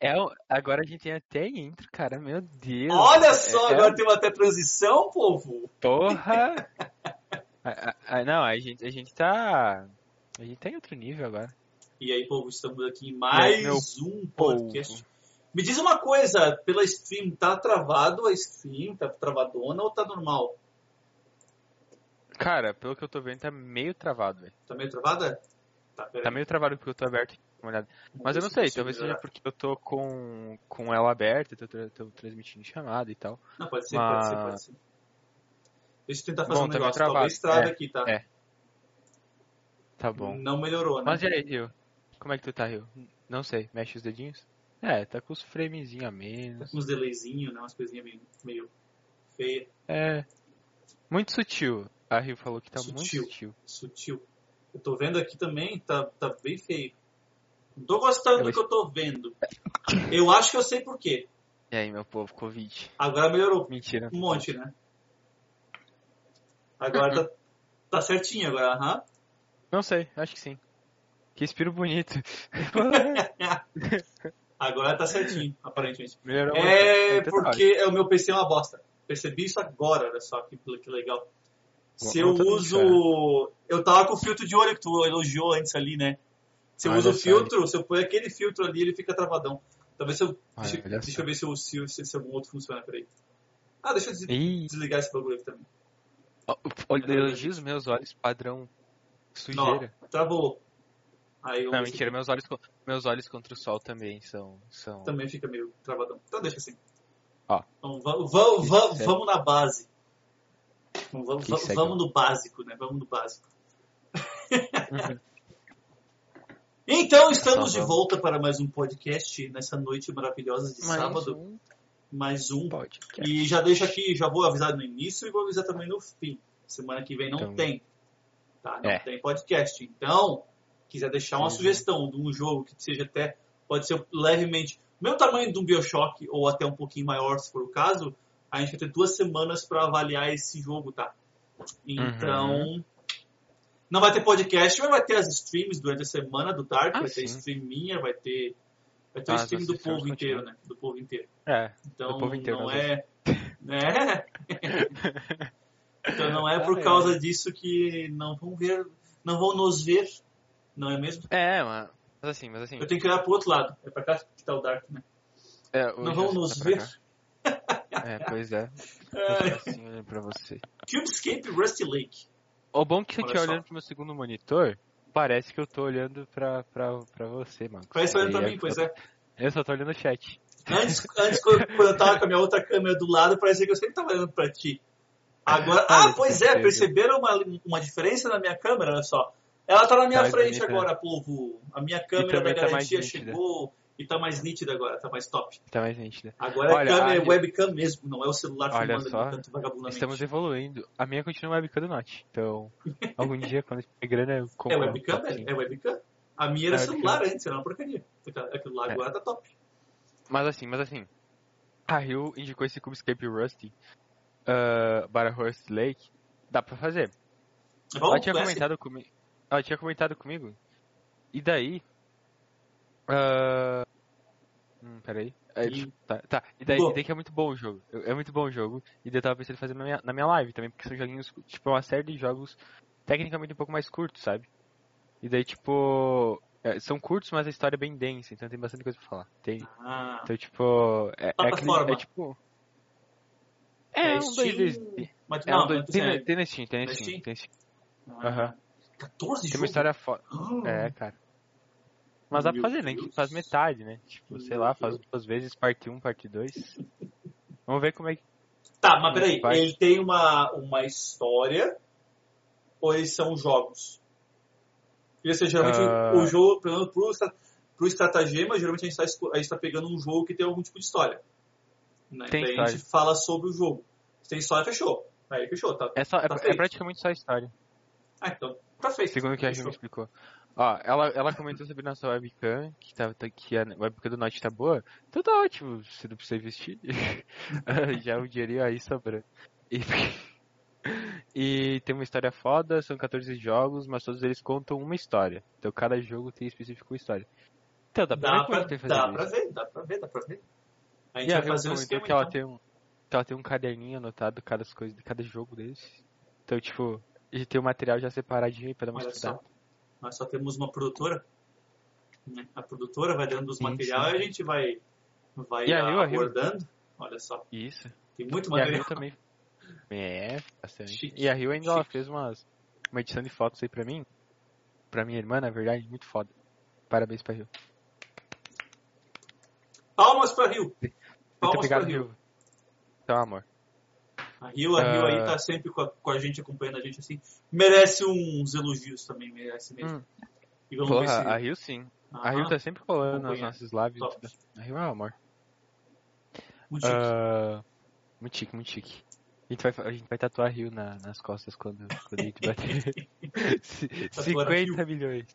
É, agora a gente tem até intro, cara. Meu Deus. Olha só, É- agora tem uma até transição, povo. Porra! Ah, ah, ah, não, a gente, a gente tá. A gente tá em outro nível agora. E aí, povo, estamos aqui em mais Meu um podcast. povo. Me diz uma coisa, pela stream, tá travado a stream? Tá travadona ou tá normal? Cara, pelo que eu tô vendo, tá meio travado, velho. Tá meio travada? Tá. Tá meio travado porque eu tô aberto. Uma olhada. Mas eu não se sei, talvez seja melhorar. porque eu tô com, com ela aberta, tô, tô transmitindo chamada e tal. Não, pode ser, pode ser, Mas- pode ser. Deixa eu tentar fazer Bom, um tá negócio. Talvez trave É, aqui, tá? é. Tá bom. Não melhorou, né? Mas e aí, Rio? Como é que tu tá, Rio? Não sei, mexe os dedinhos? É, tá com os framezinhos a Tá menos. com uns delayzinhos, né? Umas coisinhas meio, meio feias. É. Muito sutil. A Rio falou que tá Sutil. muito sutil. sutil. Eu tô vendo aqui também, tá, tá bem feio. Não tô gostando Eu do que eu tô vendo. Eu acho que eu sei por quê. E aí, meu povo, Covid. Agora melhorou Mentira. um monte, né? Agora tá, tá certinho agora, aham. Não sei, acho que sim. Que espiro bonito. Agora tá certinho, aparentemente. Melhorou. É Muito porque é o meu PC é uma bosta. Percebi isso agora, olha só que, que legal. Se eu uso. Eu tava com o filtro de olho que tu elogiou antes ali, né? Se eu Olha uso o filtro, se eu pôr aquele filtro ali, ele fica travadão. Talvez se eu. Olha deixa, deixa eu ver se, eu, se, se, se algum outro funciona, peraí. Ah, deixa eu des- Ih, desligar esse bagulho aqui também. olha, elogio os meus olhos padrão sujeira. Ó, travou. Aí eu Não, mentira, meus olhos, meus olhos contra o sol também são. são... também fica meio travadão. Então deixa assim. Ó. Então, vamos, vamos, vamos, segue. vamos na base. Vamos, vamos, segue. vamos no básico, né? Vamos no básico. Uhum. Então, estamos Então, de volta para mais um podcast nessa noite maravilhosa de Mais sábado. um Mais um. podcast. E já deixo aqui, já vou avisar no início e vou avisar também no fim. Semana que vem não Então, tem. Tá? Não é. tem podcast. Então, quiser deixar uma Sim. sugestão de um jogo que seja até, pode ser levemente, mesmo tamanho de um Bioshock ou até um pouquinho maior, se for o caso, a gente vai ter duas semanas para avaliar esse jogo, tá? Então, Uhum. Não vai ter podcast, mas vai ter as streams durante a semana do Dark, Ah, vai ter sim. stream minha, vai ter vai ter Ah, o stream as do povo inteiro, continuam. né? Do povo inteiro. É, Então, povo inteiro, não é... Né? então não é por Ah, é. causa disso que não vão ver, não vão nos ver, não é mesmo? é, mas, assim, mas assim. Eu tenho que olhar pro outro lado. É pra cá que tá o Dark, né? É, Não vão você nos tá ver. É, pois é. É, Assim, olhando pra você. Cubescape Rusty Lake. O bom que se eu estiver olhando pro meu segundo monitor, parece que eu tô olhando pra, pra, pra você, mano. Parece olhando pra mim, pois é. Eu só tô olhando o chat. Antes, antes quando, eu tava com a minha outra câmera do lado, parecia que eu sempre tava olhando pra ti. Agora, ah, pois é, percebe. perceberam uma, uma diferença na minha câmera, olha só. Ela tá na minha Tá frente bonita, agora, povo. A minha câmera da tá garantia nítida. chegou e tá mais nítida agora, tá mais top. Tá mais nítida. Agora Olha, a câmera é webcam mesmo, não é o celular Olha filmando só, tanto vagabundamente. Estamos evoluindo. A minha continua webcam do Note. Então, algum dia, quando tiver grana, eu É compro. um webcam, pouquinho. é, é webcam. A minha era É celular antes, era uma porcaria. Aquilo lá É. agora tá top. Mas assim, mas assim. A Rio indicou esse Cubescape Rusty uh, para Horst Lake. Dá pra fazer. É bom, ela tinha comentado comigo. Ela tinha comentado comigo. E daí. ah, Hum, peraí. É, Ih. tipo, tá, tá. E daí, e daí que é muito bom o jogo. É muito bom o jogo. E daí eu tava pensando em fazer na minha, na minha live também, porque são joguinhos, tipo, uma série de jogos tecnicamente um pouco mais curtos, sabe? E daí, tipo. é, são curtos, mas a história é bem densa, então tem bastante coisa pra falar. Tem, Ah, então, tipo. É, é, aquele, Plataforma. é tipo. É, um Steam, 2D. Mas, É não, um dois, mas, tem, na- tem na Steam, tem na Steam? Steam, tem na Steam. ah, Aham. 14 Tem uma história foda. Ah. É, cara. Mas dá pra fazer, né? Que faz metade, né? Tipo, sei lá, faz duas vezes, parte 1, parte 2. Vamos ver como é que. Tá, mas peraí, Vai. ele tem uma, uma história ou eles são jogos? Porque assim, geralmente Ah. o jogo, pelo menos pro, pro estratagema, geralmente a gente, tá, esco- a gente tá pegando um jogo que tem algum tipo de história. Né? Tem Daí a gente história. fala sobre o jogo. Se tem história, fechou. Aí fechou, tá? É, só, é, Tá é feito. praticamente só história. Ah, então, tá feito. Segundo o que a gente me explicou. Ó, ela, ela comentou sobre nossa webcam, que, tá, tá- que a webcam do Note tá boa. Então tá ótimo, você não precisa investir. Já o dinheirinho aí sobrando. E, e tem uma história foda, são 14 jogos, mas todos eles contam uma história. Então cada jogo tem específico uma história. Então, dá pra Dá ver pra, tem que dá fazer pra isso. ver, dá pra ver, dá pra ver. A gente E vai fazer um esquema que ela então. tem um, que ela tem um caderninho anotado cada coisa de cada jogo desse. Então, tipo, a gente tem o material já separadinho aí pra dar uma Olha estudada. só, nós só temos uma produtora. né? A produtora vai dando os Sim, materiais sim. e a gente vai, vai E a a abordando. Olha só, Isso. tem muito material. Também. É, bastante. Chique, E a Rio ainda fez umas, uma edição de fotos aí pra mim. Pra minha irmã, na verdade, muito foda. Parabéns pra Rio. Palmas pra Rio. Muito Palmas obrigado, pra Rio. Rio. Então, amor. A Rio, a Rio aí Ah. tá sempre com a, com a gente, acompanhando a gente assim. Merece uns elogios também, merece mesmo. Hum. E vamos ver Porra, se... a Rio sim. A Rio tá sempre colando nas nossas lives. Top. A Rio é um amor. muito chique. Ah, muito chique, muito chique. A gente vai, a gente vai tatuar a Rio na- nas costas quando, quando a gente bater C- Tatuar a 50 Rio. milhões.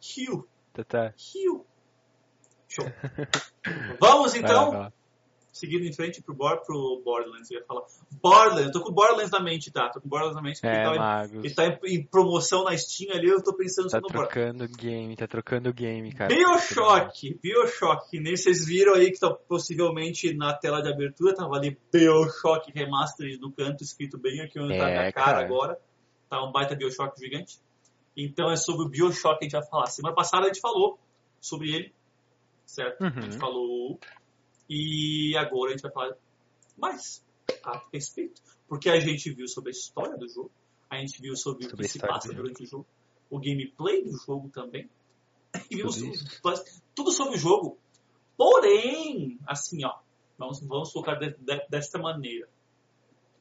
Rio, Tá, tá. Rio. Show. Vamos Vai lá, então, vai lá. Seguindo em frente pro, Bor pro Borderlands, eu ia falar. Borderlands, eu tô com o Borderlands na mente, tá? Tô com o Borderlands na mente porque É, ele, tá, Magos. ele tá em, em promoção na Steam ali, eu tô pensando Tá no Borderlands. trocando game, tá trocando game, cara. Bioshock, Bioshock, que nem vocês viram aí que tá possivelmente na tela de abertura, tava ali Bioshock Remastered no canto, escrito bem aqui onde tá a É, minha cara, cara. agora. Tá um baita Bioshock gigante. Então é sobre o Bioshock que a gente vai falar. Semana passada a gente falou sobre ele, certo? A gente Uhum. falou. E agora a gente vai falar mais a respeito. Porque a gente viu sobre a história do jogo, a gente viu sobre, Sobre o que se passa durante o jogo, o gameplay do jogo também. E vimos tudo, tudo sobre o jogo. Porém, assim, ó, vamos, vamos focar de, de, desta maneira.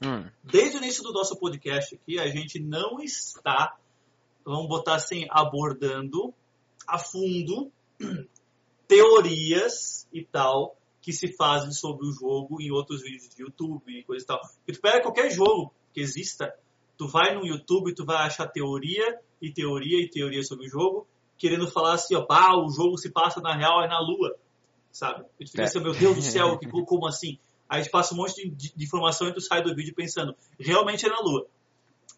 Hum, Desde o início do nosso podcast aqui, a gente não está, vamos botar assim, abordando a fundo teorias e tal que se fazem sobre o jogo em outros vídeos de YouTube e coisa e tal. Porque tu pega qualquer jogo que exista, tu vai no YouTube e tu vai achar teoria e teoria e teoria sobre o jogo, querendo falar assim, ó, pá, o jogo se passa na real é na lua, sabe? E tu fica É. assim, meu Deus do céu, que, como assim? Aí a gente passa um monte de, de- de informação e tu sai do vídeo pensando, realmente é na lua,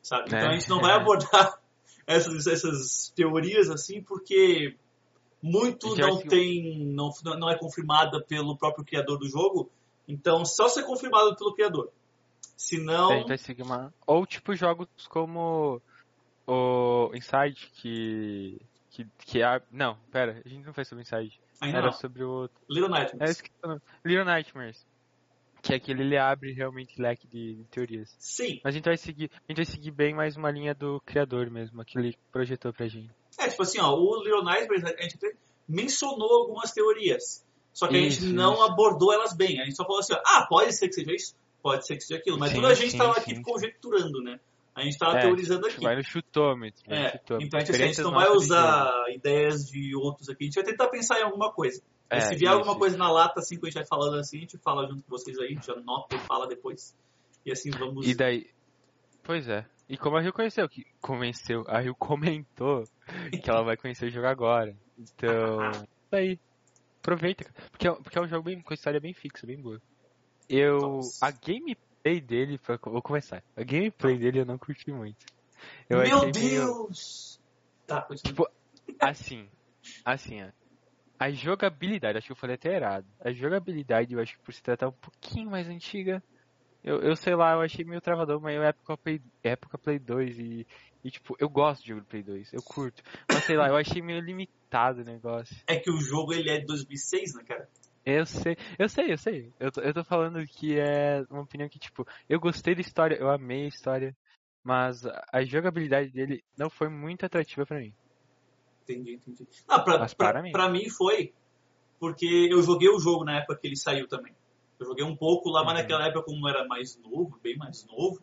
sabe? Então É. a gente não vai abordar essas, essas teorias assim, porque muito Já não tem, não, não é confirmada pelo próprio criador do jogo, então só ser confirmado pelo criador. A seguir uma... Ou tipo jogos como o Inside, que... Que, que é... Não, pera, a gente não fez sobre Inside. ainda Era não. sobre o... Little É Nightmares. nome. Little Nightmares. Que é aquele ele abre realmente leque de, de teorias. Sim, Mas a gente vai seguir, a gente vai seguir bem mais uma linha do criador mesmo, aquele que projetou pra gente. É, tipo assim, ó, o Little Nightmares, a gente mencionou algumas teorias. Só que a gente Isso, não isso. abordou elas bem. A gente só falou assim, ó, ah, pode ser que seja isso, pode ser que seja aquilo. Mas Sim, tudo a gente sim, tava aqui conjecturando, né? A gente tava É, teorizando gente aqui. vai no chutômetro. É, chutômetro. então a gente, assim, a gente não vai nossas de usar ideias de outros aqui. A gente vai tentar pensar em alguma coisa. E É, se vier alguma isso, coisa na lata, assim, que a gente vai falando assim, a gente fala junto com vocês aí, já anota e fala depois. E assim vamos. E daí. Pois é. E como a Rio conheceu, que convenceu, a Rio comentou que ela vai conhecer o jogo agora. Então. Daí. Aproveita. cara. Porque, é- porque é um jogo bem, com história bem fixa, bem boa. Eu. Nossa. A gameplay dele. pra- Vou começar. A gameplay dele eu não curti muito. Eu Meu achei meio- Deus! Tá. Tipo, assim, assim, ó. A jogabilidade, acho que eu falei até errado. A jogabilidade, eu acho que por se tratar um pouquinho mais antiga, eu, eu sei lá, eu achei meio travador, mas eu época Play, época Play 2 e, e tipo, eu gosto de jogo do Play 2, eu curto. Mas sei lá, eu achei meio limitado o negócio. É que o jogo ele é de 2006, né, cara? Eu sei, eu sei, eu sei. Eu tô, eu tô falando que é uma opinião que, tipo, eu gostei da história, eu amei a história, mas a jogabilidade dele não foi muito atrativa pra mim. Entendi, entendi. Não, pra, pra, para mim. pra mim foi porque eu joguei o jogo na época que ele saiu também. Eu joguei um pouco lá, mas Uhum. naquela época, como eu era mais novo, bem mais novo,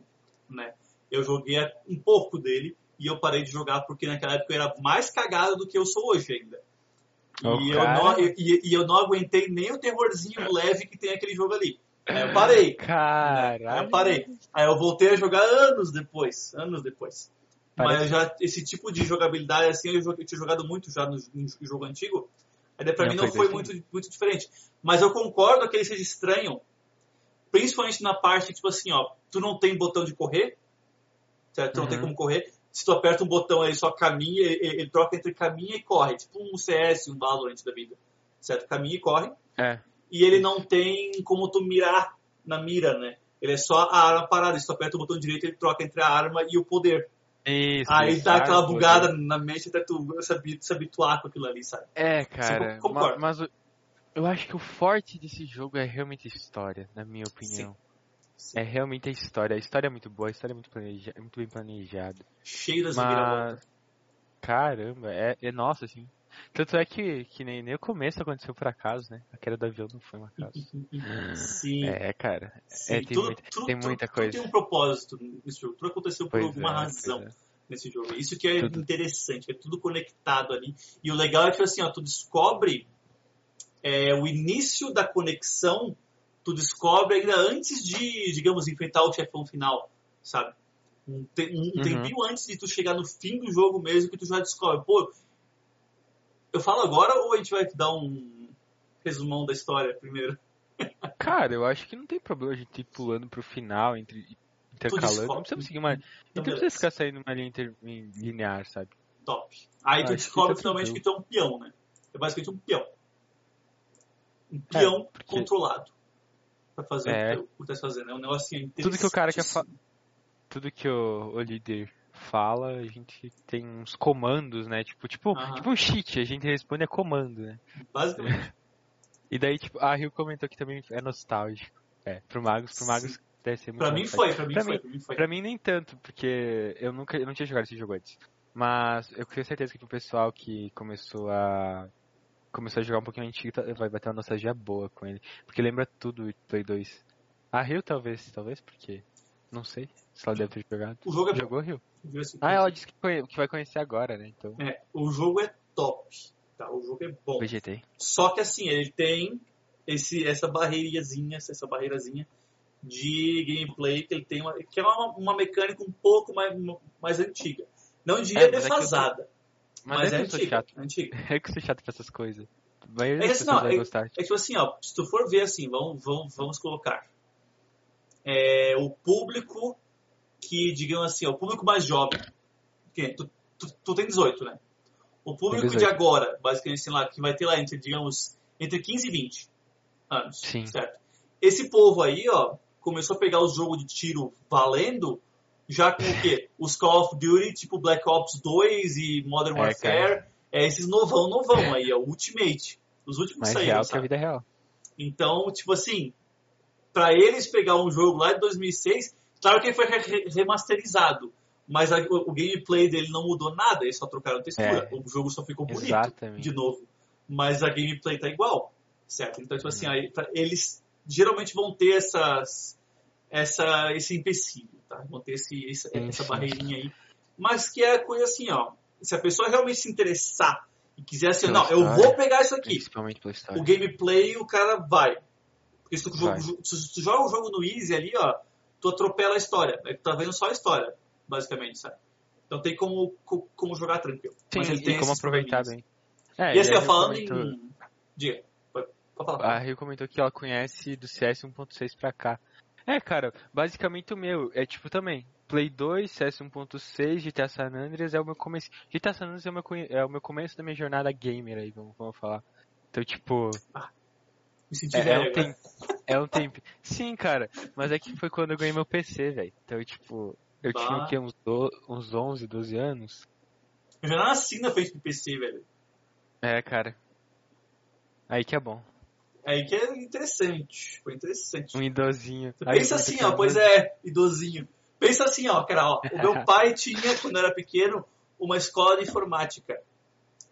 né? Eu joguei um pouco dele e eu parei de jogar porque naquela época eu era mais cagado do que eu sou hoje ainda. Ô, E, eu não, e, e eu não aguentei nem o terrorzinho leve que tem aquele jogo ali. Aí eu parei. Aí Caralho. eu parei. Aí eu voltei a jogar anos depois. Anos depois. Parece- Mas já, esse tipo de jogabilidade, assim, eu, eu tinha jogado muito já no, no jogo antigo. Daí pra Não, mim não foi muito, muito diferente. Mas eu concordo que ele seja estranho, principalmente na parte, tipo assim, ó, tu não tem botão de correr, certo? Tu não tem Uhum. como correr. Se tu aperta um botão, ele só caminha, ele, ele troca entre caminha e corre. Tipo um CS, um Valorant da vida. certo? Caminha e corre. É. E ele não tem como tu mirar na mira, né? Ele é só a arma parada. Se tu aperta o botão direito, ele troca entre a arma e o poder. Isso. Aí dá aquela ah, bugada na mente até tu se habi- se habituar com aquilo ali, sabe? É, cara. Você concorda? ma- Mas, o- eu acho que o forte desse jogo é realmente a história, na minha opinião. Sim. É realmente a história. A história é muito boa, a história é muito, planeja... é muito bem planejada. Cheio das reviravoltas. Mas. Caramba, é, é nossa, assim. Tanto é que, que nem, nem o começo aconteceu por acaso, né? A queda do avião não foi um acaso. Sim. É, cara. sim. é, tem Tudo- muita- tudo- tem tudo- muita tudo coisa. tem um propósito nesse jogo. Tudo aconteceu por Pois alguma é, razão é. nesse jogo. Isso que é Tudo. interessante, é tudo conectado ali. E o legal é que assim, ó, tu descobre é, o início da conexão, tu descobre ainda antes de, digamos, enfrentar o chefão final, sabe? Um, te- um Uhum. tempinho antes de tu chegar no fim do jogo mesmo, que tu já descobre. Pô, eu falo agora ou a gente vai dar um resumão da história primeiro? Cara, eu acho que não tem problema a gente ir pulando pro final, entre, intercalando. Não precisa seguir uma. Então, não beleza. precisa ficar saindo uma linha inter- linear, sabe? Top. Aí tu que descobre tá finalmente que tu é um peão, né? É basicamente um peão. Um peão porque- controlado. Pra fazer É. o que tu tá fazendo. É um negocinho Tudo que o cara quer interessantíssimo. Tudo que o, o líder fala, a gente tem uns comandos, né? Tipo, tipo, tipo um cheat, a gente responde a comando, né? Basicamente. E daí, tipo, a Rio comentou que também é nostálgico. É, pro Magos, pro Magos deve ser muito Pra mim foi, pra mim Pra foi, mim- pra mim foi. Pra mim nem tanto, porque eu nunca eu não tinha jogado esse jogo antes. Mas eu tenho certeza que pro pessoal que começou a começou a jogar um pouquinho antigo tá- vai bater uma nostalgia boa com ele, porque lembra tudo do Play 2. A Rio talvez, talvez porque não sei se ela deve ter jogado. O jogo é. Jogou Rio? Ah, ela disse que, conhe- que vai conhecer agora, né? Então, É, o jogo é top. Tá? O jogo é bom. vegetei. Só que assim, ele tem esse, essa barreirazinha, essa barreirazinha de gameplay que ele tem, uma, que é uma, uma mecânica um pouco mais, mais antiga. Não diria É, mas é que eu tô- defasada, Mas, mas, é é sou antiga. chato. é antiga. É que eu sou chato pra essas coisas. Maioria É assim, ó, vai gostar. É tipo assim, ó, se tu for ver assim, vamos, vamos, vamos colocar. É, o público que, digamos assim, ó, o público mais jovem. Que, tu, tu, tu tem 18, né? O público de 18. agora, basicamente, lá, que vai ter lá entre, digamos, entre 15 e 20 anos. Sim. Certo? Esse povo aí, ó, começou a pegar os jogos de tiro valendo, já com o quê? Os Call of Duty, tipo Black Ops 2 e Modern É, Warfare. É, esses novão, novão aí, ó, Ultimate. Os últimos Mais saíram, real que a sabe? vida real. Então, tipo assim, pra eles pegar um jogo lá de 2006, claro que ele foi re- remasterizado, mas a- o, o gameplay dele não mudou nada, eles só trocaram textura. É. O jogo só ficou bonito Exatamente. de novo, mas a gameplay tá igual, certo? Então, tipo assim, Uhum. aí, pra- eles geralmente vão ter essas, essa, esse empecilho, tá? Vão ter esse, essa barreirinha aí, mas que é coisa assim, ó. Se a pessoa realmente se interessar e quiser assim, não, eu vou pegar isso aqui, o gameplay o cara vai. Porque se tu, joga, se tu joga o jogo no Easy ali, ó, tu atropela a história. Aí tu tá vendo só a história, basicamente, sabe? Então tem como, co- como jogar tranquilo. Sim, Mas ele tem como aproveitar bem. É, E assim, a Rio falando comentou- em. Diga, pode, pode A falar. Rio comentou que ela conhece do CS 1.6 pra cá. É, cara, basicamente o meu é tipo também. Play 2, CS 1.6, GTA San Andreas é o meu começo. GTA San Andreas é o meu, é o meu começo da minha jornada gamer aí, vamos, vamos falar. Então, tipo, Me senti é, é velho um agora. tempo. É um tempo. Sim, cara, mas é que foi quando eu ganhei meu PC, velho. Então, tipo, eu tinha Bah. o quê? Uns, do, uns 11, 12 anos? Eu já nasci na frente do PC, velho. É, cara. Aí que é bom. Aí que é interessante. Foi interessante. Um idosinho. Aí pensa assim, ó, pois é, idosinho. Pensa assim, ó, cara, ó. O meu pai tinha, quando eu era pequeno, uma escola de informática.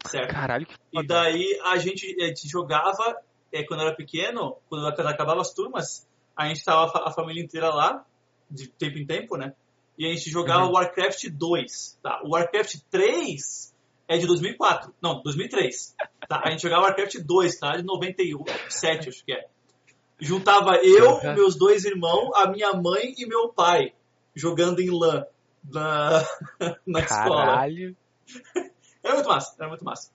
Certo? Caralho, que E daí a gente, a gente jogava, é, quando eu era pequeno, quando acabava as turmas, a gente tava a fa- a família inteira lá, de tempo em tempo, né? E a gente jogava Uhum. Warcraft 2, tá? O Warcraft 3 é de 2004. Não, 2003. Tá? A gente jogava Warcraft 2, tá? De 97, acho que é. Juntava eu, Uhum. meus dois irmãos, a minha mãe e meu pai, jogando em LAN na, na escola. Caralho. Era muito massa, era muito massa.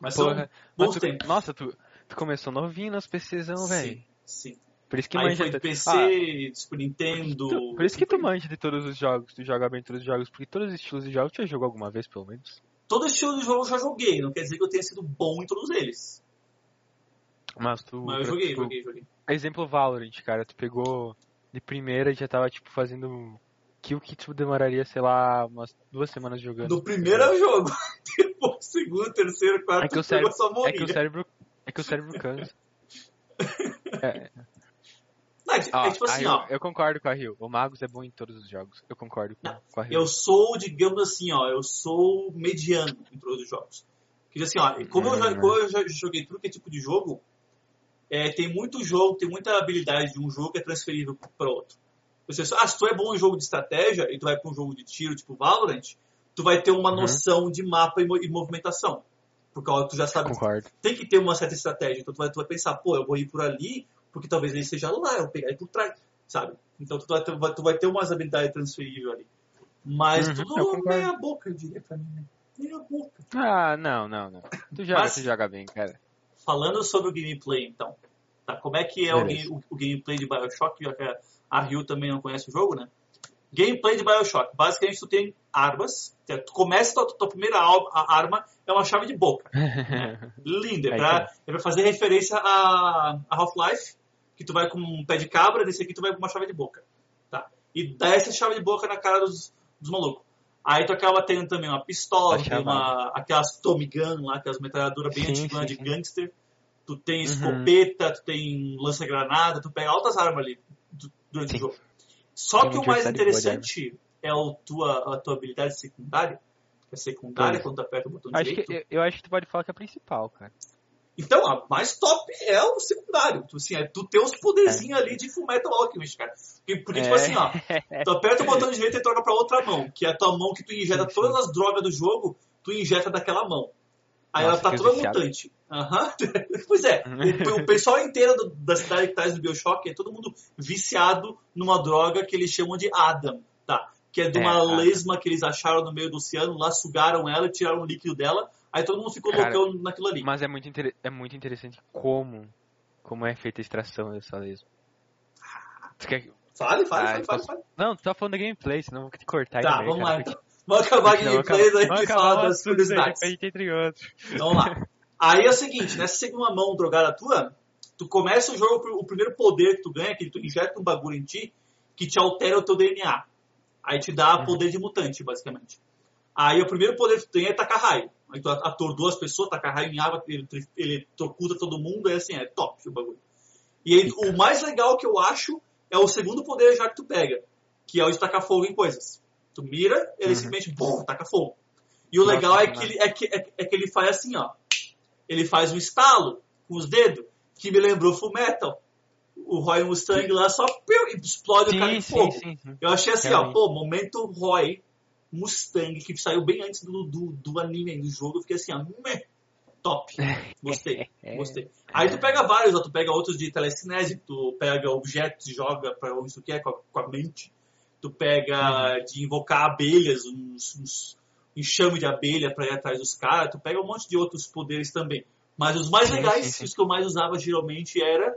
Mas Porra. são bons Mas tu- tempos. Nossa, tu, tu começou novinho nos PCzão, velho. Sim, sim. Por isso que Aí manja foi de. PC, Ah, Super Nintendo. tu- por isso que tu manja de todos os jogos, tu joga bem todos os jogos, porque todos os estilos de jogos tu já jogou alguma vez, pelo menos. Todo estilo de jogo eu já joguei, não quer dizer que eu tenha sido bom em todos eles. Mas tu. Mas eu joguei, tipo, joguei, joguei. Exemplo Valorant, cara. Tu pegou de primeira e já tava, tipo, fazendo kill que tu demoraria, sei lá, umas duas semanas jogando. No primeiro jogo. Depois, segundo, terceiro, quarto, é que o cérebro, é que o cérebro É que o cérebro cansa. é. Não, é, tipo assim, ó. Eu concordo com a Rio. O Magos é bom em todos os jogos. Eu concordo com, com a Rio. Eu sou, digamos assim, ó, eu sou mediano em todos os jogos. Porque assim, ó, como, eu, já, como eu já joguei tudo que é tipo de jogo, é, tem muito jogo, tem muita habilidade de um jogo que é transferível para outro. Você, ah, se tu é bom em jogo de estratégia e tu vai para um jogo de tiro tipo Valorant, tu vai ter uma uhum. noção de mapa e, e movimentação. Porque ó, tu já sabe. Concordo. Tem que ter uma certa estratégia. Então tu vai, tu vai pensar, pô, eu vou ir por ali, porque talvez ele seja lá, eu pegar ele por trás, sabe? Então tu vai, tu vai, tu vai ter umas habilidades transferíveis ali. Mas uhum, tudo meia boca, eu diria pra mim, né? Meia boca. Ah, não, não, não. Tu joga, Mas, tu joga bem, cara. Falando sobre o gameplay, então. Tá, como é que é o, o, o, gameplay de Bioshock, já que a Ryu também não conhece o jogo, né? Gameplay de Bioshock. Basicamente, tu tem armas. Tu começa, tua, tua primeira arma é uma chave de boca. Linda. É pra, é pra fazer referência a, a Half-Life, que tu vai com um pé de cabra, nesse aqui tu vai com uma chave de boca. Tá? E dá essa chave de boca na cara dos, dos malucos. Aí tu acaba tendo também uma pistola, tem uma, aquelas Tommy Gun lá, aquelas metralhadoras bem antigas de gangster. Tu tem uhum. escopeta, uhum. tu tem lança-granada, tu pega altas armas ali durante sim. o jogo. Só que o mais interessante é a tua, a tua habilidade secundária. Que é secundária quando tu aperta o botão acho direito. Que, eu acho que tu pode falar que é a principal, cara. Então, a mais top é o secundário. Tu, assim, é, tu tem uns poderzinhos é. ali de Fullmetal Alchemist, cara. Porque, porque é. tipo assim, ó, tu aperta o botão direito e troca pra outra mão, que é a tua mão que tu injeta todas as drogas do jogo, tu injeta daquela mão. Aí Nossa, ela tá toda viciado. mutante. Uhum. pois é, o, o, pessoal inteiro do, da cidade que traz do Bioshock é todo mundo viciado numa droga que eles chamam de Adam, tá? Que é de uma é, lesma que eles acharam no meio do oceano, lá sugaram ela e tiraram o líquido dela, aí todo mundo ficou Cara, loucão naquilo ali. Mas é muito, é muito interessante como, como é feita a extração dessa lesma. Tu quer... Fale, fale, ah, fale, fale, fale, Não, tu tá falando da gameplay, senão eu vou te cortar Tá, vamos lá então. Vamos acabar a gameplay, daí a gente fala das curiosidades. Entre outros. Vamos lá. Aí é o seguinte, nessa segunda mão drogada tua, tu começa o jogo, o primeiro poder que tu ganha, que tu injeta um bagulho em ti, que te altera o teu DNA. Aí te dá uhum. poder de mutante, basicamente. Aí o primeiro poder que tu tem é tacar raio. Aí tu atordoa as pessoas, tacar raio em água, ele, ele trocuta todo mundo, é assim, é top o bagulho. E aí, o mais legal que eu acho é o segundo poder já que tu pega, que é o de tacar fogo em coisas. Tu mira, ele uhum. simplesmente, bom, taca fogo. E o Nossa, legal é que, ele, é, que, é, é, que ele faz assim, ó. Ele faz um estalo com os dedos, que me lembrou Full Metal. O Roy Mustang lá só piu, explode sim, o cara de fogo. Sim, sim, Eu achei assim, Realmente. ó, pô, momento Roy Mustang, que saiu bem antes do, do, do anime, do jogo. Eu fiquei assim, ó, meh, top. Gostei, é. gostei. Aí tu pega vários, ó, tu pega outros de telecinese, tu pega objetos e joga pra onde tu quer com a, com a mente tu pega uhum. de invocar abelhas, uns, uns enxame de abelha para ir atrás dos caras, tu pega um monte de outros poderes também. Mas os mais sim, legais, sim, sim. os que eu mais usava geralmente era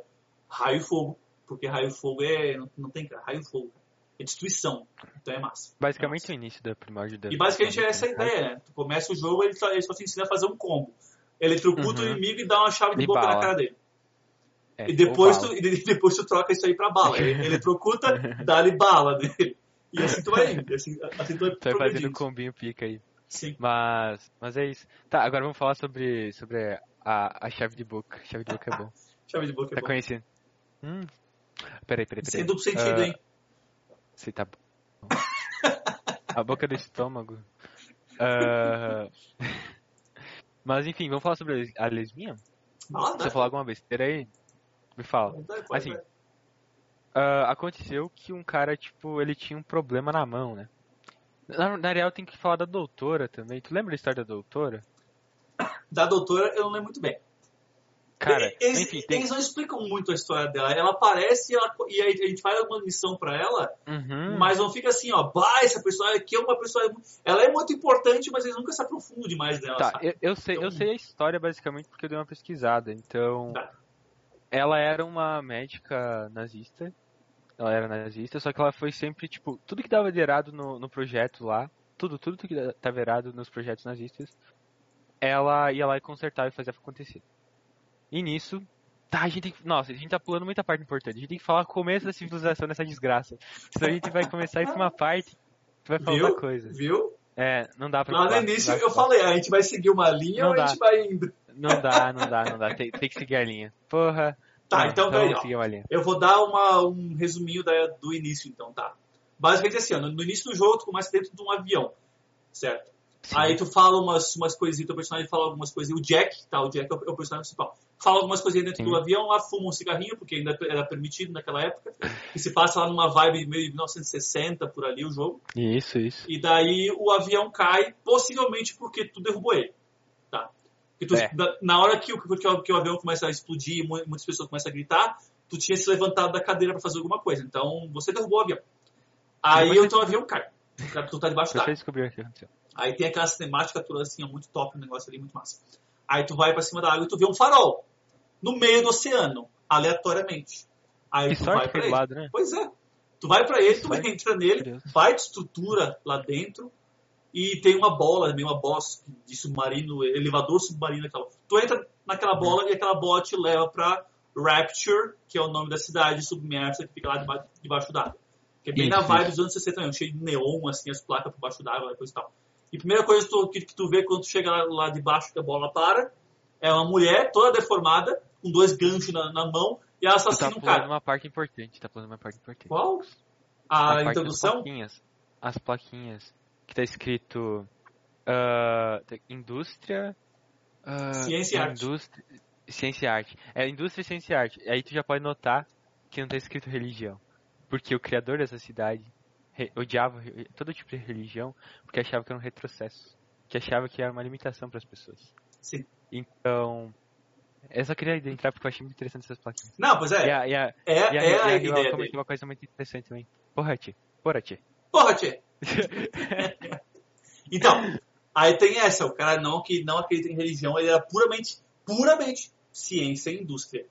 raio e fogo. Porque raio e fogo é. Não, não tem raio e fogo. É destruição. Então é massa. Basicamente é massa. o início da primórdia da. E basicamente é essa a ideia, né? Tu começa o jogo, ele só, ele só te ensina a fazer um combo. Eletrocuta uhum. o inimigo e dá uma chave de, de boca bala. na cara dele. É, e, depois tu, e depois tu troca isso aí pra bala. Ele trocuta, dá-lhe bala dele. E assim tu vai indo. Assim, assim tu vai, tu vai fazendo um combinho pica aí. Sim. Mas, mas é isso. Tá, agora vamos falar sobre, sobre a, a chave de boca. Chave de boca é bom. chave de boca é tá bom. Tá conhecendo? Hum. Peraí, peraí, peraí. Sem duplo sentido, uh, hein? Você tá bom. a boca do estômago. Uh... Mas enfim, vamos falar sobre a lesminha? Ah, Você falar alguma besteira aí? Me fala. Assim, uh, aconteceu que um cara, tipo, ele tinha um problema na mão, né? Na, na real, tem que falar da doutora também. Tu lembra da história da doutora? Da doutora, eu não lembro muito bem. Cara, eles, enfim, tem... eles não explicam muito a história dela. Ela aparece e, ela, e a gente faz alguma missão para ela, uhum. mas não fica assim, ó, bah, essa pessoa aqui é uma pessoa. Ela é muito importante, mas eles nunca se aprofundam demais nela. Tá, eu, eu, sei, então... eu sei a história basicamente porque eu dei uma pesquisada. Então, tá. ela era uma médica nazista. Ela era nazista, só que ela foi sempre, tipo, tudo que dava de errado no, no projeto lá, tudo, tudo que dava errado nos projetos nazistas, ela ia lá e consertava e fazia acontecer. E nisso, Tá, a gente tem que. Nossa, a gente tá pulando muita parte importante. A gente tem que falar o começo da civilização nessa desgraça. Senão a gente vai começar a pra uma parte que vai falar outra coisa. Viu? É, não dá pra Lá no pular, início eu falei, a gente vai seguir uma linha Não ou a dá. gente vai? Não dá, não dá, não dá. Tem, tem que seguir a linha. Porra. Tá, Não, então peraí, vamos ó. Eu vou dar uma, um resuminho da- do início, então, tá? Basicamente assim, ó, no, no início do jogo tu começa dentro de um avião, certo? Sim. Aí tu fala umas, umas coisinhas, teu personagem fala algumas coisinhas. O Jack, tá? O Jack é o, é o personagem principal. Fala algumas coisinhas dentro Sim. do avião, lá fuma um cigarrinho, porque ainda era permitido naquela época. E se passa lá numa vibe meio de 1960, por ali, o jogo. Isso, isso. E daí o avião cai, possivelmente porque tu derrubou ele. Porque tu- É. da- na hora que o, que, que o avião começa a explodir, mu- muitas pessoas começam a gritar, tu tinha se levantado da cadeira pra fazer alguma coisa. Então você derrubou o avião. Aí Depois o teu avião cai. Tu tá debaixo d'água. Aí tem aquela cinemática toda assim, ó, muito top o negócio ali, muito massa. Aí tu vai pra cima da água e tu vê um farol. No meio do oceano, aleatoriamente. Aí Que tu vai pra é ele. lado, né? Pois é. Tu vai pra ele, tu entra nele, vai de estrutura lá dentro e tem uma bola, meio uma bola de submarino, elevador submarino. Aquela. Tu entra naquela bola e aquela bola te leva pra Rapture, que é o nome da cidade submersa que fica lá debaixo, debaixo d'água. Que é bem na Isso, vibe isso. dos anos 60 mesmo, cheio de neon, assim, as placas por baixo d'água e coisa e tal. E a primeira coisa que tu, que, que tu vê quando tu chega lá, lá debaixo que a bola para é uma mulher toda deformada, com dois ganchos na, na mão, e ela Tu tá assassina um cara. uma parte importante, tá pulando uma parte importante. Qual? A A introdução? plaquinhas. As plaquinhas. Que tá escrito. tá- indústria. ah, Ciência e arte. indústria, Ciência e arte. É indústria e ciência e arte. Aí tu já pode notar que não tá escrito religião. Porque o criador dessa cidade odiava todo tipo de religião porque achava que era um retrocesso. Que achava que era uma limitação para as pessoas. Sim. Então. Eu só queria entrar porque eu achei muito interessante essas plaquinhas. Não, pois E é. a, e a, É, e a, é e a a ela ideia comentou dele. uma coisa muito interessante também. Porra, tchê. Porra, tchê. Porra, tchê. Então, aí tem essa, o cara não que não acredita em religião, ele era puramente, puramente ciência e indústria.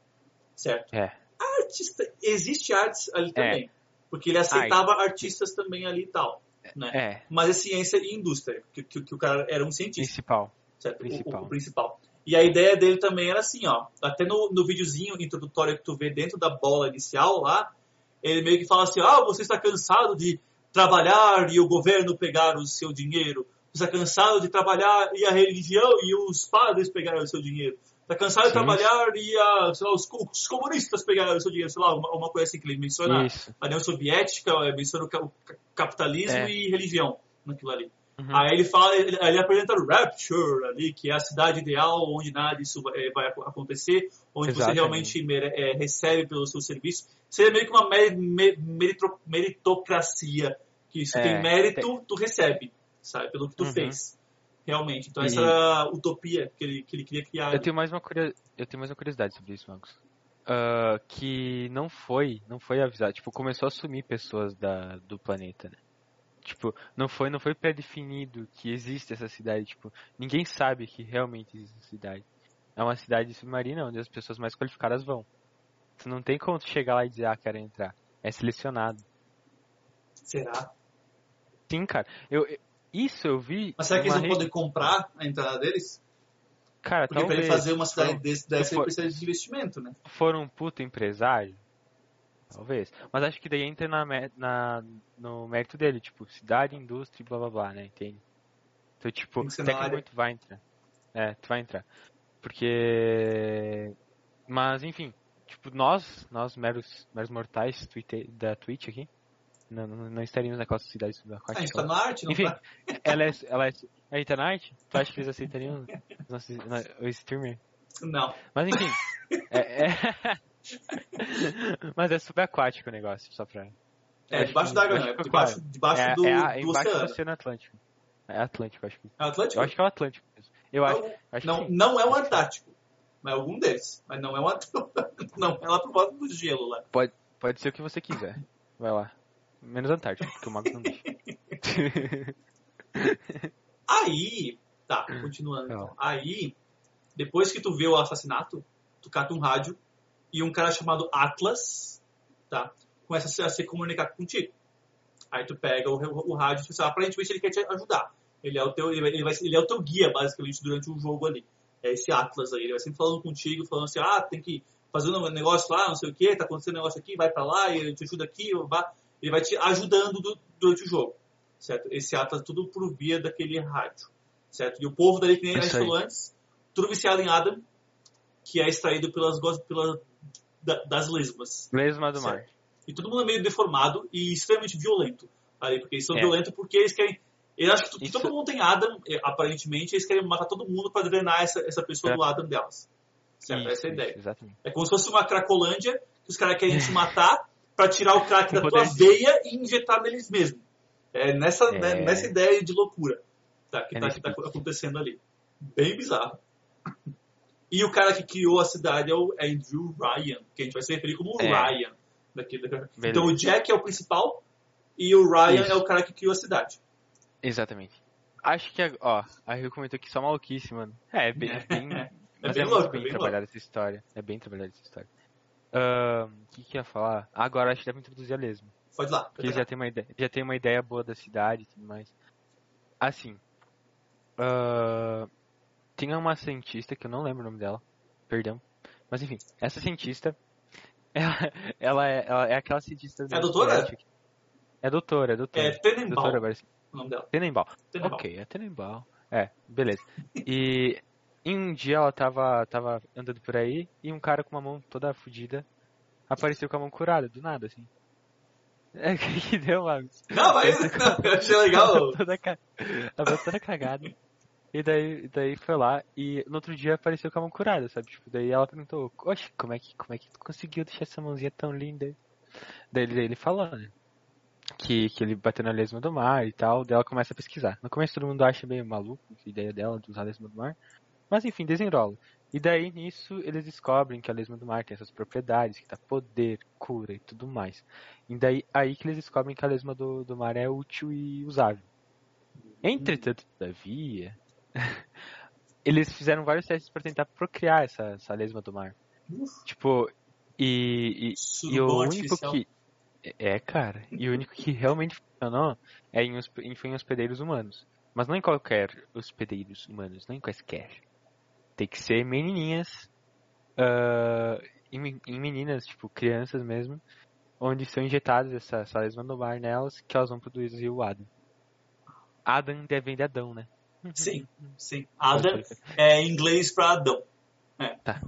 Certo? É. Artista, existe artes ali também. Porque ele aceitava artistas também ali e tal. Né? É, Mas é ciência e indústria, que, que, que o cara era um cientista. principal. certo? Principal. O, o principal. E a ideia dele também era assim, ó. Até no, no videozinho introdutório que tu vê dentro da bola inicial lá, ele meio que fala assim, ah, você está cansado de trabalhar e o governo pegar o seu dinheiro. Está cansado de trabalhar e a religião e os padres pegarem o seu dinheiro. Está cansado de Sim. trabalhar e a, lá, os, os comunistas pegarem o seu dinheiro. Sei lá, uma, uma coisa assim que ele menciona. Isso. A União Soviética, eh, menciona o ca- o ca- capitalismo É. e religião naquilo ali. Uhum. Aí ele fala, ele, ele apresenta o Rapture ali, que é a cidade ideal onde nada disso vai, vai ac- acontecer, onde você Exatamente. realmente mere- é, recebe pelo seu serviço. Seria meio que uma meritro- meritocracia, que se É, tem mérito, tu recebe, sabe, pelo que tu Uhum. fez. Realmente. Então E- essa era a utopia que ele, que ele queria criar. Eu tenho mais uma curio... eu tenho mais uma curiosidade sobre isso, Marcos. Ah, que não foi, não foi avisado, tipo, começou a sumir pessoas da, do planeta, né? Tipo, não foi, não foi pré-definido que existe essa cidade, tipo, ninguém sabe que realmente existe essa cidade. É uma cidade submarina onde as pessoas mais qualificadas vão. Tu não tem como chegar lá e dizer, ah, quero entrar. É selecionado. Será? Sim, cara. Eu, isso eu vi. Mas será que eles não rede- podem comprar a entrada deles? Cara, Porque para ele talvez. fazer uma cidade Foram- desse, dessa, ele precisa de investimento, né? for um puto empresário, talvez. Mas acho que daí entra na, na, no mérito dele, tipo, cidade, indústria e blá blá blá, né? Entende? Então, tipo, na tecnicamente tu vai entrar. É, tu vai entrar. Porque. Mas, enfim, tipo, nós, nós meros, meros mortais Twitter, da Twitch aqui, não, não, não estaríamos naquela cidade subaquática. Ah, a gente tá na arte, não Enfim, tá? ela é, ela é, é internet? Tu acha que eles aceitariam os nossos- o streamer? Não. Mas enfim. é, é... Mas é subaquático o negócio, só pra. É, Acho debaixo d'água, acho que ficou Debaixo, debaixo é, do, é, a- do embaixo do oceano. Oceano Atlântico. É Atlântico, acho que. É o Atlântico? Eu acho que é o Atlântico mesmo. Eu acho, Não, acho não, que não é o Antártico. É algum deles. Mas não é o Antártico. Não, é lá pro volta do gelo lá. Pode ser o que você quiser. Vai lá. Menos Antártico, porque o Mago não deixa. Aí, tá, continuando. Não. então. Aí, depois que tu vê o assassinato, tu cata um rádio e um cara chamado Atlas, tá, começa a se, comunicar contigo. Aí tu pega o, o, o rádio e pensa, aparentemente ele quer te ajudar. Ele é o teu, ele, vai- ele é o teu guia, basicamente, durante o jogo ali. É esse Atlas aí, ele vai sempre falando contigo, falando assim, ah, tem que fazendo um negócio lá, não sei o que, tá acontecendo um negócio aqui, vai para lá, ele te ajuda aqui, vai, ele vai te ajudando do, durante o jogo, certo? Esse Atlas tudo por via daquele rádio, certo? E o povo dali, que nem a gente falou antes, tudo viciado em Adam, que é extraído pelas, pelas das lesmas. Lesma do certo? mar. E todo mundo é meio deformado e extremamente violento ali, porque eles são é. violentos porque eles querem eu acho que, Isso... todo mundo tem Adam, eh, aparentemente, eles querem matar todo mundo para drenar essa, essa pessoa é. do Adam delas. Certo? Isso, essa é a ideia. Exatamente. É como se fosse uma Cracolândia, que os caras querem te matar para tirar o crack da tua veia e injetar neles mesmos. É nessa, é... Né, nessa ideia de loucura tá, que, é tá, que tá acontecendo ali. Bem bizarro. E o cara que criou a cidade é o Andrew Ryan, que a gente vai se referir como é. Ryan. Daqui, daqui. Então o Jack é o principal e o Ryan Isso. é o cara que criou a cidade. Exatamente. Acho que, ó, a Rio comentou que só maluquice, mano. É, é bem. É bem é mas bem é louco, bem, bem trabalhada essa história. É bem trabalhada essa história. O uh, que, que ia falar? Agora acho que deve introduzir a lesma. Pode lá. Porque já tem, uma ideia, já tem uma ideia boa da cidade e tudo mais. Assim. Uh, tinha uma cientista que eu não lembro o nome dela. Perdão. Mas enfim, essa cientista. Ela, ela, é, ela é aquela cientista. É doutora? É doutora, é doutora. É Tenenbaum. Doutora sim o nome dela. Tenenbaum. Tenenbaum. Ok, é Tenenbaum. É, beleza. E um dia ela tava, tava andando por aí e um cara com uma mão toda fodida apareceu com a mão curada, do nada, assim. É, que, deu, Marcos? Não, mas não, eu achei legal. toda, toda cagada. E daí, daí foi lá e no outro dia apareceu com a mão curada, sabe? Tipo, daí ela perguntou, oxe, como é que, como é que tu conseguiu deixar essa mãozinha tão linda? Daí, daí ele falou, né? que, que ele bateu na lesma do mar e tal, daí ela começa a pesquisar. No começo todo mundo acha meio maluco a ideia dela de usar a lesma do mar, mas enfim, desenrola. E daí nisso eles descobrem que a lesma do mar tem essas propriedades, que dá poder, cura e tudo mais. E daí aí que eles descobrem que a lesma do, do mar é útil e usável. Entretanto, todavia, eles fizeram vários testes para tentar procriar essa, essa lesma do mar. Tipo, e, e, e o único que é, cara. E o único que realmente funcionou é em, foi em hospedeiros humanos. Mas não em qualquer hospedeiros humanos, não em quaisquer. Tem que ser menininhas, uh, em, em, meninas, tipo, crianças mesmo, onde são injetadas essa, essa lesma do mar nelas, que elas vão produzir o Adam. Adam deve de Adão, né? Sim, sim. Adam é inglês pra Adão. É. Tá.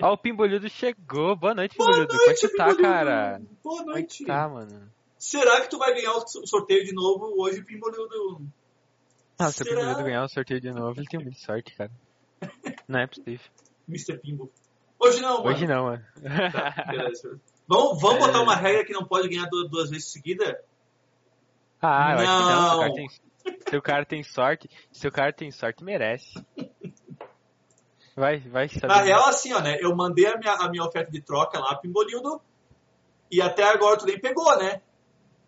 Ó, o Pimbolhudo chegou. Boa noite, Pimbolhudo. Como é que tá, cara? Boa noite. Como é tá, mano? Será que tu vai ganhar o sorteio de novo hoje, Pimbolhudo? Ah, se o Pimbolhudo ganhar o sorteio de novo, ele tem muita sorte, cara. Não é possível. Mr. Pimbo. Hoje não, mano. Hoje não, mano. Tá. Vamos, vamos é... botar uma regra que não pode ganhar duas, duas vezes seguida? Ah, eu não. acho que não. Cara tem, se o cara tem sorte, se o cara tem sorte, merece. Vai, vai saber. Na real, assim, ó, né? Eu mandei a minha, a minha oferta de troca lá pro Imbolildo e até agora tu nem pegou, né?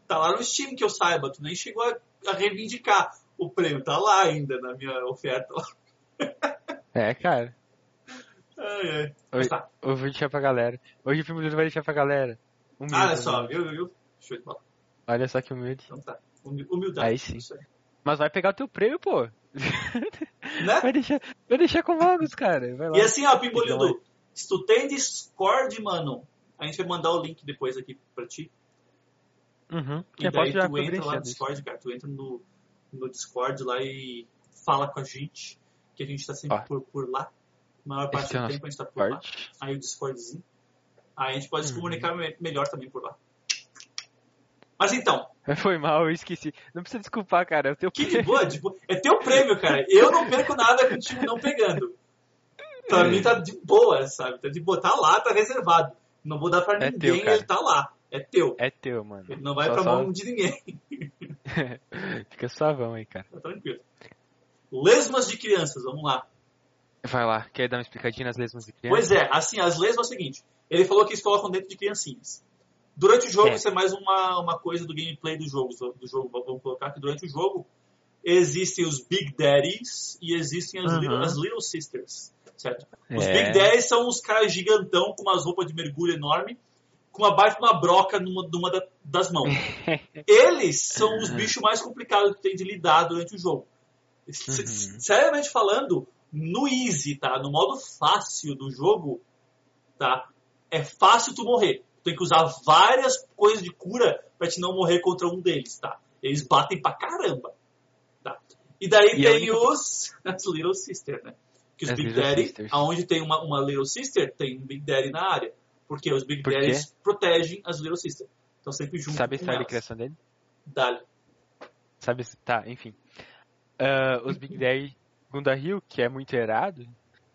Tá lá no Steam que eu saiba, tu nem chegou a, a reivindicar. O prêmio tá lá ainda na minha oferta. É, cara. Ai, ai. Hoje, tá. eu vou deixar pra galera. Hoje o Imbolildo vai deixar pra galera. Humilde, ah, olha só, viu, viu, viu? Show de bola. Olha só que humilde. Então tá. Humildade. Aí sim. Mas vai pegar o teu prêmio, pô. Né? Vai deixar, vai deixar com magos, cara. E assim, ó, Pimbolildo, se tu tem Discord, mano, a gente vai mandar o link depois aqui pra ti. Uhum. E daí tu entra lá no Discord, cara. Tu entra no, no Discord lá e fala com a gente, que a gente tá sempre por, por lá. A maior parte é do tempo a gente tá por lá. Aí o Discordzinho. Aí a gente pode uhum. se comunicar melhor também por lá. Mas então. Foi mal, eu esqueci. Não precisa desculpar, cara. É teu que de boa, de boa. É teu prêmio, cara. Eu não perco nada com o time não pegando. Pra mim tá de boa, sabe? Tá de boa. Tá lá, tá reservado. Não vou dar pra é ninguém, teu, ele tá lá. É teu. É teu, mano. Ele não vai só, pra só... mão de ninguém. Fica suavão aí, cara. Tá tranquilo. Lesmas de crianças, vamos lá. Vai lá, quer dar uma explicadinha nas lesmas de crianças? Pois é, assim, as lesmas é o seguinte. Ele falou que eles colocam dentro de criancinhas. Durante o jogo, é. isso é mais uma, uma coisa do gameplay do jogo, do jogo. Vamos colocar que durante o jogo existem os Big Daddies e existem as, uhum. little, as little Sisters, certo? Os é. Big Daddies são os caras gigantão com umas roupas de mergulho enorme, com uma baita uma broca numa, numa das mãos. Eles são os bichos mais complicados que tem de lidar durante o jogo. Uhum. Seriamente falando, no easy, tá? No modo fácil do jogo, tá? é fácil tu morrer. Tem que usar várias coisas de cura pra te não morrer contra um deles, tá? Eles batem pra caramba. Tá? E daí E tem única- os as Little Sister, né? Que os As Big Daddy, Sisters. aonde tem uma, uma Little Sister, tem um Big Daddy na área. Porque os Big Por? Daddies protegem as Little Sister. Estão sempre junto Sabe a criação dele? Dali. Sabe? Tá, enfim. Ah, os Big Daddy, Rio, que é muito errado.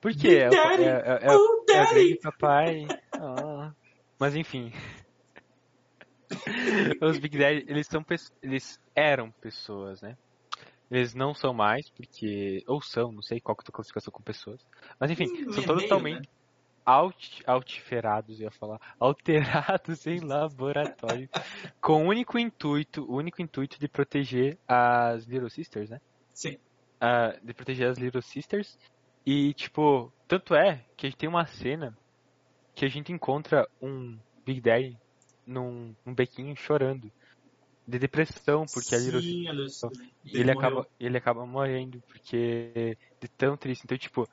Por quê? Big É, o- Daddy, é, é, é, oh, é o papai. Ah. Mas enfim. Os Big Daddy, eles são eles eram pessoas, né? Eles não são mais, porque. Ou são, não sei qual que é a tua classificação com pessoas. Mas enfim, Hum, são meio, totalmente né? alt, alterados, eu ia falar, alterados em laboratório, com o único intuito, o único intuito de proteger as Little Sisters, né? Sim. Ah, de proteger as Little Sisters. E, tipo, tanto é que a gente tem uma cena que a gente encontra um Big Daddy num, num bequinho chorando. De depressão, porque Sim, a Little Sister. e ele acaba, ele acaba morrendo, porque de tão triste. Então, tipo,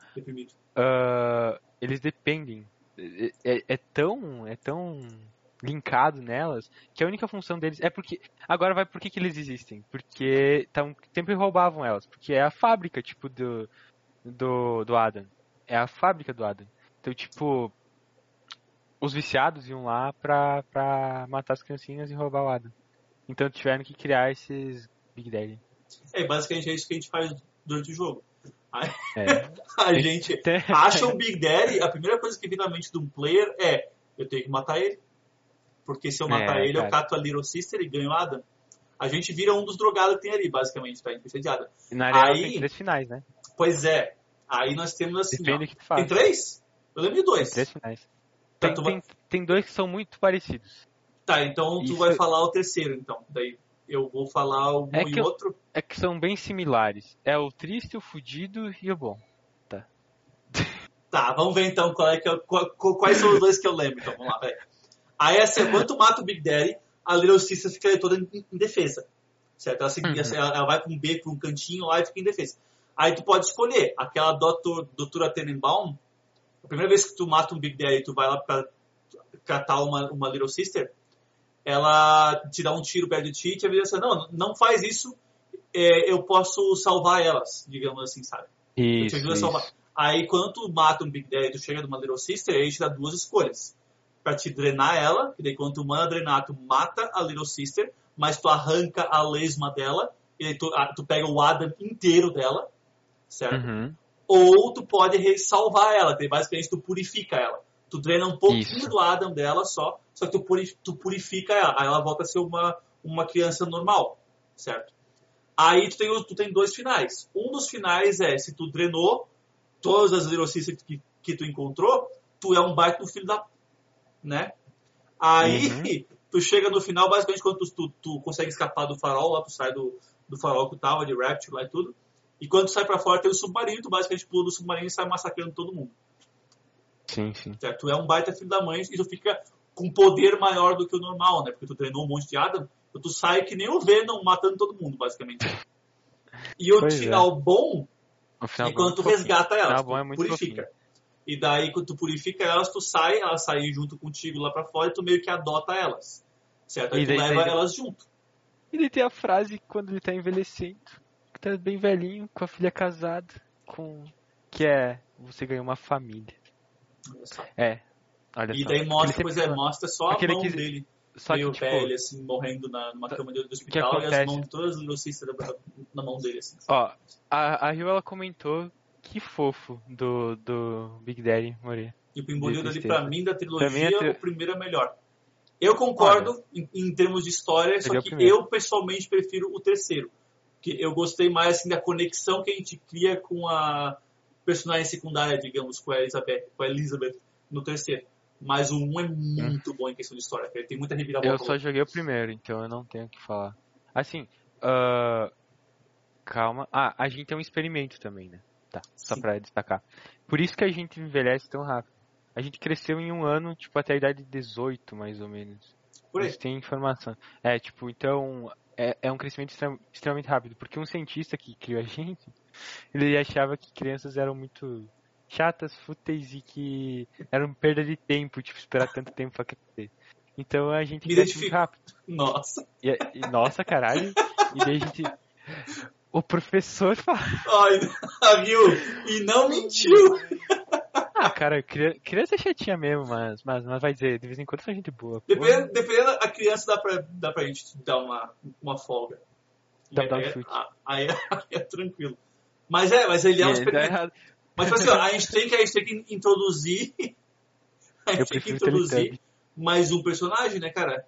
ah, eles dependem. É, é- é tão. É tão linkado nelas que a única função deles é porque agora vai por que, que eles existem porque tão, sempre roubavam elas porque é a fábrica tipo do do do Adam é a fábrica do Adam então tipo os viciados iam lá pra, pra matar as criancinhas e roubar o Adam então tiveram que criar esses Big Daddy É, basicamente é isso que a gente faz durante o jogo. é. A gente acha um Big Daddy, a primeira coisa que vem na mente de um player é eu tenho que matar ele. Porque se eu matar É, ele, eu cara. cato a Little Sister e ganho a Adam. A gente vira um dos drogados que tem ali, basicamente, tá? A gente precisa de Adam. na real Aí- tem três finais né Pois é. Aí nós temos assim, ó, depende do que tu faz Tem três? Eu lembro de dois. três finais Tá, tem, tu vai- tem, tem dois que são muito parecidos Tá, então tu Isso- vai falar o terceiro, então. Daí eu vou falar um É e eu- outro. é que são bem similares. É o triste, o fudido e o bom. Tá, vamos ver então qual é que eu- qual- quais são os dois que eu lembro. Então, vamos lá, peraí. Aí, assim, quando tu mata o Big Daddy, a Little Sister fica toda em, em defesa. Certo? Ela, Uhum. ela, ela vai com um B pra um cantinho lá e fica em defesa. Aí tu pode escolher. Aquela doutor, doutora Tenenbaum, a primeira vez que tu mata um Big Daddy e tu vai lá pra catar uma, uma Little Sister, ela te dá um tiro perto de ti e te avisa assim, não, não faz isso, é, eu posso salvar elas, digamos assim, sabe? Eu te Isso, ajudo a salvar. isso. Aí quando tu mata um Big Daddy, tu chega numa Little Sister, aí te dá duas escolhas. Pra te drenar ela, que daí quando tu manda drenar, tu mata a Little Sister, mas tu arranca a lesma dela, e tu, tu pega o Adam inteiro dela, certo? Uhum. Ou tu pode salvar ela, que basicamente tu purifica ela. Tu drena um pouquinho Isso. do Adam dela só, só que tu, puri- tu purifica ela, aí ela volta a ser uma, uma criança normal, certo? Aí tu tem, tu tem dois finais. Um dos finais é, se tu drenou todas as Sisters que, que tu encontrou, tu é um baita filho da... né? Aí, Uhum. tu chega no final, basicamente, quando tu, tu, tu consegue escapar do farol, lá tu sai do, do farol que tu tava, de Rapture lá e tudo, e quando tu sai pra fora tem o submarino, tu basicamente pula do submarino e sai massacrando todo mundo. Sim, sim. Certo? Tu é um baita filho da mãe e tu fica com poder maior do que o normal, né? Porque tu treinou um monte de Adam, então tu sai que nem o Venom matando todo mundo, basicamente. E o Pois final bom O final é quando tu é resgata O elas, final bom é tu muito purifica. E daí, quando tu purifica elas, tu sai, elas saem junto contigo lá pra fora e tu meio que adota elas. Certo? Aí E tu daí- leva daí- elas junto. E ele tem a frase quando ele tá envelhecendo, tá bem velhinho, com a filha casada, com. Que é. Você ganhou uma família. Olha só. É. Olha E só. daí mostra, pois é, mostra só a mão quis- dele, Só que, meio tipo, velho, assim, morrendo na, numa cama de, do hospital, e as mãos todas as Lucícias na mão dele, assim. ó, a, a Rio ela comentou que fofo do, do Big Daddy morrer. E o ali, pra mim, da trilogia, a tri- o primeiro é melhor. Eu concordo em, em termos de história, só é que primeiro. eu pessoalmente prefiro o terceiro. Que eu gostei mais assim, da conexão que a gente cria com a personagem secundária, digamos, com a Elizabeth, com a Elizabeth no terceiro. Mas o um é muito bom em questão de história. Ele tem muita reviravolta. Eu só joguei o primeiro, então eu não tenho o que falar. Assim, ah, calma. Ah, a gente tem um experimento também, né? Tá, só Sim. pra destacar. Por isso que a gente envelhece tão rápido. A gente cresceu em um ano, tipo, até a idade de 18, mais ou menos. Por aí. Isso tem informação. É, tipo, então, é, é um crescimento extrem- extremamente rápido. Porque um cientista que criou a gente, ele achava que crianças eram muito chatas, fúteis e que eram perda de tempo, tipo, esperar tanto tempo pra crescer. Então a gente Me cresce muito rápido. Nossa. E, e- nossa, caralho. E daí a gente. O professor fala. Ai, viu? E não mentiu. Ah, cara, cri- criança é chatinha mesmo, mas, mas, mas vai dizer, de vez em quando são gente boa. Dependendo, dependendo a criança, dá pra, dá pra gente dar uma, uma folga. Dá pra dar um aí, chute. aí, aí é tranquilo. Mas é, mas ele é um E dá experimento. Mas tipo assim, ó, a gente tem que, a gente tem que introduzir. A gente Eu tem que introduzir mais um personagem, né, cara?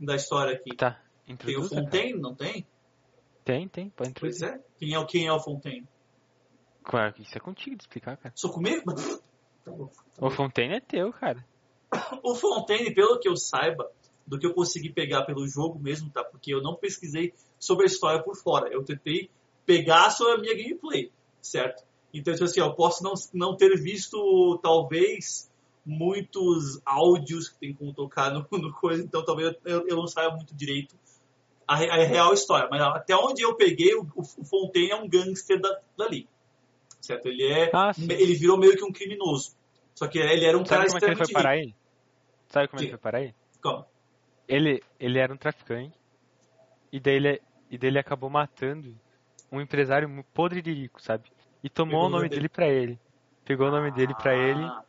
Da história aqui. Tá, Tem o introduza. cara. Fontaine, não tem? Tem, tem, pode Pois introduzir. é. Quem é, o- quem é o Fontaine? Claro, isso é contigo de explicar, cara. Sou comigo? Tá bom. O Fontaine é teu, cara. O Fontaine, pelo que eu saiba, do que eu consegui pegar pelo jogo mesmo, tá? Porque eu não pesquisei sobre a história por fora. Eu tentei pegar sobre a minha gameplay, certo? Então, assim, eu posso não, não ter visto, talvez, muitos áudios que tem como tocar no, no coisa, então talvez eu, eu não saiba muito direito a, a real história. Mas até onde eu peguei, o, o Fontaine é um gangster da, dali, certo? Ele é, Ah, sim. ele virou meio que um criminoso. Só que ele era um cara Sabe como é que ele foi extremamente parar aí? Sabe como é que Diga. ele foi parar aí? Calma. Ele, ele era um traficante. E daí ele, e daí ele acabou matando um empresário podre de rico, sabe? E tomou Pegou o nome nome dele pra ele. Pegou o nome dele pra ele. Ah,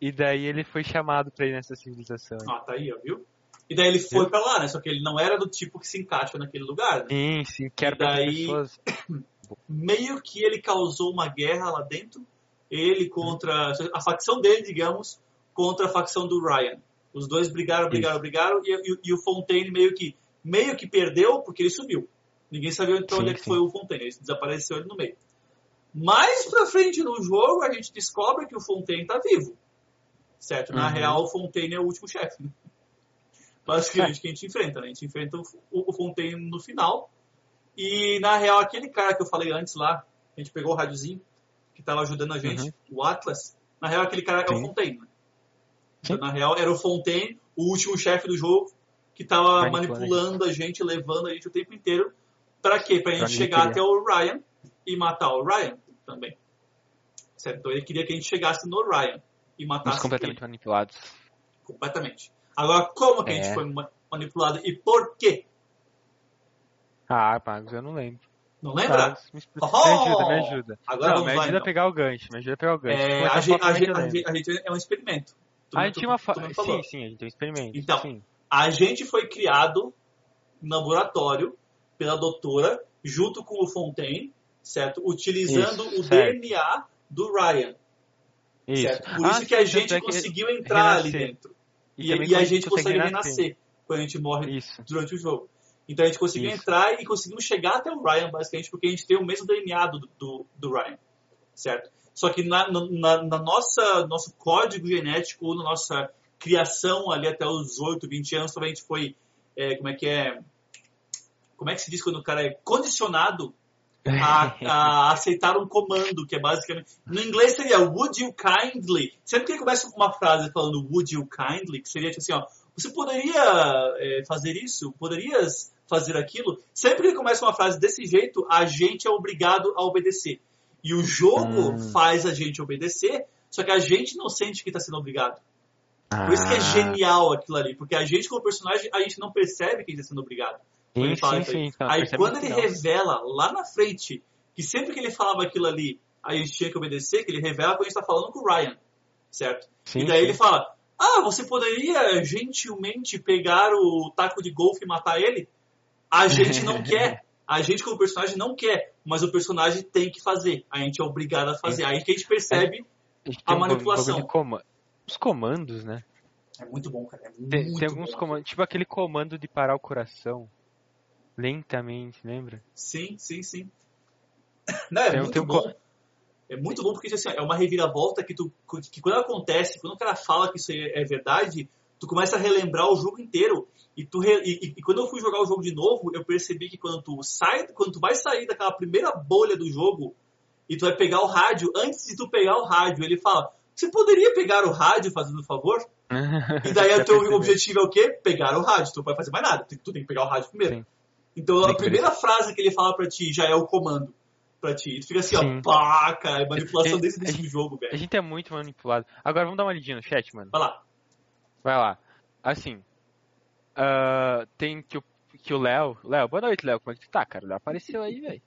E daí ele foi chamado pra ir nessa civilização. Ah, tá aí, ó, viu? E daí ele foi pra lá, né? Só que ele não era do tipo que se encaixa naquele lugar. né? Sim, sim, quero pra daí- pessoas. Meio que ele causou uma guerra lá dentro. Ele contra. A facção dele, digamos, contra a facção do Ryan. Os dois brigaram, brigaram, brigaram. E, e- e o Fontaine meio que, meio que perdeu porque ele sumiu. Ninguém sabia então Sim, onde é que foi o Fontaine. Ele desapareceu ele no meio. Mais pra frente no jogo, a gente descobre que o Fontaine tá vivo. Certo? Na Uhum. real, o Fontaine é o último chefe. Basicamente, que a gente enfrenta, né? A gente enfrenta o, o Fontaine no final. E, na real, aquele cara que eu falei antes lá, a gente pegou o rádiozinho, que tava ajudando a gente, o Atlas. Na real, aquele cara é o Sim. Fontaine. Né? Sim. Então, na real, era o Fontaine, o último chefe do jogo, que tava Manipulando a gente, levando a gente o tempo inteiro. Pra quê? Pra gente Pra chegar até o Ryan e matar o Ryan também. Certo? Então ele queria que a gente chegasse no Ryan e matasse Mas completamente ele. manipulados. Completamente. Agora, como que a É. gente foi ma- manipulado e por quê? Ah, Magos, eu não lembro. Não lembra? Magos, me, Oh! me ajuda, me ajuda. Agora não, me lá, ajuda a então. pegar o gancho, me ajuda a pegar o gancho. É, a, gente, a, gente, a, gente, a gente é um experimento. Tu- A tu- gente tinha uma fa... Sim, sim, a gente tem um experimento. Então, sim. A gente foi criado no laboratório pela doutora, junto com o Fontaine, certo? Utilizando Isso, o certo. DNA do Ryan, Isso. certo? Por Ah, isso que sim, a tanto gente é que conseguiu entrar ali renascer. dentro. E, E, e a gente consegue renascer. renascer quando a gente morre Isso. durante o jogo. Então a gente conseguiu Isso. entrar e conseguimos chegar até o Ryan, basicamente, porque a gente tem o mesmo DNA do, do, do Ryan, certo? Só que na, na, na nossa nosso código genético, na nossa criação ali até os 8, 20 anos, também a gente foi, é, como é que é, como é que se diz quando o cara é condicionado a, a aceitar um comando, que é basicamente, no inglês seria would you kindly, sempre que ele começa com uma frase falando would you kindly, que seria tipo assim, ó, você poderia é, fazer isso? Poderias fazer aquilo? Sempre que ele começa uma frase desse jeito, a gente é obrigado a obedecer. E o jogo Hum. faz a gente obedecer, só que a gente não sente que está sendo obrigado. Por isso que é Ah, genial aquilo ali, porque a gente como personagem, a gente não percebe que a gente está sendo obrigado. quando Sim, fala sim, sim. Então, Aí quando ele revela lá na frente que sempre que ele falava aquilo ali, a gente tinha que obedecer, que ele revela quando a gente está falando com o Ryan, certo? E daí ele fala, ah, você poderia gentilmente pegar o taco de golfe e matar ele? A gente não quer. A gente como personagem não quer, mas o personagem tem que fazer. A gente é obrigado a fazer. Aí que a gente percebe. A gente a tem um manipulação. de coma- Os comandos, né? É muito bom, cara. É Tem, muito tem alguns bom. comandos, tipo aquele comando de parar o coração lentamente, lembra? Sim, sim, sim. Não, é Tem- muito tem um bom. co- É muito bom porque assim, é uma reviravolta que, tu, que quando acontece, quando o cara fala que isso é verdade, tu começa a relembrar o jogo inteiro. E, tu re- e, e- quando eu fui jogar o jogo de novo, eu percebi que quando tu sai, quando tu vai sair daquela primeira bolha do jogo e tu vai pegar o rádio, antes de tu pegar o rádio, ele fala: Você poderia pegar o rádio fazendo um favor? E daí o teu objetivo é o quê? Pegar o rádio. Tu não vai fazer mais nada. Tu, tu tem que pegar o rádio primeiro. Sim. Então a primeira frase que ele fala pra ti já é o comando. Pra ti. E tu fica assim, Sim. ó, pá, cara, manipulação desse, desse gente, jogo, velho. A gente é muito manipulado. Agora vamos dar uma lidinha no chat, mano. Vai lá. Vai lá. Assim, uh, tem que o que o Léo. Léo, boa noite, Léo. Como é que tu tá, cara? O Léo apareceu aí, velho.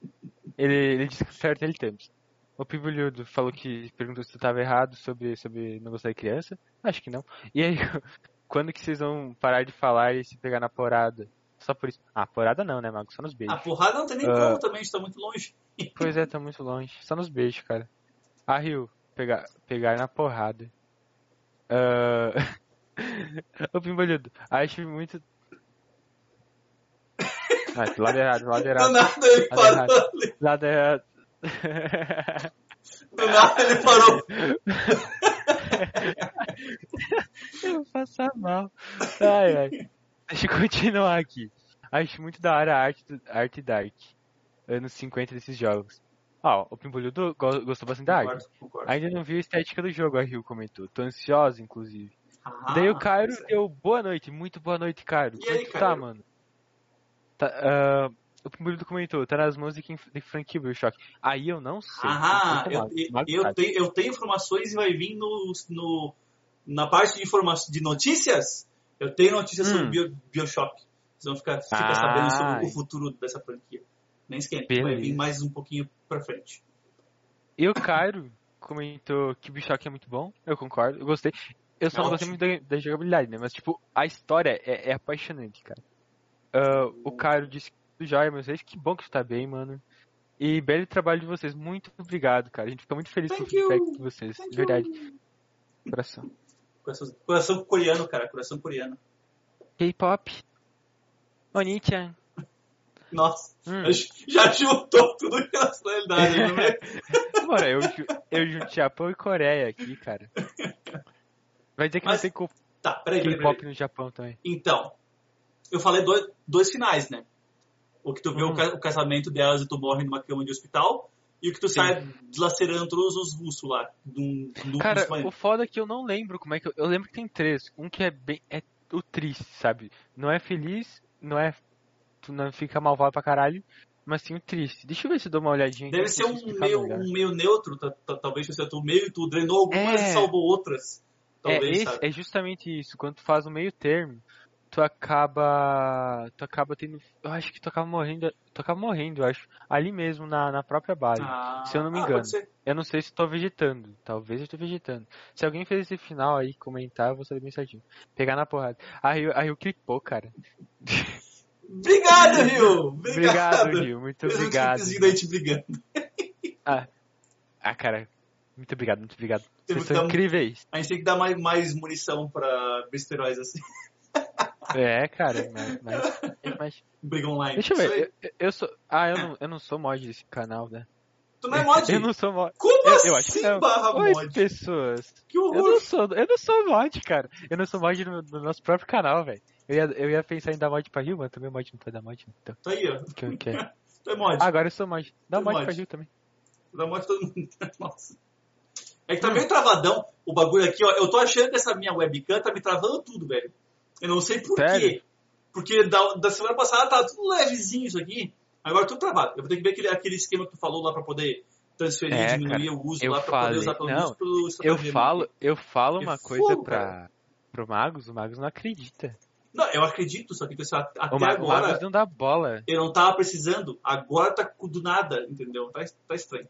Ele, ele disse que certo ele temos. O Pibulhudo falou que perguntou se tu tava errado sobre, sobre não gostar de criança. Acho que não. E aí, quando que vocês vão parar de falar e se pegar na porada? Só por isso. Ah, porada não, né, Mago? Só nos beijos. A porrada não tem nem uh, como também, está muito longe. pois é, tá muito longe. Só nos beijos, cara. Ah, Rio, pegar, pegar na porrada. Uh... o Pimbolhudo, acho muito ah, lado errado, lado errado. Do nada ele lado parou errado. ali. Lado errado. Do nada ele parou. eu vou passar mal. Ai, ai. Deixa eu continuar aqui. Acho muito da hora a arte, arte dark. Anos 50 desses jogos. Ó, o Pimboludo gostou bastante da arte. Ainda não viu a estética do jogo, a Rio comentou. Tô ansiosa, inclusive. Ah, Daí o Cairo deu boa noite, muito boa noite, Cairo. E Como aí, é tá, mano? Tá, uh, o primeiro comentou, tá nas mãos de, quem, de Frank Bioshock. Aí eu não sei. Ah, eu, eu, eu, tenho, eu tenho informações e vai vir no, no, na parte de, informações de notícias. Eu tenho notícias hum. sobre Bio, Bioshock. Vocês vão ficar, ficar ah, sabendo sobre o futuro dessa franquia. Nem esquenta, vai vir mais um pouquinho pra frente. E o Cairo comentou que Bioshock é muito bom. Eu concordo, eu gostei. Eu só é não gostei muito da, da, jogabilidade, né? Mas, tipo, a história é, é apaixonante, cara. Uh, o Cairo disse do Jair, mas que bom que está bem, mano. E belo trabalho de vocês. Muito obrigado, cara. A gente fica muito feliz com o feedback de vocês. Thank de verdade. You. Coração. Coração. Coração coreano, cara. Coração coreano. K-pop. Oni-chan. Nossa, hum. já juntou tudo que é nacionalidade, não é? Mano, eu, eu junto Japão e Coreia aqui, cara. Vai dizer que Mas, não tem tá, K-pop no Japão também. Então, eu falei dois, dois finais, né? O que tu vê uhum. o casamento delas e tu morre numa cama de hospital, e o que tu Sim. sai dilacerando todos os russos lá. Do, do Cara, o foda é que eu não lembro como é que. Eu, eu lembro que tem três. Um que é bem. É o triste, sabe? Não é feliz, não é. Tu não fica malvado pra caralho, mas sim o triste. Deixa eu ver se eu dou uma olhadinha. Deve ser um meio, um meio neutro, talvez você tu meio e tu drenou algumas é... e salvou outras. É, talvez, é, é justamente isso. Quando tu faz o meio termo, tu acaba. Tu acaba tendo. Eu acho que tu acaba morrendo. Tu acaba morrendo, eu acho. Ali mesmo, na, na própria base. Ah, se eu não me ah, engano. eu não sei se tô vegetando. Talvez eu tô vegetando. Se alguém fez esse final aí, comentar, eu vou saber bem certinho. Pegar na porrada. Aí, aí o clipou, cara. Obrigado, Rio! Obrigado, obrigado Rio. Muito Fez obrigado. Um aí te brigando. ah, ah, cara. Muito obrigado, muito obrigado. Vocês são incríveis. A gente tem que dar mais, mais munição pra besteróis assim. É, cara, mas. mas, mas... Briga online. Deixa eu ver. Eu, eu, sou. Ah, eu não, eu não sou mod desse canal, né? Tu não é mod? Eu não sou mod. Como eu, assim, eu acho que não. barra Oi, mod? pessoas. Que horror. Eu não sou, eu não sou mod, cara. Eu não sou mod no, no nosso próprio canal, velho. Eu ia, eu ia pensar em dar mod pra Rio, mas também mod não pode dar mod. Então. Tá aí, ó. Que, que é. tu é mod. Ah, agora eu sou mod. Dá é mod, mod pra Rio também. Dá mod todo mundo. Nossa. É que tá meio travadão o bagulho aqui, ó. Eu tô achando que essa minha webcam tá me travando tudo, velho. Eu não sei por Sério? quê. Porque da, da semana passada tava tudo levezinho isso aqui. Agora tudo travado. Eu vou ter que ver aquele, aquele esquema que tu falou lá pra poder transferir, é, diminuir cara, o uso lá pra falei, poder usar pelo menos pelo Eu falo, eu falo uma coisa pra, pro Magos, o Magos não acredita. Não, eu acredito, só que até o agora. O não dá bola. Eu não tava precisando, agora tá do nada, entendeu? Tá, tá estranho.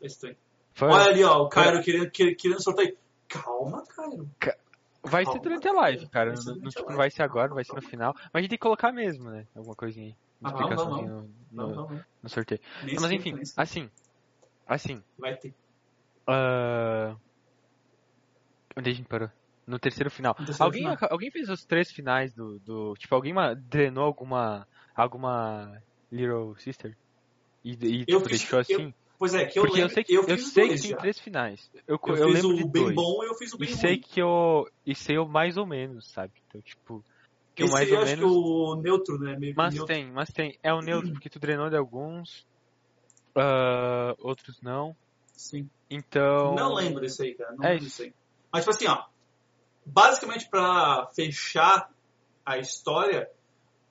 Tá estranho. Foi. Olha ali, ó, o Cairo querendo, querendo soltar aí. Calma, Cairo. Ca... Vai ser durante a live, cara. Não, não, tipo, não vai ser agora, não vai ser no final. Mas a gente tem que colocar mesmo, né? Alguma coisinha aí. Uma ah, explicaçãozinha no, no, no, sorteio. Não, mas enfim, assim. Assim. Vai ter. Uh... Onde a gente parou? No terceiro final. No terceiro alguém, final. alguém fez os três finais do. do tipo, alguém drenou alguma. alguma Little Sister? E, e tipo, fiz, deixou assim? Eu, Pois é, que eu Porque lembro, eu sei que, eu, eu sei que tem três finais. Eu, eu, eu lembro de bem dois. bom eu fiz o bem e ruim. sei que eu e sei o mais ou menos, sabe? Então, tipo, que mais eu ou acho menos que o neutro, né? Meio Mas neutro. tem, mas tem. É o neutro porque tu drenou de alguns, uh, outros não. Sim. Então. Não lembro isso aí, cara. Não é lembro isso aí. Mas tipo assim, ó. Basicamente pra fechar a história,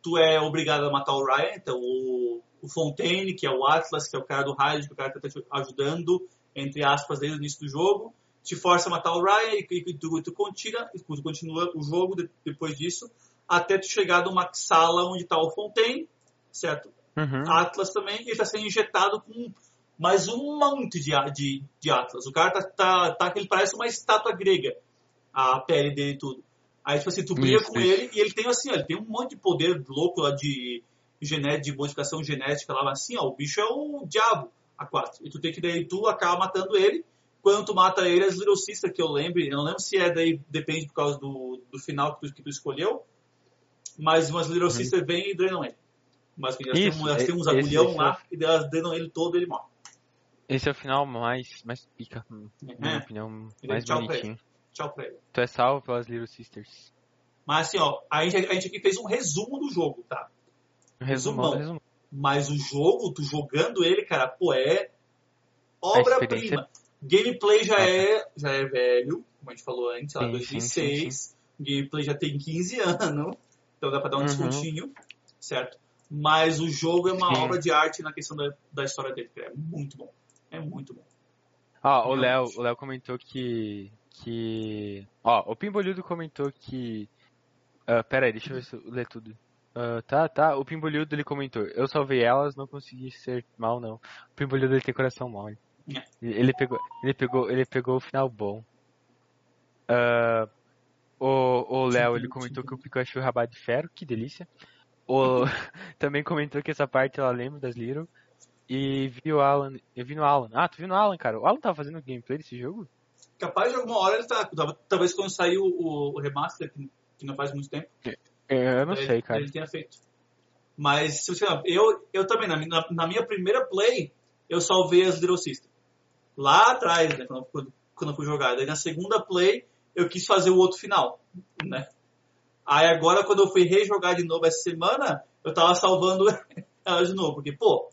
tu é obrigado a matar o Ryan, então o o, Fontaine, que é o Atlas, que é o cara do raid, que é o cara que tá te ajudando, entre aspas, desde o início do jogo. Te força a matar o Ryan e, e tu, tu, continua, tu continua o jogo de, depois disso, até tu chegar numa sala onde tá o Fontaine, certo? Uhum. Atlas também, e ele tá sendo injetado com mais um monte de, de, de Atlas. O cara tá, tá, tá que ele parece uma estátua grega, a pele dele e tudo. Aí, tipo assim, tu briga Isso, com isso. ele e ele tem assim, ó, ele tem um monte de poder louco lá de, gené de modificação genética lá, assim, ó, o bicho é o diabo, a 4. E tu tem que daí, tu acaba matando ele. Quando tu mata ele, as Little Sister, que eu lembro, eu não lembro se é daí, depende por causa do, do final que tu, que tu escolheu, mas umas Little Sister vêm e drenam ele. Mas elas, Uhum. Isso, têm, elas têm uns esse- agulhão esse é lá e elas drenam ele todo e ele morre. Esse é o final mais, mais pica, na minha É. opinião, mais tchau pra bonitinho. Tchau pra ele. Tu é salvo pelas Little Sisters. Mas assim, ó, a gente, a gente aqui fez um resumo do jogo, tá? Resumão, Resumão. resumão. Mas o jogo, tu jogando ele, cara, pô, é obra-prima. Gameplay já é, já é velho, como a gente falou antes, lá Sim, 2006. Gameplay já tem 15 anos, então dá pra dar um Uhum. descontinho, certo? Mas o jogo é uma Sim. obra de arte na questão da, da história dele, cara. É muito bom. É muito bom. Ó, o Léo, o Léo comentou que. que. Ó, o Pimbolildo comentou que. ah, pera aí, deixa eu ver se eu ler tudo. Ah, tá, tá. O Pimbolildo ele comentou. Eu salvei elas, não consegui ser mal, não. O Pimbolildo ele tem coração mole. É. Ele pegou, ele pegou, ele pegou o final bom. Ah, o Léo ele comentou que o Pikachu é rabado de ferro, que delícia. O também comentou que essa parte ela lembra das Little. E viu o Alan. Eu vi no Alan. Ah, tu viu no Alan, cara? O Alan tava fazendo gameplay desse jogo? Capaz de alguma hora ele tá. Talvez quando saiu o, o remaster, que, que não faz muito tempo. É, Eu não sei, cara. Ele tenha feito. Mas, se você eu, eu também, na, minha- na minha primeira play, eu salvei as Little Sister. Lá atrás, né, quando, quando, eu fui jogar. Daí na segunda play, eu quis fazer o outro final, né? Aí agora, quando eu fui rejogar de novo essa semana, eu tava salvando ela de novo. Porque, pô,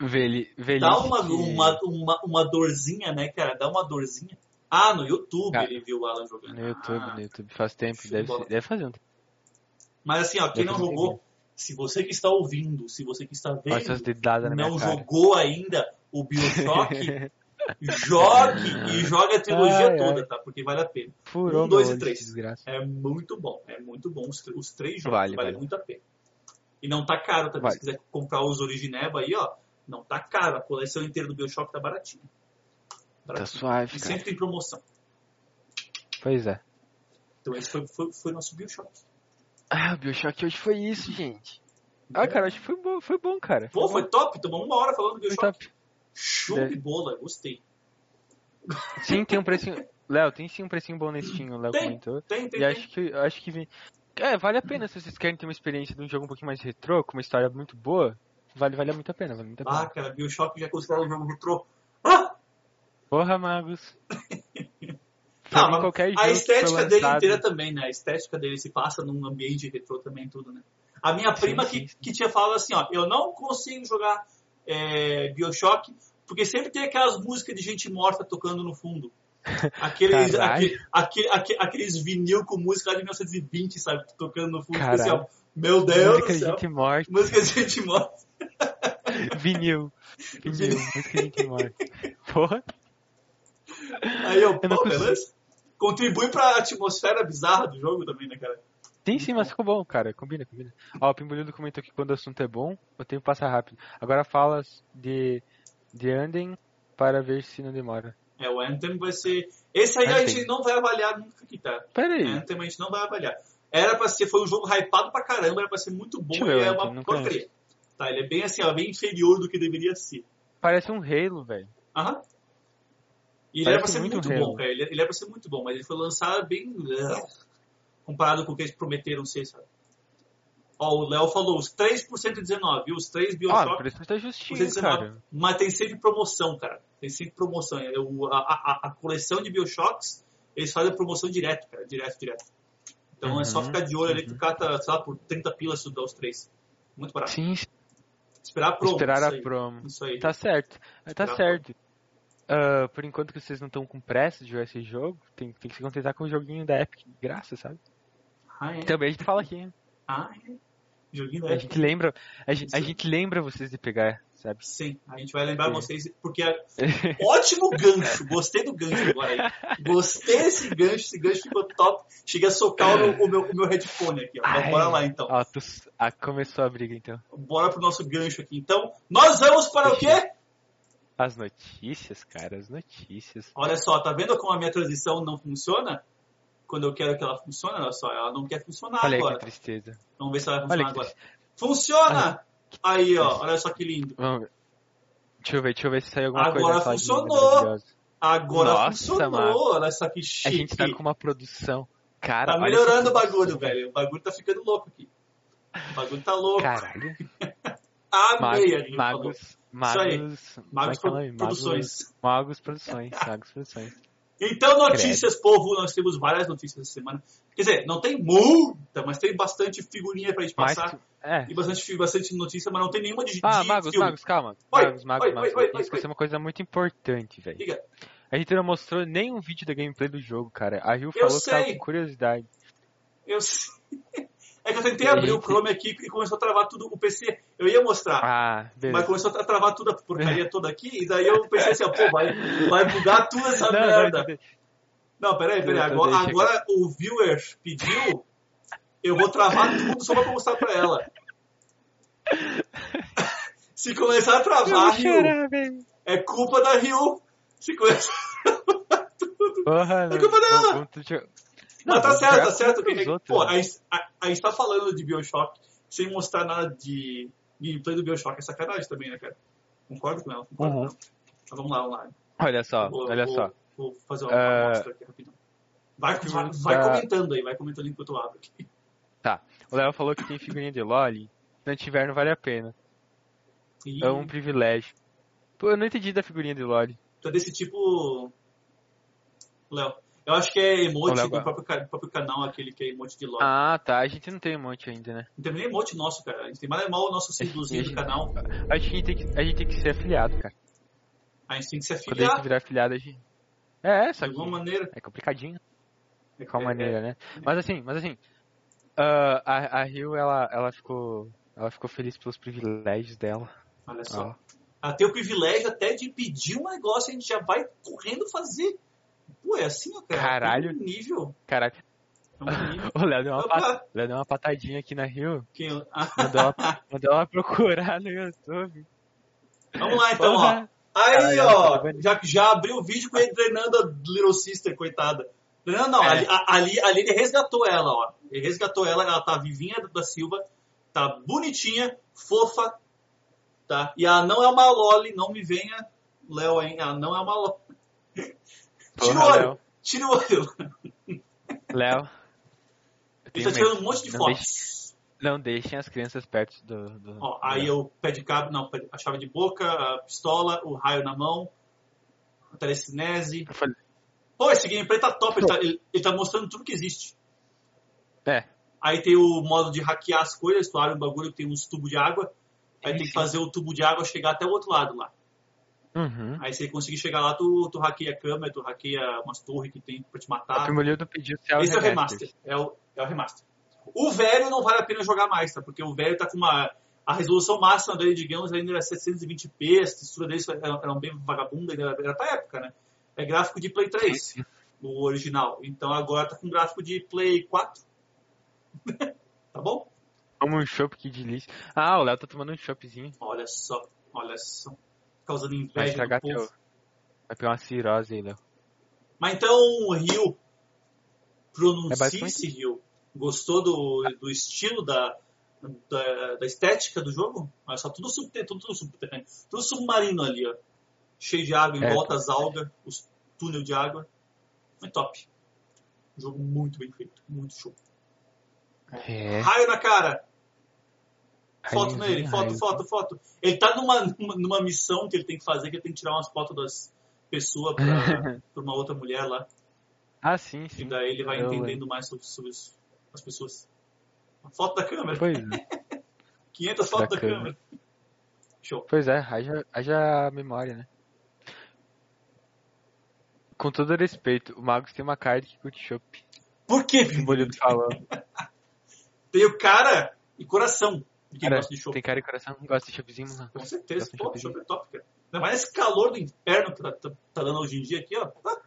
Veli, velhice. dá uma, uma, uma, uma dorzinha, né, cara? Dá uma dorzinha. Ah, no YouTube Ah, ele viu o Alan jogando. No YouTube, Ah, no YouTube. Faz tempo. Deve, deve fazer um tempo. Mas assim, ó, quem não jogou, se você que está ouvindo, se você que está vendo, não jogou ainda o Bioshock, jogue e jogue a trilogia Ai, toda, ai. tá? Porque vale a pena. Furou Um, dois e três. Desgraça. É muito bom, é muito bom. Os, os três jogos Vale, vale, vale. muito a pena. E não tá caro também. Vale. Se quiser comprar os origineba aí, ó, não tá caro. A coleção inteira do Bioshock tá baratinha. Tá suave, E cara. sempre tem promoção. Pois é. Então esse foi, foi, foi nosso Bioshock. Ah, o Bioshock hoje foi isso, gente. Ah, cara, acho que foi bom, foi bom, cara. Pô, foi top. Tomamos uma hora falando do Foi Bioshock. top. Show É. de bola, gostei. Sim, tem um precinho. Léo, tem sim um precinho bom nesse Steam, o Léo Tem, comentou. Tem, tem, E tem. acho que, acho que vem. É, vale a pena se vocês querem ter uma experiência de um jogo um pouquinho mais retrô, com uma história muito boa. Vale, vale muito a pena, vale muito a Ah, pena. cara, Bioshock já é considerado um jogo retrô. Ah! Porra, magos. Pra qualquer A estética dele inteira também, né? A estética dele se passa num ambiente retrô também, tudo, né? A minha prima sim, que, sim. que tinha falado assim, ó, eu não consigo jogar é, Bioshock porque sempre tem aquelas músicas de gente morta tocando no fundo. Aqueles, aquele, aquele, aque- aqueles vinil com música lá de 1920, sabe? Tocando no fundo. Tipo Assim, ó, meu Deus Música do de céu. gente morta. Música de gente morta. Vinil. Vinil, música de gente morta. Porra. Aí eu, Eu pô, beleza? Contribui pra atmosfera bizarra do jogo também, né, cara? Sim, sim, mas ficou bom, cara. Combina, combina. Ó, o Pimbolildo comentou que quando o assunto é bom, o tempo passa rápido. Agora fala de, de Anden para ver se não demora. É, o Anthem vai ser. Esse aí a Anthem. gente não vai avaliar nunca aqui, tá? Pera aí. Anthem a gente não vai avaliar. Era pra ser, foi um jogo hypado pra caramba, era pra ser muito bom Deixa e ver é Anthem, uma porcaria. Tá, ele é bem assim, ó, bem inferior do que deveria ser. Parece um Halo, velho. Aham. E ele Parece era pra ser muito muito, bom, cara. Ele, ele era pra ser muito bom, mas ele foi lançado bem. comparado com o que eles prometeram ser, sabe? Ó, o Léo falou, os 3% de 19, viu? Os 3 Ah, Bioshock. por isso que tá por justinho, 119. cara. Mas tem sempre promoção, cara. Tem sempre promoção. É, o- a, a- a coleção de Bioshocks, eles fazem promoção direto, cara. Direto, direto. Então é só Uhum, ficar de olho ali que uhum. tu cata, sei lá, por 30 pilas se dá os três. Muito barato. Sim, Esperar a promo. esperar a promo. Isso aí. Tá certo. Tá Esperar certo. Ah, por enquanto que vocês não estão com pressa de jogar esse jogo, tem, tem que se contentar com o joguinho da Epic de graça, sabe? Ah, é. Também a gente fala aqui. Ah, é. Joguinho A leve. gente lembra, a gente, a gente lembra vocês de pegar, sabe? Sim, a gente vai lembrar Sim. vocês, porque é ótimo gancho, gostei do gancho agora aí. Gostei desse gancho, esse gancho ficou top. Cheguei a socar o meu, o meu, o meu headphone aqui, ó. Ai. bora lá então. Ó, tu, ah, começou a briga então. Bora pro nosso gancho aqui. Então, nós vamos para o quê? As notícias, cara, as notícias. Olha só, tá vendo como a minha transição não funciona? Quando eu quero que ela funcione, olha só, ela não quer funcionar Olha agora. que tristeza. Vamos ver se ela vai Olha funcionar agora. tristeza. Funciona! Aí, ó, olha só que lindo. Vamos ver. Deixa eu ver, deixa eu ver se saiu alguma Agora coisa. funcionou. Agora Nossa, funcionou, mano. olha só que A chique. gente tá com uma produção. Cara, Tá olha melhorando o bagulho, velho. O bagulho tá ficando louco aqui. O bagulho tá louco. Caralho. Amei, a gente falou. Magos, magos, Magos, como é? Produções. Magos, Produções, Magos Produções. Então, notícias, povo, nós temos várias notícias essa semana. Quer dizer, não tem muita, mas tem bastante figurinha pra gente Mas, passar. é. E bastante, bastante notícia, mas não tem nenhuma de, Ah, de magos, filme. magos, calma. Oi, magos, magos, oi, magos. oi, oi, oi. uma coisa muito importante, velho. A gente não mostrou nenhum vídeo da gameplay do jogo, cara. A Rio falou que tava com curiosidade. Eu sei. É que eu tentei abrir o Chrome aqui e começou a travar tudo o PC. Eu ia mostrar, Ah, mas começou a travar tudo a porcaria toda aqui, e daí eu pensei assim, pô, vai, vai bugar tudo essa Não, merda. não, Não, peraí, peraí. Agora, agora o viewer pediu, eu vou travar tudo só pra mostrar pra ela. Se começar a travar, Rio, é culpa da Rio. Se começar a travar tudo. Porra, É culpa dela. vamos- Não, tá certo, tá certo. que- outros, pô, né? a, gente- a, a gente tá falando de Bioshock sem mostrar nada de gameplay do Bioshock. É sacanagem também, né, cara? Concordo com ela. Concordo Uhum. com ela. Mas vamos lá, vamos lá. Olha só, Vou- olha vou- só. Vou fazer uma É, amostra aqui rapidão. Vai, vai, vai tá- comentando aí, vai comentando enquanto eu abro aqui. O Léo falou que tem figurinha de LOL. Se não tiver, não vale a pena. E É um privilégio. Pô, eu não entendi da figurinha de LOL. tá desse tipo. Léo. Eu acho que é emote do próprio, do próprio canal, aquele que é emote de LOL. Ah, tá. A gente não tem monte ainda, né? Não tem nem emote nosso, cara. A gente tem mais mal o nosso símbolozinho do canal. A gente tem que, a gente tem que ser afiliado, cara. A gente tem que se Quando a gente virar afiliado, a gente. É, só de que alguma maneira. é complicadinho. De É, qual é, maneira, né? Mas assim, mas assim. ah, a, a Rio, ela, ela ficou. Ela ficou feliz pelos privilégios dela. Olha só. Ela tem o privilégio até de pedir um negócio e a gente já vai correndo fazer. Pô, é assim, ó, cara. Caralho. É um nível. É um nível. o Léo deu uma, pat... Léo deu uma patadinha aqui na Rio. Quem- ah, Mandou ela, mandou ela procurar no YouTube. Vamos lá, então, ó. Porra. Aí, Caralho, ó, tá vendo? já, já abriu o vídeo com ele treinando a Little Sister, coitada. Não, não, É. ali, ali, ali ele resgatou ela, ó. Ele resgatou ela, ela tá vivinha da Silva, tá bonitinha, fofa, tá? E ela não é uma Loli, não me venha, Léo, hein? Ela não é uma Loli. Tira o olho, tira o olho. Léo. eu Ele tá tirando um monte de Não fotos. deixe- Não deixem as crianças perto do. do Ó, aí Léo. o pé de cabo, não, a chave de boca, a pistola, o raio na mão, a telecinese. Eu falei, Pô, esse gameplay tá top, ele tá, ele, ele tá mostrando tudo que existe. é, Aí tem o modo de hackear as coisas, tu abre um bagulho que tem uns tubos de água, aí tem que fazer o tubo de água chegar até o outro lado lá. Uhum. Aí se ele conseguir chegar lá, tu, tu hackeia a câmera, tu hackeia umas torres que tem pra te O matar. Primolildo pediu se é o Esse é o remaster. É o, é o remaster. O velho não vale a pena jogar mais, tá? Porque o velho tá com uma. A resolução máxima dele, digamos, ainda era 720p, as texturas deles eram, eram bem vagabundas, ainda era pra época, né? É gráfico de Play 3, o original. Então agora tá com gráfico de Play 4. tá bom? Como um chopp aqui de lixo. Ah, o Léo tá tomando um choppzinho. Olha só, olha só. Causando Vai inveja do estragar povo. teu. Vai pegar uma cirrose aí, Léo. Mas então, o Rio, É pronuncie-se, basicamente- Rio. Gostou do, do estilo, da, da, da estética do jogo? Olha só, tudo, subter, tudo, subterrâneo, tudo submarino ali, ó. Cheio de água, em É. volta as algas, os túneis de água. É top. Jogo muito bem feito, muito show. É. Raio na cara! Foto nele, foto, foto, foto. Ele tá numa, numa, missão que ele tem que fazer, que ele tem que tirar umas fotos das pessoas pra, pra uma outra mulher lá. Ah, sim, E sim. daí ele vai Eu entendendo mais sobre, sobre as pessoas. A foto da câmera. Pois é. 500 fotos da, Da câmera. câmera. Show. Pois é, haja, haja memória, né? Com todo respeito, o Magos tem uma card que curte chopp. Por quê? O Bolildo falou. Tem o cara e coração de quem Cara, gosta de chopp. Tem cara e coração, gosta de choppzinho, mano. Com certeza, de pô, chopp é top, cara. Ainda mais esse calor do inferno que tá, tá- tá dando hoje em dia aqui, ó. Tá.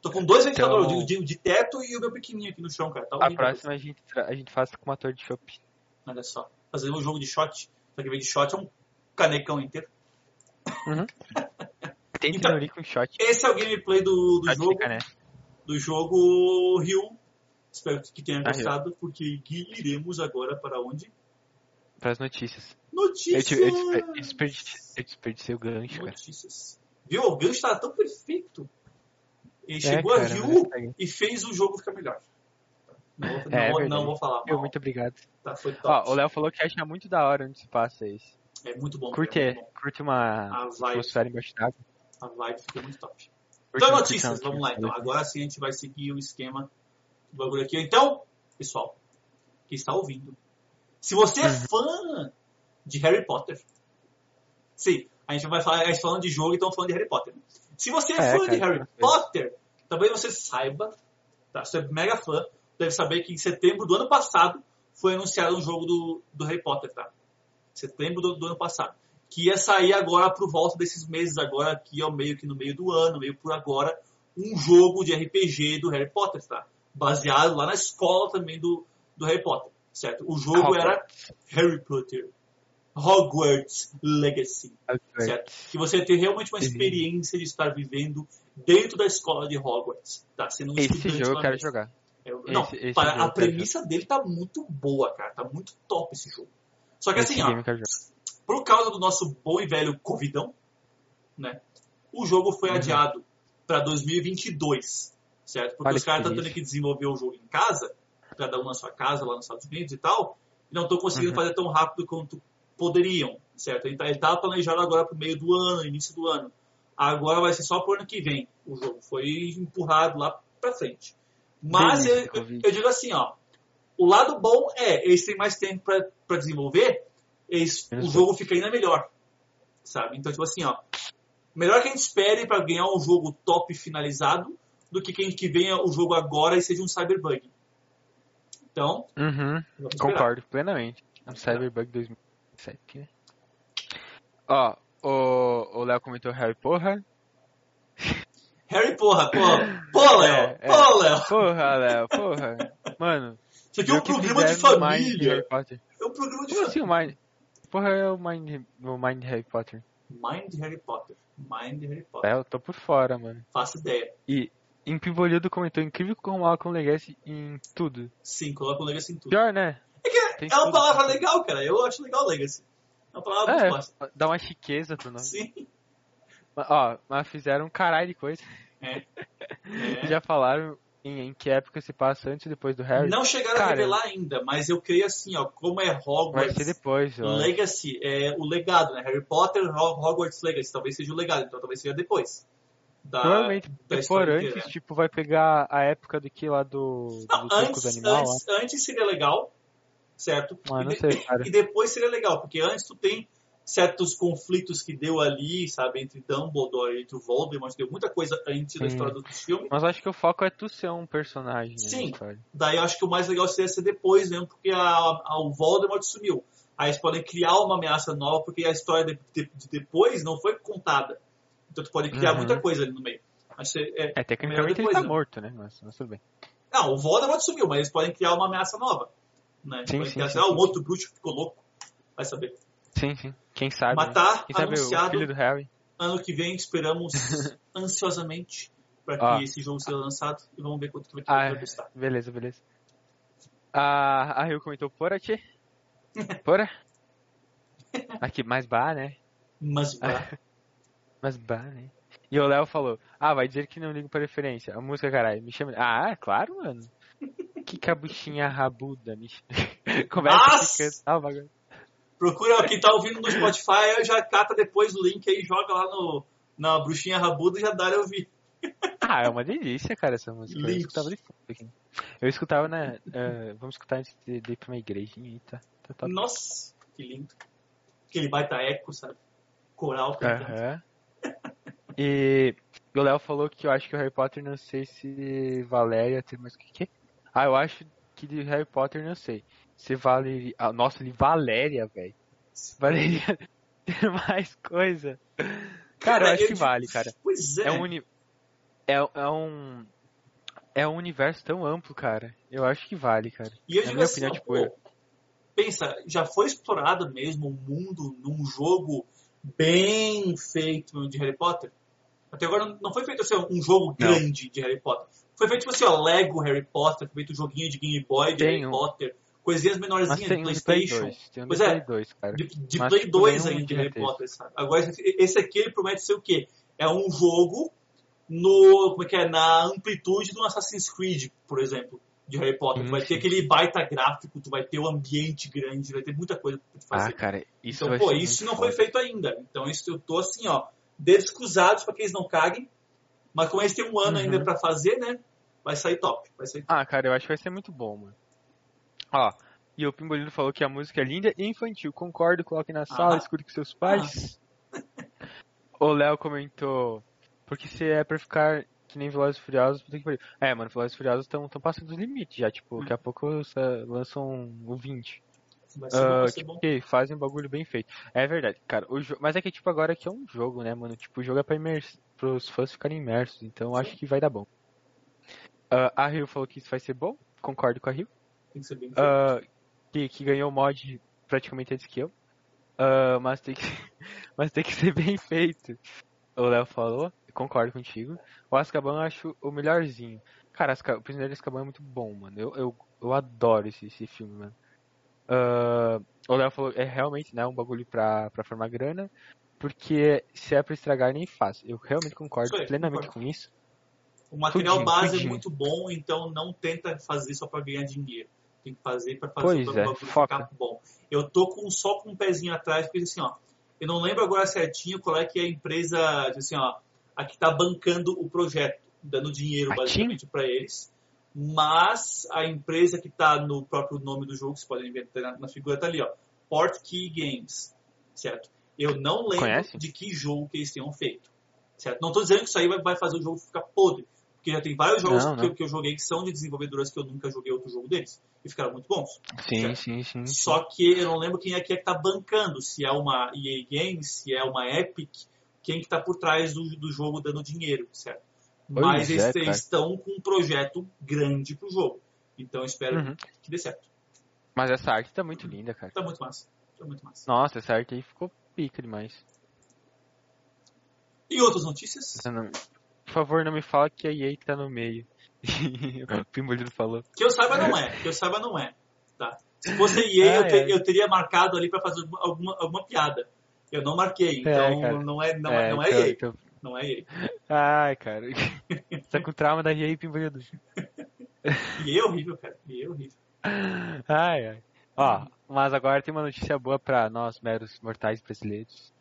Tô com dois ventiladores Então- de, de- de teto e o meu pequenininho aqui no chão, cara. Tá A próxima a gente, a gente faz com motor de chopp. Olha só. Fazer um jogo de shot. Só que em vez de shot é um canecão inteiro. Tem Então- então, com shot. Esse é o gameplay do, do Shot jogo. fica, né? Do jogo Rio. Espero que tenha Ah, gostado, porque iremos agora para onde? Pras notícias. Notícias! eu, eu desperdicei, eu desperdicei o gancho, cara. Notícias. Viu? O gancho estava tão perfeito. Ele É, chegou cara, a segue. e fez o jogo ficar melhor. Não, vou- É, não, é não vou falar mal. muito obrigado. Tá, foi top. Ó, o Léo falou que acha muito da hora onde se passa isso. É muito bom. Curte, é muito bom. curte uma atmosfera embaixo d'água. A vibe ficou muito top. Então, notícias, vamos lá então. Agora sim a gente vai seguir o esquema do bagulho aqui. Então, pessoal, que está ouvindo, se você é Uhum. fã de Harry Potter, sim, a gente vai falar, a gente falando de jogo, então falando de Harry Potter. Se você é, É, fã cara, de Harry. Potter, talvez você saiba, tá? Você é mega fã, deve saber que em setembro do ano passado foi anunciado um jogo do, do Harry Potter, tá? Setembro do, do ano passado. Que ia sair agora por volta desses meses agora, aqui ó, meio que no meio do ano, meio por agora, um jogo de RPG do Harry Potter, tá? Baseado lá na escola também do, do Harry Potter, certo? O jogo era Harry Potter Hogwarts Legacy, certo? Que você ter realmente uma Uhum. experiência de estar vivendo dentro da escola de Hogwarts, tá? Sendo um Esse estudante jogo eu quero jogar. Eu- não, Esse- esse para- a premissa dele tá muito boa, cara. Tá muito top esse jogo. Só que Esse assim, ó, por causa do nosso bom e velho Covidão, né? O jogo foi Uhum. adiado para 2022, certo? Porque Olha os caras estão tendo delícia. que desenvolver o jogo em casa, cada um na sua casa, lá nos Estados Unidos e tal, e não estão conseguindo Uhum. fazer tão rápido quanto poderiam, certo? Ele tá- ele estava planejado agora para o meio do ano, início do ano. Agora vai ser só pro ano que vem o jogo. Foi empurrado lá para frente. Mas eu, eu, digo assim, ó, o lado bom é, eles têm mais tempo para desenvolver, eles, o jogo fica ainda melhor, sabe? Então, tipo assim, ó, melhor que a gente espere para ganhar um jogo top finalizado do que quem que venha o jogo agora e seja um cyberbug. Então, Uhum, concordo plenamente. Cyberbug 2007, né? Ó, o o Léo comentou Harry Porra. Harry, porra, porra, pô, Léo, É, é. pô, Léo. Porra, Léo, porra. Mano, Isso aqui é um programa de família. É um programa de Como família. assim o Mind? Porra, é o Mind, o Mind Harry Potter. Mind Harry Potter. Mind Harry Potter. É, eu tô por fora, mano. Faço ideia. E Impibolildo comentou incrível como Malcolm Legacy em tudo. Sim, coloca o Legacy em tudo. Pior, né? Tem É uma tudo. palavra legal, cara. Eu acho legal Legacy. É uma palavra muito É, massa. dá uma chiqueza pro nome. Sim. Mas, Ó, mas fizeram um caralho de coisa. É. Já falaram em, em que época se passa antes e depois do Harry? Não chegaram a Cara, revelar ainda, mas eu creio assim, ó, como é Vai Hogwarts ser depois, ó. Legacy, é o legado, né? Harry Potter, Ho- Hogwarts Legacy, talvez seja o legado, então talvez seja depois. Da, Provavelmente da história antes, inteira, né? tipo, vai pegar a época do que lá do, Não, do antes, animal antes, antes seria legal, certo? Ah, e, de- sei, e depois seria legal, porque antes tu tem certos conflitos que deu ali, sabe, entre Dumbledore e entre o Voldemort, deu muita coisa antes da Sim. história do filme. Mas acho que o foco é tu ser um personagem, né, Sim. Daí eu acho que o mais legal seria ser depois mesmo, porque a, a- o Voldemort sumiu. Aí eles podem criar uma ameaça nova, porque a história de, de- de depois não foi contada. Então tu pode criar Uhum. muita coisa ali no meio. Que é, É, tecnicamente ele tá né? morto, né? Mas, mas tudo bem. Não, o Voldemort sumiu, mas eles podem criar uma ameaça nova. Né? Sim, Podem sim, criar, sim, sim. um outro bruxo que ficou louco. Vai saber. Sim, sim. Quem sabe, né? tá Quem sabe o anunciado filho do Harry. ano que vem, esperamos ansiosamente para que Ah. esse jogo seja lançado e vamos ver quanto que vai, Ah, vai custar. Beleza, beleza. A, a Rio comentou Pora, tchê. Pora? Aqui, mais bar, né? Mas vai. Mais bar, né? E o Léo falou, ah, vai dizer que não ligo pra referência. A música, caralho, me chama... Ah, claro, mano. Que cabuchinha rabuda, me chama. Começa a cantar o bagulho. Procura quem tá ouvindo no Spotify, já cata depois o link aí, joga lá no, na bruxinha rabuda e já dá a ouvir. Ah, é uma delícia, cara, essa música. Eu Lindo. escutava de fundo aqui. Eu escutava, né? eh, vamos escutar antes de, de ir pra uma igrejinha aí, tá? tá top. Nossa, que lindo. Aquele baita eco, sabe? Coral. Aham. E o Léo falou que eu acho que o Harry Potter, não sei se Valéria tem mais o que que? Ah, eu acho que de Harry Potter não sei. você vale. Ah, nossa, ele Valéria, velho. Valeria ter mais coisa. Cara, eu acho que vale, cara. Pois é. É um, uni... é, é um. É um universo tão amplo, cara. Eu acho que vale, cara. E eu Na minha assim, opinião, tipo, eu- pensa, já foi explorado mesmo o mundo num jogo bem feito de Harry Potter? Até agora não foi feito assim, um jogo Não. grande de Harry Potter. Foi feito tipo assim, ó, Lego Harry Potter, foi feito um joguinho de Game Boy de Tem Harry um. Potter, coisinhas menorzinhas tem de um de Play Playstation. 2. Tem um de Pois é. Play 2, cara. De, de Play tipo, 2 nenhum ainda de Harry ter. Potter, sabe? Agora, esse- aqui ele promete ser o quê? É um jogo no, como é que é, na amplitude do Assassin's Creed, por exemplo, de Harry Potter. Tu vai ter sim. aquele baita gráfico, tu vai ter o ambiente grande, vai ter muita coisa pra Ah, fazer. cara, isso então, vai pô, ser isso não foi feito ainda. Então, isso eu tô assim, ó, dedos cruzados pra que eles não caguem. Mas como eles têm um ano Uhum. ainda pra fazer, né? Vai sair top. Vai sair top. Ah, cara, eu acho que vai ser muito bom, mano. Ó, e o Pimbolino falou que a música é linda e infantil. Concordo, coloque na sala, Ah. escute com seus pais. o Léo comentou, porque se é pra ficar que nem Velozes e Furiosos, puta que pariu. É, mano, Velozes e Furiosos estão passando dos limites já, tipo, daqui a pouco sa- lançam o 20. Vai ser tipo, que fazem um bagulho bem feito. É verdade, cara. O jo... Mas é que, tipo, agora aqui é um jogo, né, mano? Tipo, o jogo é pra imers... pros fãs ficarem imersos, então eu acho que vai dar bom. Ah, a Rio falou que isso vai ser bom, concordo com a Rio. Tem que ser bem. Ah, que, que ganhou o mod praticamente antes que eu. Ah, mas, tem que, mas tem que ser bem feito. O Léo falou, concordo contigo. O Azkaban eu acho o melhorzinho. Cara, o Prisioneiro de Azkaban é muito bom, mano. Eu, eu, eu adoro esse, esse filme, mano. Ah, o Léo falou, é realmente né, um bagulho pra, pra formar grana. Porque se é pra estragar, nem faz. Eu realmente concordo aí, plenamente concordo. com isso. O material Tudinho, base é muito bom, então não tenta fazer só pra ganhar dinheiro. Tem que fazer pra fazer Pois o é, bagulho foca. ficar bom. Eu tô com, só com um pezinho atrás, porque assim, ó, eu não lembro agora certinho qual é que é a empresa, assim, ó, a que tá bancando o projeto, dando dinheiro basicamente pra eles. Mas a empresa que tá no próprio nome do jogo, vocês podem ver tá na, figura, tá ali, ó. Portkey Games, certo? Eu não lembro Conhece? de que jogo que eles tenham feito, certo? Não tô dizendo que isso aí vai, fazer o jogo ficar podre, porque já tem vários jogos Não, que, não. eu, que eu joguei que são de desenvolvedoras que eu nunca joguei outro jogo deles, e ficaram muito bons. Sim, Certo. sim, sim. Só que eu não lembro quem é que é que tá bancando, se é uma EA Games, se é uma Epic, quem que tá por trás do, do jogo dando dinheiro, certo? Pois Mas é, eles, cara. eles estão com um projeto grande pro jogo. Então eu espero Uhum. que dê certo. Mas essa arte tá muito linda, cara. Tá muito massa. Tá muito massa. Nossa, essa arte aí ficou pica demais. E outras notícias? Não- Por favor, não me fala que a EA tá no meio. o Pimbolino falou. Que eu saiba não é. Que eu saiba não é. Tá? Se fosse EA, eu, Ah, te- é. eu teria marcado ali pra fazer alguma, alguma piada. Eu não marquei, então cara. não é, não é, não é então- EA. então- Não é EA. Ai, cara. Você tá com trauma da EA, Pimbolino. EA é horrível, cara. EA é horrível. Ai, ai. Ó, mas agora tem uma notícia boa pra nós, meros mortais brasileiros.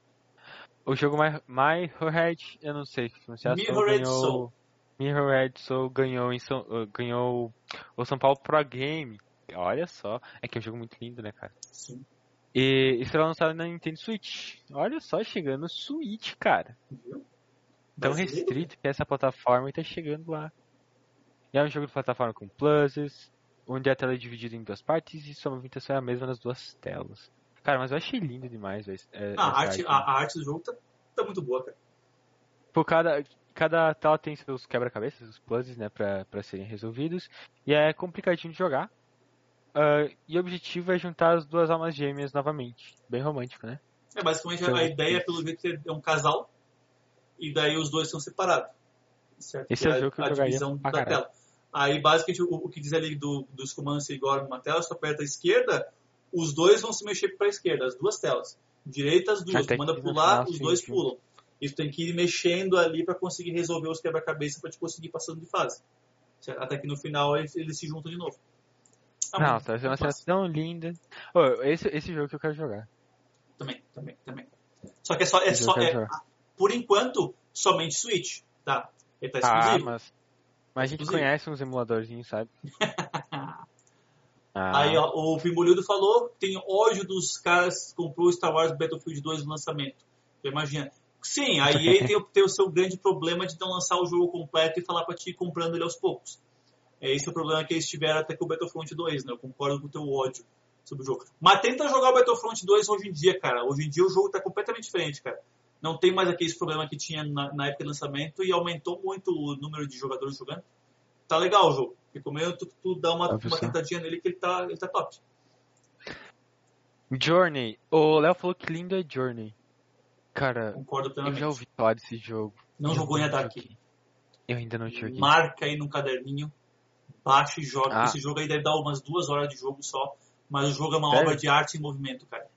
O jogo My, My Head, eu não sei que pronunciar, só Mirrored ganhou... Soul. Mirrored Soul ganhou, em São, uh, ganhou o São Paulo Pro Game. Olha só, é que é um jogo muito lindo, né, cara? Sim. E será lançado na Nintendo Switch. Olha só, chegando Switch, cara. Viu? Tão restrito que é essa plataforma e tá chegando lá. E é um jogo de plataforma com pluses, onde a tela é dividida em duas partes e sua movimentação é a mesma nas duas telas. Cara, mas eu achei lindo demais, velho. é- Ah, a, arte, a, a arte do jogo tá, tá muito boa, cara. Por cada, cada tela tem seus quebra-cabeças, os puzzles, né, pra, pra serem resolvidos. E é complicadinho de jogar. Ah, e o objetivo é juntar as duas almas gêmeas novamente. Bem romântico, né? É, basicamente Então, a ideia, pelo jeito, é um casal e daí os dois são separados. Certo? Esse Que é o a, jogo que eu a divisão da caralho. tela. Aí, basicamente, o, o que diz ali do, dos comandos igual numa tela, se tu aperta a esquerda, os dois vão se mexer para a esquerda, as duas telas. Direita, as duas. Tu manda pular, os dois sim. pulam. E tu tem que ir mexendo ali para conseguir resolver os quebra-cabeça para te conseguir passando de fase. Certo? Até que no final eles, eles se juntam de novo. Ah, Não, tá sendo uma muito cena tão linda. Ô, esse, esse jogo que eu quero jogar. Também, também, também. Só que é só, é Esse só é. Por enquanto, somente Switch, tá? Ele tá Ah, exclusivo. mas. Mas a gente Exclusivo. conhece uns emuladorzinhos, sabe? Ah, Aí, ó, o Pimbolildo falou tem ódio dos caras que comprou Star Wars Battlefield 2 no lançamento. Já imagina. Sim, a EA tem, o- tem o seu grande problema de não lançar o jogo completo e falar pra ti comprando ele aos poucos. É esse o problema que eles tiveram até com o Battlefront 2, né? Eu concordo com o teu ódio sobre o jogo. Mas tenta jogar o Battlefront 2 hoje em dia, cara. Hoje em dia o jogo tá completamente diferente, cara. Não tem mais aquele problema que tinha na, na época de lançamento e aumentou muito o número de jogadores jogando. Tá legal o jogo. Recomendo tu, tu dar uma, uma tentadinha nele que ele tá, ele tá top. Journey. O Léo falou que lindo é Journey. Cara, Concordo eu já ouvi falar desse jogo. Não eu jogou em Adark. Eu ainda não joguei. Marca aí no caderninho, baixa e joga. Ah. Esse jogo aí deve dar umas duas horas de jogo só, mas o jogo é uma Sério? obra de arte em movimento, cara.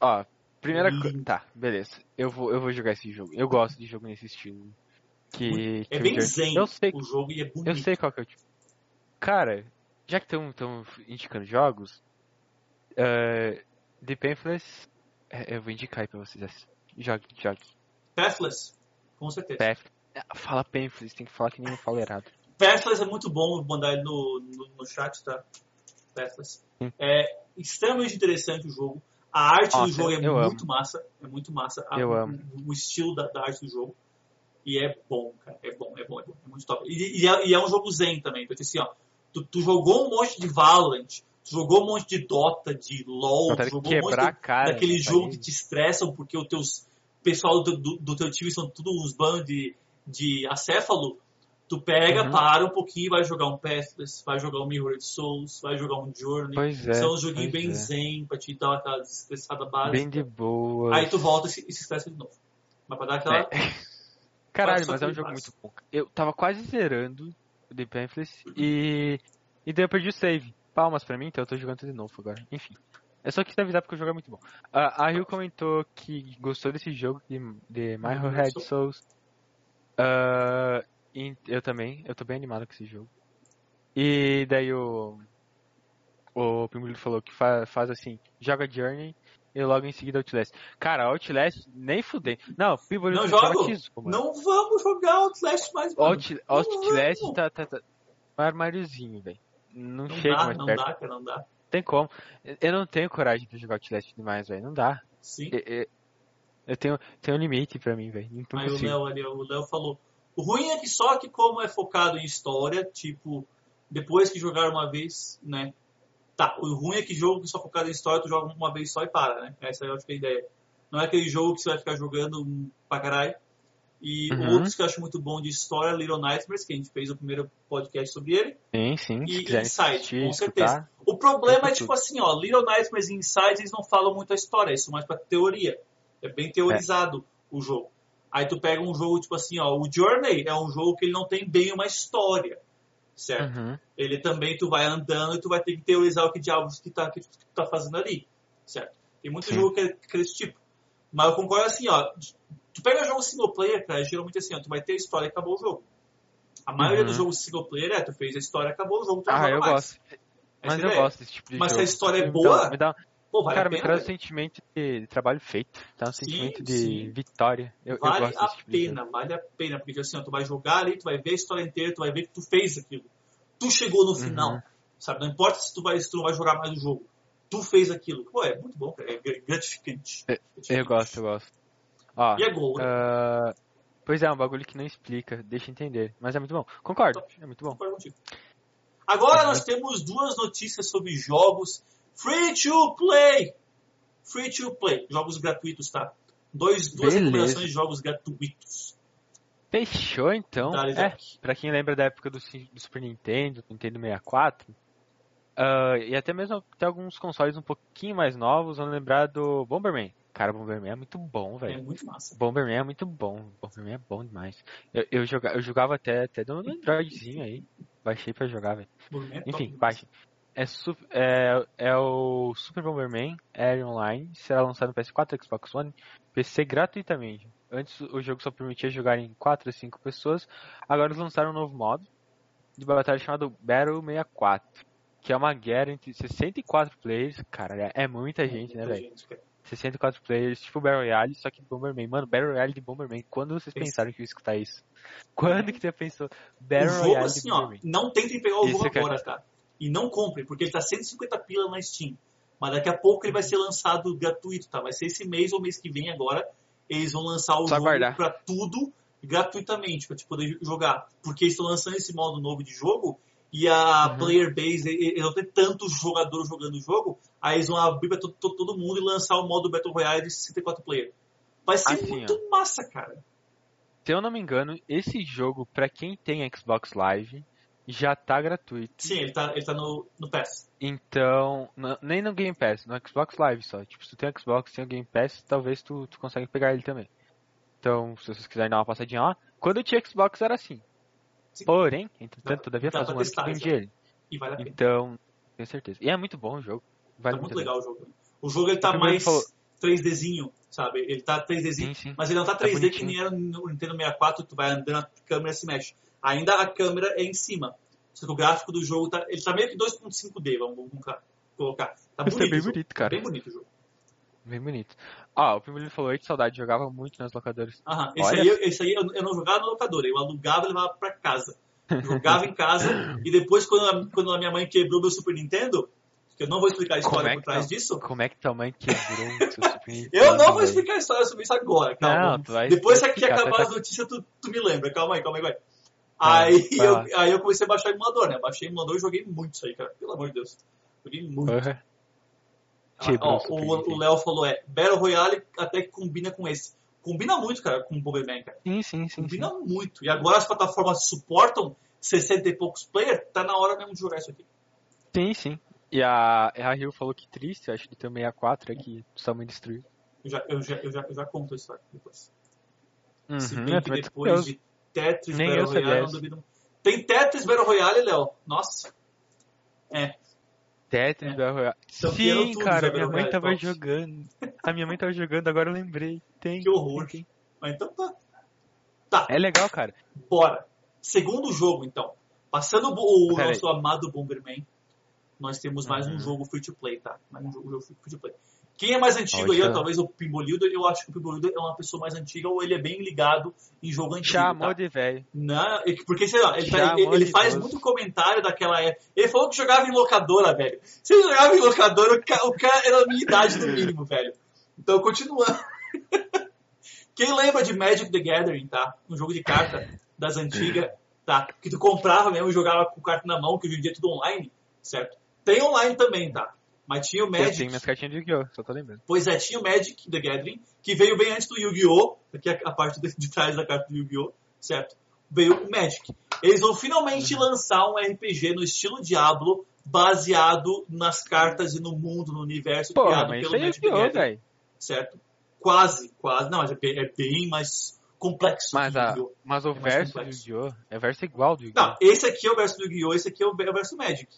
Ó, primeira coisa. Tá, beleza. Eu vou, eu vou jogar esse jogo. Eu gosto de jogo nesse estilo. Que, é bem zen eu sei, o jogo e é bonito. Eu sei qual que é o tipo. Cara, já que estão indicando jogos, uh, The Painfless, é, eu vou indicar aí pra vocês. Jogue, jogue. Pathless, com certeza. Pathless. Fala Painfless, tem que falar que nem eu falo errado. Pathless é muito bom, vou mandar ele no, no, no chat, tá? Pathless. Hum. É extremamente interessante o jogo. A arte Nossa, do jogo é muito amo. massa. É muito massa. A, eu amo. O, o estilo da, da, arte do jogo. E é bom, cara. É bom, é bom, é bom. É muito top. E, e, é, e é, um jogo zen também. Porque assim, ó, tu, tu, jogou um monte de Valorant, tu jogou um monte de Dota, de LoL, tu jogou um monte de, cara, daquele jogo que te estressam porque o teus pessoal do, do, do teu time são tudo uns bandos de, de acéfalo. Tu pega, uhum. para um pouquinho, vai jogar um Pathless, vai jogar um Mirrored Souls, vai jogar um Journey. Pois é, São uns joguinhos bem é. zen, pra te dar aquela desestressada básica. Bem de boa. Aí tu volta e se, e se estressa de novo. Mas pra dar aquela... É. Caralho, mas é um jogo muito bom. Eu tava quase zerando o The Pathless e... E daí eu perdi o save. Palmas pra mim, então eu tô jogando de novo agora. Enfim. Eu só quis avisar porque o jogo é muito bom. Uh, a Rio comentou que gostou desse jogo de, de My Head Souls. Uh, eu também, eu tô bem animado com esse jogo. E daí o. O Primulho falou que fa, faz assim: joga Journey e logo em seguida Outlast. Cara, Outlast nem fudei. Não, Primulho não jogo. não vamos jogar Outlast mais. Out, Outlast tá, tá, tá. Um armáriozinho, velho. Não, não, chega dá, mais não perto. Dá, cara, não dá. Tem como. Eu não tenho coragem pra jogar Outlast demais, velho. Não dá. Sim. Eu, eu, eu tenho, tenho um limite pra mim, velho. Aí o Léo ali, o Léo falou. O ruim é que só que como é focado em história, tipo, depois que jogar uma vez, né? Tá, o ruim é que jogo que só focado em história, tu joga uma vez só e para, né? Essa é, eu acho que é a ideia. Não é aquele jogo que você vai ficar jogando pra caralho. E uhum. outros que eu acho muito bom de história, Little Nightmares, que a gente fez o primeiro podcast sobre ele. Sim, sim. E Inside, com certeza. O problema é tipo assim, ó, Little Nightmares e Inside, eles não falam muito a história, isso é mais pra teoria. É bem teorizado é. o jogo. Aí tu pega um jogo tipo assim, ó, o Journey é um jogo que ele não tem bem uma história, certo? Uhum. Ele também, tu vai andando e tu vai ter que teorizar o que diabos que, tá, que, tu, que tu tá fazendo ali, certo? Tem muito Sim. jogo que é, que é desse tipo. Mas eu concordo assim, ó, Tu pega jogo single player, cara, geralmente assim, ó, tu vai ter a história e acabou o jogo. A maioria uhum. dos jogos single player é, tu fez a história, acabou o jogo, tu Ah, eu mais. gosto. Mas eu gosto desse tipo de Mas jogo. se a história é boa, me dá, pô, vale cara, me traz um sentimento de trabalho feito, tá? Um sim, sentimento de sim. vitória. Eu, vale eu a tipo pena, vale a pena, porque assim, ó, tu vai jogar ali, tu vai ver a história inteira, tu vai ver que tu fez aquilo. Tu chegou no final, uhum. sabe? Não importa se tu, vai, se tu não vai jogar mais o jogo. Tu fez aquilo. Pô, é muito bom, cara. É gratificante. É, gratificante. Eu gosto, eu gosto. Ó, e é gol, né? Uh, pois é, um bagulho que não explica, deixa entender. Mas é muito bom. Concordo, é muito bom. Agora nós temos duas notícias sobre jogos free to play. Free to play, jogos gratuitos, tá? Dois, duas recomendações de jogos gratuitos. Fechou então. É, pra quem lembra da época do, do Super Nintendo, Nintendo 64, uh, e até mesmo até alguns consoles um pouquinho mais novos, vão lembrar do Bomberman. Cara, Bomberman é muito bom, velho. É muito massa. Bomberman é muito bom. Bomberman é bom demais. Eu, eu, joga, eu jogava até, até no Androidzinho aí. Baixei pra jogar, velho. É Enfim, baixe. É, é, é o Super Bomberman Air Online. Será lançado no PS4, Xbox One, PC gratuitamente. Antes o jogo só permitia jogar em 4 a 5 pessoas. Agora eles lançaram um novo modo de batalha chamado Battle 64. Que é uma guerra entre 64 players. Cara, é muita gente, né, velho? 64 players, tipo Battle Royale, só que Bomberman. Mano, Battle Royale de Bomberman. Quando vocês Esse... pensaram que eu ia escutar isso? Quando que você pensou? Battle o jogo, Royale assim, ó, não tentem pegar o jogo agora, tá? E não comprem, porque ele tá 150 pila na Steam. Mas daqui a pouco ele vai ser lançado gratuito, tá? Vai ser esse mês ou mês que vem agora. Eles vão lançar o Só jogo guardar. pra tudo gratuitamente, pra te poder jogar. Porque eles estão lançando esse modo novo de jogo e a uhum. player base, eles não tem tantos jogadores jogando o jogo, aí eles vão abrir pra todo, todo mundo e lançar o modo Battle Royale de 64 players. Vai ser assim, muito ó, massa, cara. Se eu não me engano, esse jogo, para quem tem Xbox Live, já tá gratuito. Sim, ele tá, ele tá no, no PASS. Então, nem no Game Pass, no Xbox Live só. Tipo, se tu tem Xbox, tem o Game Pass, talvez tu, tu consiga pegar ele também. Então, se vocês quiserem dar uma passadinha lá, quando eu tinha Xbox era assim. Sim. Porém, entretanto, todavia faz um ano que vendi ele. E vale a pena. Então, tenho certeza. E é muito bom o jogo. Vale tá muito, legal o jogo. O jogo ele tá o mais falou... 3Dzinho, sabe? Ele tá 3Dzinho, sim, sim. mas ele não tá 3D tá que nem era no Nintendo 64, tu vai andando, a câmera se mexe. Ainda a câmera é em cima. Só que o gráfico do jogo tá, ele tá meio que 2.5D, vamos, vamos colocar. Tá bonito, é bem bonito, cara. Bem bonito o jogo. Bem bonito. Ah, o primeiro falou aí de saudade, jogava muito nas locadoras. Aham, esse Olha. aí, esse aí eu, eu, não jogava na locadora, eu alugava e levava pra casa. jogava em casa e depois, quando a, quando a minha mãe quebrou meu Super Nintendo, que eu não vou explicar a história é por trás tá, disso. Como é que tua mãe quebrou o seu Super Nintendo? eu não vou explicar a história sobre isso agora, calma. Não, depois que acabar tá... as notícias, tu, tu me lembra. Calma aí, calma aí, vai. Aí, eu, aí eu comecei a baixar emulador, né? Baixei emulador e joguei muito isso aí, cara. Pelo amor de Deus. Joguei muito. Uhum. Ah, ó, o Léo falou, é, Battle Royale até que combina com esse. Combina muito, cara, com o Bomberman, cara. Sim, sim, sim. Combina sim. muito. E agora as plataformas suportam 60 e poucos players, tá na hora mesmo de jogar isso aqui. Sim, sim. E a, a Rio falou que triste, acho que tem o 64 aqui, mãe destruiu. Eu já, eu já, eu já, eu já conto a história depois. Uhum, Se bem que depois de Tetris Nem Battle Royale, não duvido. Tem Tetris Battle Royale, Léo. Nossa. É. Tetris é. Battle Royale. Então, Sim, cara, minha mãe tava jogando. A minha mãe tava jogando, agora eu lembrei. Tem. Que horror. Tem. Mas então tá. Tá. É legal, cara. Bora. Segundo jogo, então. Passando o, o nosso aí. amado Bomberman, nós temos mais uhum. um jogo free to play, tá? Mais um jogo, free to play. Quem é mais antigo aí, talvez o Pimbolildo, eu acho que o Pimbolildo é uma pessoa mais antiga ou ele é bem ligado em jogo antigo. Chamou tá? de velho. Não, porque sei lá, ele, tá, ele, ele faz muito comentário daquela época. Ele falou que jogava em locadora, velho. Se ele jogava em locadora, o cara, o cara era a minha idade no mínimo, velho. Então, continuando. Quem lembra de Magic the Gathering, tá? Um jogo de carta das antigas, tá? Que tu comprava mesmo e jogava com carta na mão, que hoje em dia é tudo online, certo? Tem online também, tá? Mas tinha o Magic. Tem minhas cartinhas de Yu-Gi-Oh! Só tô lembrando. Pois é, tinha o Magic The Gathering, que veio bem antes do Yu-Gi-Oh! Aqui a, a parte de, trás da carta do Yu-Gi-Oh! Certo? Veio o Magic. Eles vão finalmente uhum. lançar um RPG no estilo Diablo, baseado nas cartas e no mundo, no universo Pô, criado pelo é Magic The Gathering. Certo? Quase, quase. Não, mas é bem, é bem mais complexo. Mas, a, mas o é verso do Yu-Gi-Oh! é verso igual do Yu-Gi-Oh! Não, esse aqui é o verso do Yu-Gi-Oh! Esse aqui é o, é o verso Magic.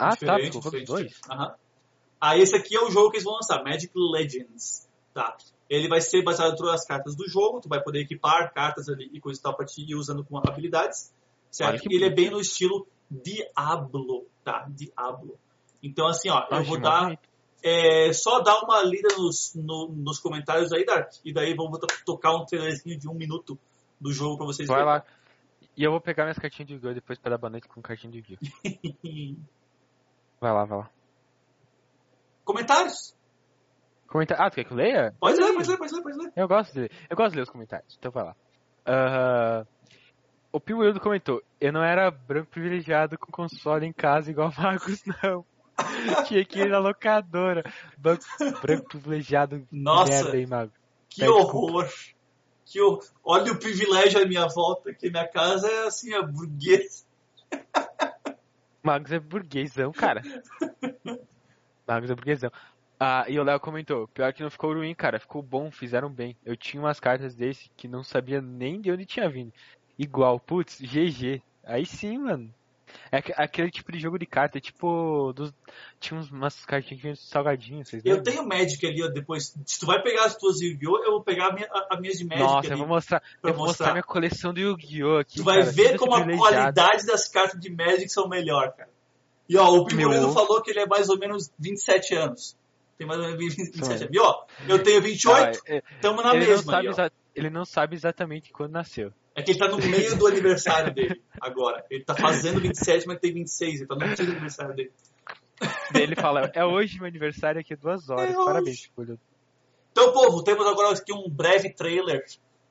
Ah, tá, colocou os dois? Uhum. Ah, esse aqui é o jogo que eles vão lançar, Magic Legends. Tá. Ele vai ser baseado em todas as cartas do jogo, tu vai poder equipar cartas ali e coisa e tal pra ti ir usando com habilidades. Certo? Ele é bem no estilo Diablo, tá? Diablo. Então, assim, ó, eu vou dar. É, só dar uma lida nos, no, nos comentários aí, Dark. E daí vamos tocar um trailerzinho de um minuto do jogo pra vocês vai verem. Vai lá. E eu vou pegar minhas cartinhas de Yu-Gi-Oh! depois pra dar banete com cartinha de Yu-Gi-Oh! Vai lá, vai lá. Comentários? Comenta... Ah, tu quer que eu leia? Pode ler, pode ler, pode ler, pode ler. Eu gosto de ler. Eu gosto de ler os comentários, então vai lá. Uh, o Pio Wildo comentou, eu não era branco privilegiado com console em casa igual Marcos, não. Tinha que ir na locadora. Branco, branco privilegiado. Nossa, merda, hein, Mago. que Pede horror. Que horror. Olha o privilégio à minha volta, que minha casa é assim, a burguesa. Magos é burguesão, cara. Magos é burguesão. Ah, e o Léo comentou, pior que não ficou ruim, cara, ficou bom, fizeram bem. Eu tinha umas cartas desse que não sabia nem de onde tinha vindo. Igual, putz, GG. Aí sim, mano. É aquele tipo de jogo de carta, tipo. Dos, tinha umas cartinhas salgadinhas, vocês Eu tenho Magic ali, ó, depois. Se tu vai pegar as tuas Yu-Gi-Oh!, eu vou pegar a minha, a, minhas de Magic. Nossa, ali eu vou mostrar. Eu vou mostrar minha coleção do Yu-Gi-Oh! aqui. Tu vai cara, ver como a qualidade das cartas de Magic são melhor, cara. E ó, o Primorino Meu... falou que ele é mais ou menos 27 anos. Tem mais ou menos 27 anos. E ó, eu tenho 28, ah, tamo na ele mesma. Não aí, ele não sabe exatamente quando nasceu. É que ele tá no meio do aniversário dele agora. Ele tá fazendo 27, mas tem 26. Ele tá no meio do aniversário dele. Ele fala, é hoje meu aniversário aqui, duas horas. É Parabéns, Julio. Então, povo, temos agora aqui um breve trailer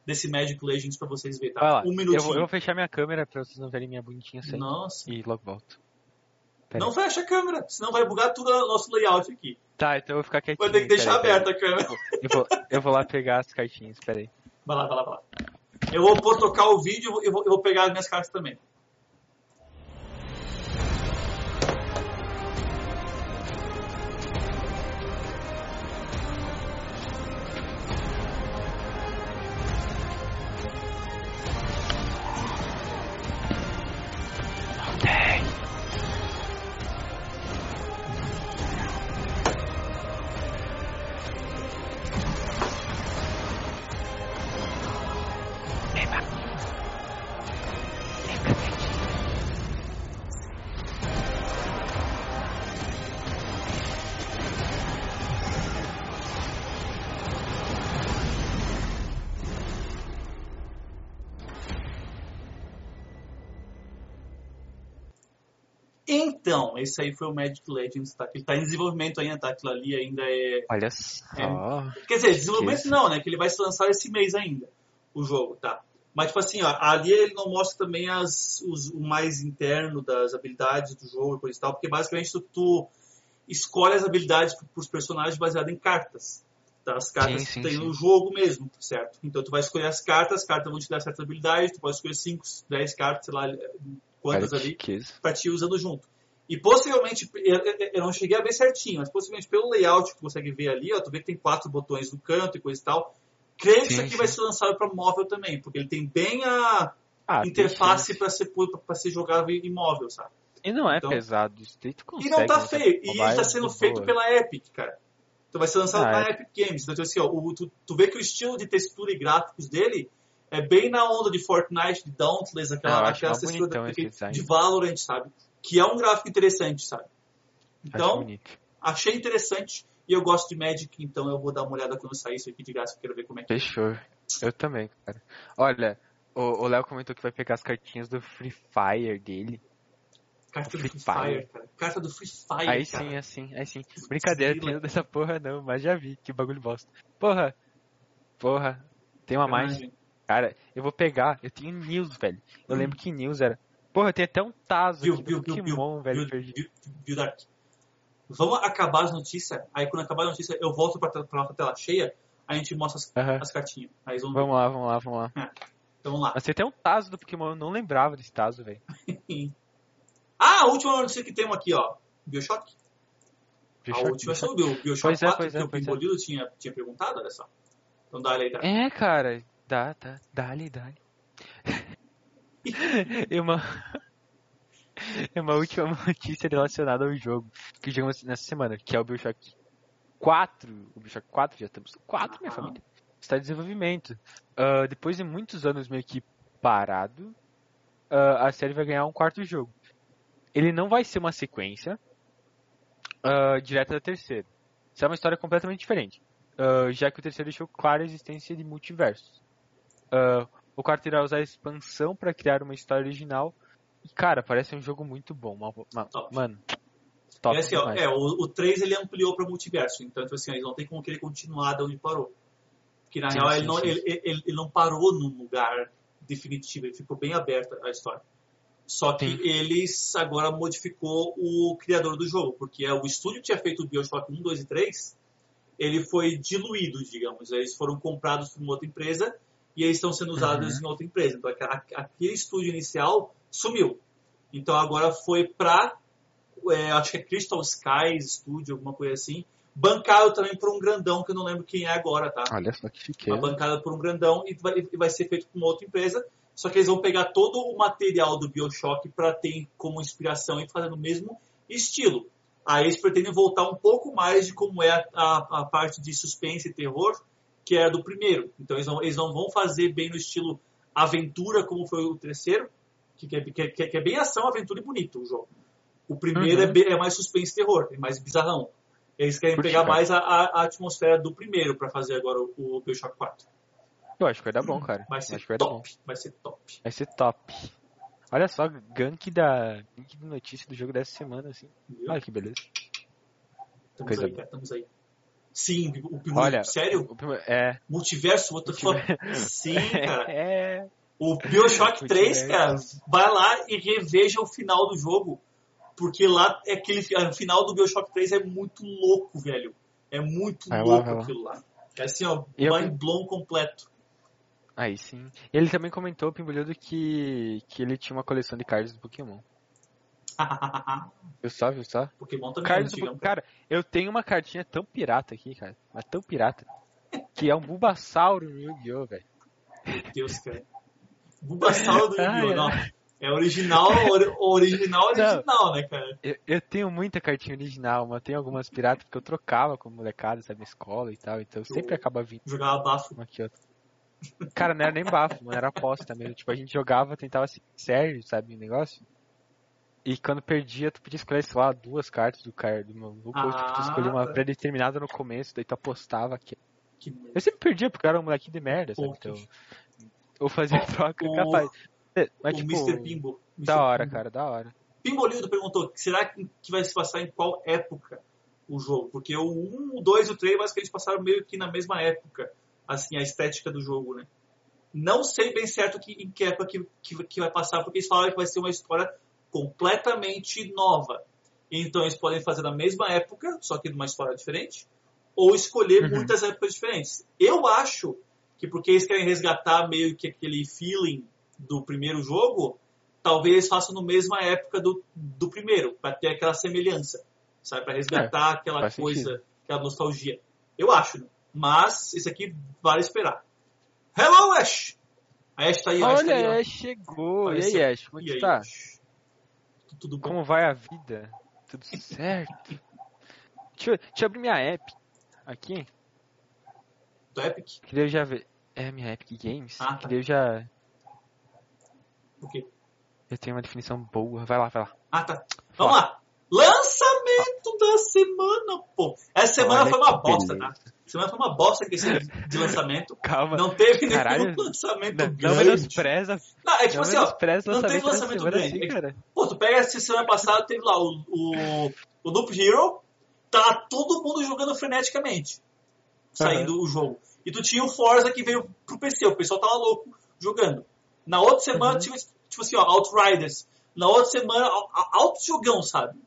desse Magic Legends pra vocês verem, Vai lá. tá? Um Eu minutinho. vou, eu vou fechar minha câmera pra vocês não verem minha bonitinha sempre. Nossa. E logo volto. Pera Não aí. fecha a câmera, senão vai bugar tudo o nosso layout aqui. Tá, então eu vou ficar quietinho. Vai ter que deixar aberta a câmera. Eu vou, eu vou lá pegar as cartinhas, pera aí. Vai lá, vai lá, vai lá. Eu vou pôr tocar o vídeo e vou, eu vou pegar as minhas cartas também. Então, esse aí foi o Magic Legends, tá? Ele tá em desenvolvimento ainda, tá? Aquilo ali ainda é. Olha só. Quer dizer, desenvolvimento Esqueça. não, né? Que ele vai se lançar esse mês ainda, o jogo, tá? Mas, tipo assim, ó, ali ele não mostra também as, os, o mais interno das habilidades do jogo e coisa e tal, porque basicamente tu, tu escolhe as habilidades pros personagens baseado em cartas. Tá? As cartas Sim, que sim, tem sim. no jogo mesmo, certo? Então tu vai escolher as cartas, as cartas vão te dar certas habilidades, tu pode escolher 5, 10 cartas, sei lá, quantas Olha que ali, pra te ir usando junto. E possivelmente, eu, não cheguei a ver certinho, mas possivelmente pelo layout que tu consegue ver ali, ó, tu vê que tem quatro botões no canto e coisa e tal. Creio que isso aqui sim. vai ser lançado para móvel também, porque ele tem bem a Ah, interface para ser, para ser jogável em móvel, sabe? E não é Então- pesado, isso tu E consegue. não tá feio. E ele tá de sendo boa. feito pela Epic, cara. Então vai ser lançado Ah, na é. Epic Games. Então, assim, ó, o- tu, tu vê que o estilo de textura e gráficos dele é bem na onda de Fortnite, de Dauntless, Ah, aquela, acho aquela textura design. de Valorant, sabe? Que é um gráfico interessante, sabe? Então, achei interessante e eu gosto de Magic, então eu vou dar uma olhada quando sair isso aqui de graça, eu quero ver como é que é. Fechou. Eu também, cara. Olha, o Léo comentou que vai pegar as cartinhas do Free Fire dele. Carta do Free Free Fire. Fire, cara. Carta do Free Fire, Aí cara. sim, assim, aí sim. Brincadeira, tem dessa porra não, mas já vi, que bagulho bosta. Porra, porra, tem uma mais. Cara, eu vou pegar, eu tenho News, velho. Eu lembro que News era. Porra, tem até um Tazo Viu, viu, Pokémon, viu, velho, viu, perdido. viu, Dark? Vamos acabar as notícias, aí quando acabar a notícia eu volto pra, pra nossa tela cheia, a gente mostra as, as cartinhas. Aí ver. Vamos lá, vamos lá, vamos lá. Então vamos lá. Mas tem até um Tazo do Pokémon, eu não lembrava desse Tazo, velho. Ah, a última notícia que temos aqui, ó. Bioshock. Bioshock, a última é sobre o Bioshock Pois é, 4, pois é, que o é. Pimbolino tinha, tinha perguntado, olha só. Então dá aí, tá? É, cara, dá, tá, dá-lhe, dá-lhe. E uma... e uma última notícia relacionada ao jogo que jogamos nessa semana, que é o Bioshock 4. O Bioshock 4, já estamos 4, minha Aham. família. Está em desenvolvimento. Ah, depois de muitos anos meio que parado, ah, a série vai ganhar um quarto jogo. Ele não vai ser uma sequência ah, direta da terceira. Isso é uma história completamente diferente. Ah, já que o terceiro deixou clara a existência de multiversos. Ah, o quarto irá usar a expansão para criar uma história original. E, cara, parece um jogo muito bom. Top. mano, top é assim, ó, é, o, o 3 ele ampliou para multiverso, então tipo assim, eles não tem como querer continuar de onde parou. Porque na Sim, real sim, ele, não, ele, ele, ele não parou num lugar definitivo, ele ficou bem aberta a história. Só que Sim. eles agora modificou o criador do jogo, porque é, o estúdio que tinha feito o Bioshock 1, 2 e 3, ele foi diluído, digamos. Eles foram comprados por uma outra empresa e eles estão sendo usados Uhum. em outra empresa. Então aquele estúdio inicial sumiu. Então agora foi para é, acho que é Crystal Skies Studio, alguma coisa assim. Bancado também por um grandão que eu não lembro quem é agora, tá? Olha só que Uma chiqueza. bancada por um grandão e vai, e vai ser feito por uma outra empresa. Só que eles vão pegar todo o material do Bioshock para ter como inspiração e fazer no mesmo estilo. Aí eles pretendem voltar um pouco mais de como é a, a, a parte de suspense e terror que era do primeiro. Então eles não, eles não vão fazer bem no estilo aventura como foi o terceiro, que, que, é, que, é- que é bem ação, aventura e bonito o jogo. O primeiro Uhum. é, bem- é mais suspense e terror, é mais bizarrão. Eles querem Curti, pegar cara. mais a, a, atmosfera do primeiro para fazer agora o, o Bioshock 4. Eu acho que vai dar bom, cara. Vai ser vai top. Vai ser top. Vai ser top. Olha só, gank da gank de notícia do jogo dessa semana, assim. Viu? Olha que beleza. Estamos coisa aí, cara. Estamos aí. Sim, o Pinball Olha, sério? o- é. Multiverso, what the fuck? Sim, cara. É. O Bioshock 3, cara, Multiverso. vai lá e reveja o final do jogo. Porque lá é aquele o final do Bioshock 3 é muito louco, velho. É muito Vai louco lá. aquilo lá. É assim, ó, eu- mind blown completo. Aí sim. E ele também comentou, o Pimbulhudo, que, que ele tinha uma coleção de cards do Pokémon. Viu só, viu só? Pokémon também é Cards do antigão. Po- Cara, eu tenho uma cartinha tão pirata aqui, cara. Mas tão pirata. Que é um Bulbasauro no Yu-Gi-Oh, velho. Meu Deus, cara. Bulbasauro do Yu-Gi-Oh! é. Não. É original, ori- original, original, né, cara? Eu, eu tenho muita cartinha original, mas tem algumas piratas porque eu trocava com molecada, sabe, na escola e tal. Então sempre acaba vindo Jogava bafo. uma aqui outra. Cara, não era nem bafo, mano, era aposta mesmo. Tipo, a gente jogava, tentava ser sério, sabe, o negócio. E quando perdia, tu podia escolher, sei lá, duas cartas do cara do maluco, ou tipo, tu Ah, escolhia uma tá. predeterminada no começo, daí tu apostava aqui. Que... Eu sempre perdia porque eu era um molequinho de merda, sabe? Então, eu fazia troca o- capaz. É, Mas, o tipo, Mr. Pimbo. Mr. da hora, Pimbo. cara, da hora. Pimbolildo perguntou, será que que vai se passar em qual época o jogo? Porque o 1, o 2 e o 3 basicamente passaram meio que na mesma época, assim, a estética do jogo, né? Não sei bem certo que, em que época que, que, que vai passar, porque eles falaram que vai ser uma história completamente nova. Então eles podem fazer na mesma época, só que numa história diferente, ou escolher Uhum. muitas épocas diferentes. Eu acho que porque eles querem resgatar meio que aquele feeling do primeiro jogo, talvez eles façam na mesma época do, do primeiro, para ter aquela semelhança, sabe? Para resgatar aquela faz coisa, sentido. aquela nostalgia. Eu acho, né? Mas esse aqui vale esperar. Hello, Ash! A Ash tá aí, a Ash tá aí. Olha, Ash chegou. E Apareceu. aí, Ash, como é E aí, tá? Ash? Tudo bom? Como vai a vida? Tudo certo? Deixa eu, deixa eu abrir minha app aqui, Do Epic? que daí eu já ver. É minha Epic Games? Ah, Que tá. daí eu já. O quê? Eu tenho uma definição boa. Vai lá, vai lá. Ah, tá. Vamos lá. Lançamento da semana, pô. Essa semana Olha foi uma que bosta, beleza. tá? Semana foi uma bosta que esse de lançamento. Calma. Não teve nenhum Caralho. lançamento Não, não grande. menospreza. Não, é tipo não assim, ó. não teve lançamento grande. assim, É que- cara. Pô, tu pega essa semana passada, teve lá o, o, o Loop Hero, tá todo mundo jogando freneticamente, saindo o jogo. E tu tinha o Forza que veio pro PC, o pessoal tava louco jogando. Na outra semana Uhum. tinha, tipo assim, ó, Outriders. Na outra semana, al- al- alto jogão, sabe?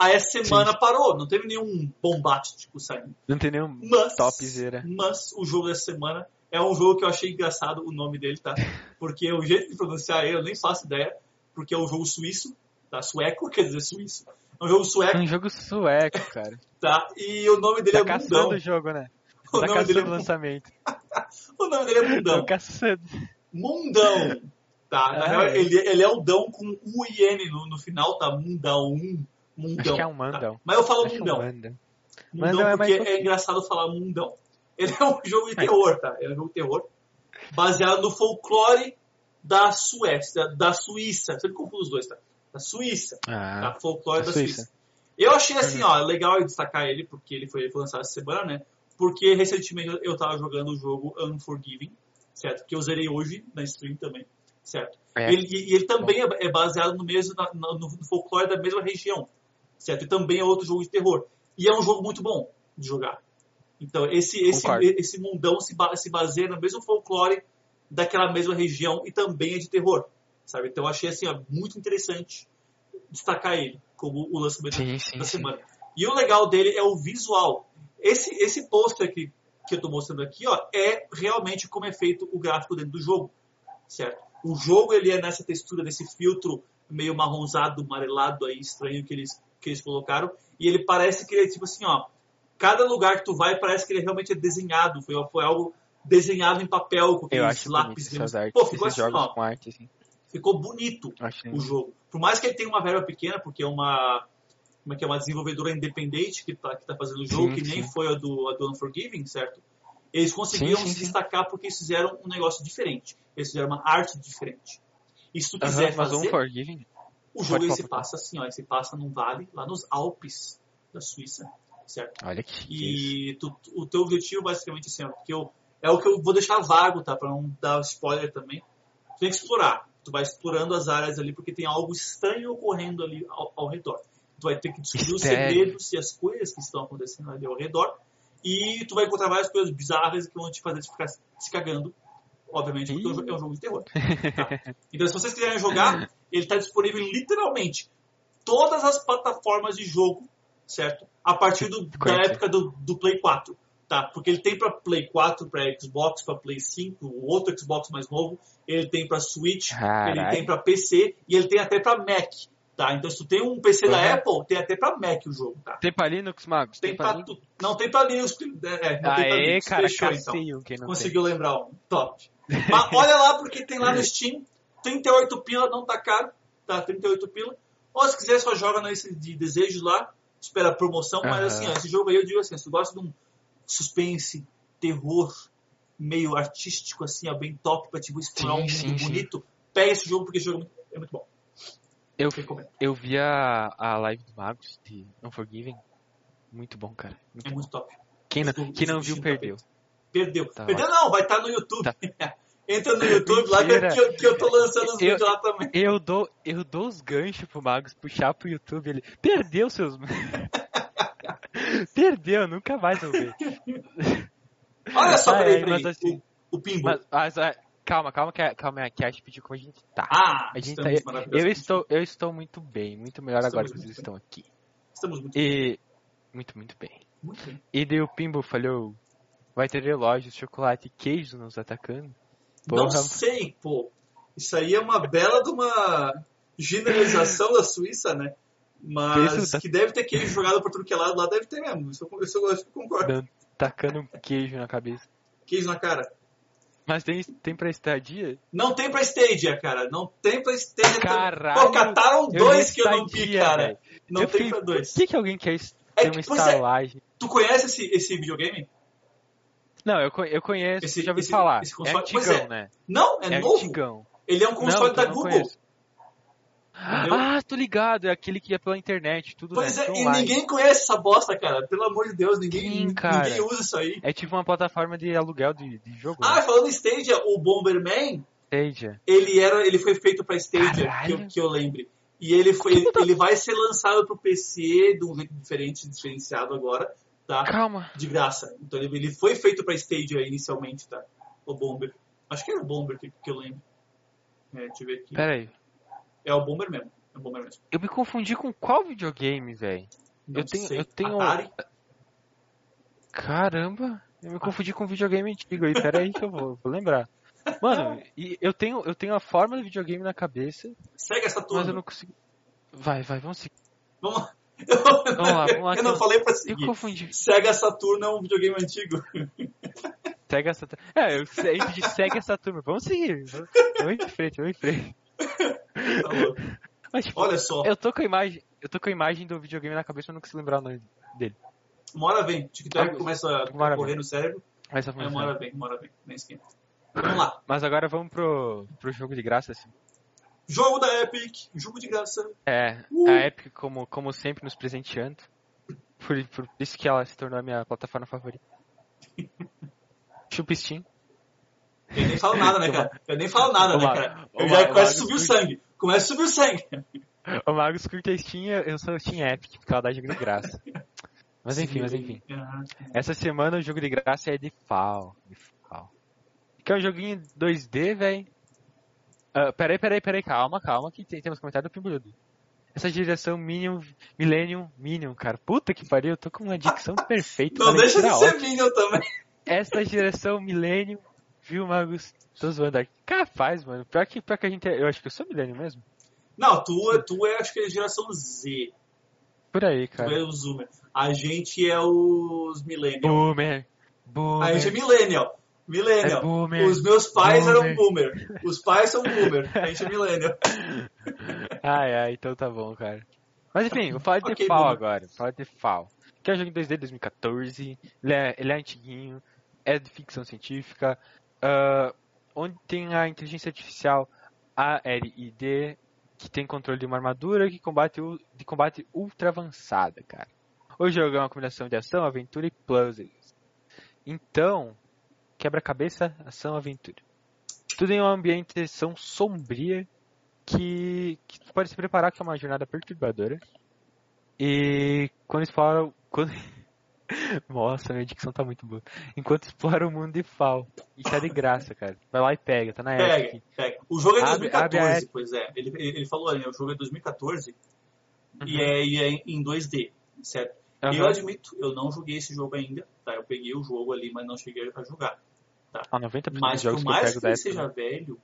Aí essa semana parou, não teve nenhum bombástico saindo. Não tem nenhum Mas, topzera. mas o jogo dessa semana é um jogo que eu achei engraçado o nome dele, tá? Porque o jeito de pronunciar ele, eu nem faço ideia, porque é um jogo suíço, tá? Sueco, quer dizer suíço. É um jogo É sueco, um jogo sueco, cara. tá? E o nome dele Tá é Mundão. o jogo, né? O Tá nome dele é o lançamento. O nome dele é Tá Mundão. caçando. Mundão. Tá? Na Ah, real, é. ele, ele é o dão com U e N no, no final, tá? Mundão. Mundão. Acho que é um tá? mandão. Mas eu falo Acho que é um Mundão. mandão. Mundão Mundão é mais porque é engraçado falar mundão. Ele é um jogo de terror, tá? Ele é um jogo de terror baseado no folclore da Suécia, da Suíça. Sempre confundo os dois, tá? Da Suíça. Ah, Tá? Folclore da da Suíça. Suíça. Eu achei assim, ó, legal destacar ele, porque ele foi, lançado essa semana, né? Porque recentemente eu tava jogando o jogo Unforgiving, certo? Que eu zerei hoje na stream também, certo? é. Ele, e ele também é, é baseado no mesmo no, no folclore da mesma região, certo? E também é outro jogo de terror. E é um jogo muito bom de jogar. Então esse esse Concordo. esse mundão se, se baseia no mesmo folclore daquela mesma região e também é de terror, sabe? Então eu achei assim ó, muito interessante destacar ele como o lançamento Sim, sim, da sim. semana. E o legal dele é o visual. Esse, esse pôster que, que eu tô mostrando aqui, ó, é realmente como é feito o gráfico dentro do jogo, certo? O jogo, ele é nessa textura desse filtro meio marronzado, amarelado aí, estranho que eles, que eles colocaram. E ele parece que ele é tipo assim, ó, cada lugar que tu vai parece que ele realmente é desenhado, foi, foi algo desenhado em papel, com aqueles lápis. artes, Pô, ficou assim, ó, com arte, assim. ficou bonito o jogo. Por mais que ele tenha uma verba pequena, porque é uma, como é que é, uma desenvolvedora independente que está que tá fazendo o jogo, Sim, que nem sim. foi a do, a do Unforgiving, certo? Eles conseguiram Sim, se destacar porque eles fizeram um negócio diferente. Eles fizeram uma arte diferente. E se tu quiser mas fazer, Forgiving? O jogo pode se passa assim, ó, ele se passa num vale, lá nos Alpes da Suíça, certo? Olha que. E tu- o teu objetivo basicamente assim, ó, porque eu, é o que eu vou deixar vago, tá? Pra não dar spoiler também. Tu tem que explorar. Tu vai explorando as áreas ali porque tem algo estranho ocorrendo ali ao, ao redor. Tu vai ter que descobrir os segredos e as coisas que estão acontecendo ali ao redor. E tu vai encontrar várias coisas bizarras que vão te fazer ficar se cagando. Obviamente, porque é um jogo de terror. Tá? Então, se vocês quiserem jogar, ele está disponível literalmente todas as plataformas de jogo, certo? A partir do, da época do, do Play 4. Tá, porque ele tem para Play 4, para Xbox, para Play 5, o outro Xbox mais novo, ele tem para Switch, Carai. ele tem para PC e ele tem até para Mac. Tá? Então, se tu tem um PC uhum. da Apple, tem até pra Mac o jogo, tá? Tem pra Linux, Magos? Tem, tem pra, pra tu... Não tem pra Linux. É, não Aê, tem pra Linux. cara, Fechou, então. Quem não Conseguiu tem. lembrar um. Top. Mas olha lá, porque tem lá no Steam, 38 pila, não tá caro, tá? 38 pila. Ou se quiser, só joga nesse de desejos lá, espera a promoção, mas assim, ó, esse jogo aí eu digo assim, se tu gosta de um suspense, terror, meio artístico, assim, ó, bem top, pra tipo, explorar sim, um mundo sim, bonito, sim. pega esse jogo, porque esse jogo é muito bom. Eu, eu vi a, a live do Magos de Unforgiven. Muito bom, cara. Muito é bom. muito top. Quem não, quem não viu, perdeu. Perdeu. Tá perdeu não, vai estar tá no YouTube. Tá. Entra no YouTube lá que eu, que eu tô lançando os eu, vídeos lá também. Eu dou, eu dou os ganchos pro Magos puxar pro YouTube. Ele perdeu seus. perdeu, nunca mais eu ver. Olha só, peraí, peraí. Assim, o, o Pimbo. Mas, mas, ah, calma, calma, que, calma, que a gente pediu como a gente tá. Ah, a gente tá, eu, estou, eu estou muito bem, muito melhor estamos agora que vocês bem. estão aqui. Estamos muito e, bem. Muito, muito bem. Muito bem. E daí o Pimbo falou, vai ter relógios, chocolate e queijo nos atacando. Porra. Não sei, pô. Isso aí é uma bela de uma generalização da Suíça, né? Mas que deve ter queijo jogado por tudo que é lado lá, deve ter mesmo. Isso eu, isso eu, eu concordo. Tacando queijo na cabeça. Queijo na cara. Mas tem, tem pra Stadia? Não tem pra Stadia, cara. Não tem pra Stadia. Caralho. Pô, cataram dois que eu não vi, cara. Véio. Não eu tem fiquei, pra dois. Por que, que alguém quer ter é, uma estalagem? É. Tu conhece esse, esse videogame? Não, eu, eu conheço, esse, já ouvi esse, falar. Esse é antigão, é. né? Não, é, é novo. Antigão. Ele é um console não, da Google. Conheço. Entendeu? Ah, tô ligado, é aquele que é pela internet, tudo Pois né, é, e ninguém conhece essa bosta, cara. Pelo amor de Deus, ninguém, Sim, ninguém usa isso aí. É tipo uma plataforma de aluguel de, de jogo. Ah, né? falando em Stadia, o Bomberman, Stadia. ele era, ele foi feito pra Stadia, que eu, que eu lembre. E ele foi, ele, ele vai ser lançado pro PC de um jeito diferente, diferenciado agora, tá? Calma. De graça. Então ele, ele foi feito pra Stadia inicialmente, tá? O Bomber. Acho que era o Bomber que, que eu lembro. É, deixa eu ver aqui. Pera aí. É o Bomber mesmo. É o Bomber mesmo. Eu me confundi com qual videogame, velho? Eu tenho, sei. eu tenho. Atari? Caramba, eu me confundi com videogame antigo aí. Pera aí que eu vou, vou lembrar. Mano, eu tenho, eu tenho a forma do videogame na cabeça. Segue essa turma. Mas eu não consigo. Vai, vai, vamos seguir. Vamos lá. vamos lá, vamos lá. Eu não falei pra seguir. Eu confundi. Sega Saturno é um videogame antigo. Sega Saturno. É, eu sei de Sega Saturno. Vamos seguir. Vamos em frente, vamos em frente. Tá mas, tipo, Olha só. Eu tô com a imagem. Eu tô com a imagem do videogame na cabeça, mas não consigo lembrar o nome dele. Uma hora vem. TikTok começa a correr no cérebro. Mas é, vem, uma hora vem. Nem esquenta. Vamos lá. Mas agora vamos pro, pro jogo de graça, assim. Jogo da Epic, jogo de graça. É, uh. a Epic, como, como sempre, nos presenteando. Por, por isso que ela se tornou a minha plataforma favorita. Chupa Steam. Eu nem falo nada, né, cara? Eu nem falo nada, né, cara? Eu já começo a subir o sangue. Começa a subir o sangue. O Magos curte Steam, eu sou Steam Epic, porque ela dá jogo de graça. Mas enfim, Sim. mas enfim. Essa semana o jogo de graça é de FAL. De. Que é um joguinho 2D, velho. Uh, peraí, peraí, peraí, calma, calma, que tem, temos comentário do Pimbuludo. Essa direção Minion, Millennium, Minion, cara. Puta que pariu, eu tô com uma dicção perfeita. Não deixa de ser Minion também. Essa direção Millennium, viu, Magus? Tô zoando aqui. Capaz, mano. Pior que, pior que a gente é, Eu acho que eu sou Millennium mesmo. Não, tu, tu é, acho que é geração Z. Por aí, cara. Tu é o Zoomer. A gente é os Millennium. Boomer. Boomer. A gente é Millennial. Millennial. É boomer. Os meus pais boomer. eram Boomer. Os pais são Boomer. A gente é Millennial. ai, ai, então tá bom, cara. Mas enfim, vou falar de okay, FAL agora. Vou falar de FAL. Que é um jogo em 2D de 2014. Ele é, ele é antiguinho. É de ficção científica. Uh, onde tem a inteligência artificial ARID, que tem controle de uma armadura que combate, de combate ultra avançada, cara. O jogo é uma combinação de ação, aventura e puzzles. Então, quebra-cabeça, ação, aventura. Tudo em uma ambientação sombria que, que pode se preparar que é uma jornada perturbadora. E quando eles falam. Quando, Nossa, minha dicção tá muito boa. Enquanto explora o mundo de FAL. E tá de graça, cara. Vai lá e pega, tá na Pega, Epic. pega. O jogo é de Abre- abre a 2014, Epic. pois é. Ele, ele falou ali, o jogo é 2014 e, Uhum. é, e é em 2D, certo? Aham. Eu admito, eu não joguei esse jogo ainda, tá? Eu peguei o jogo ali, mas não cheguei a jogar. Ah, 90% Mas dos jogos por que eu mais pego que ele seja né? velho,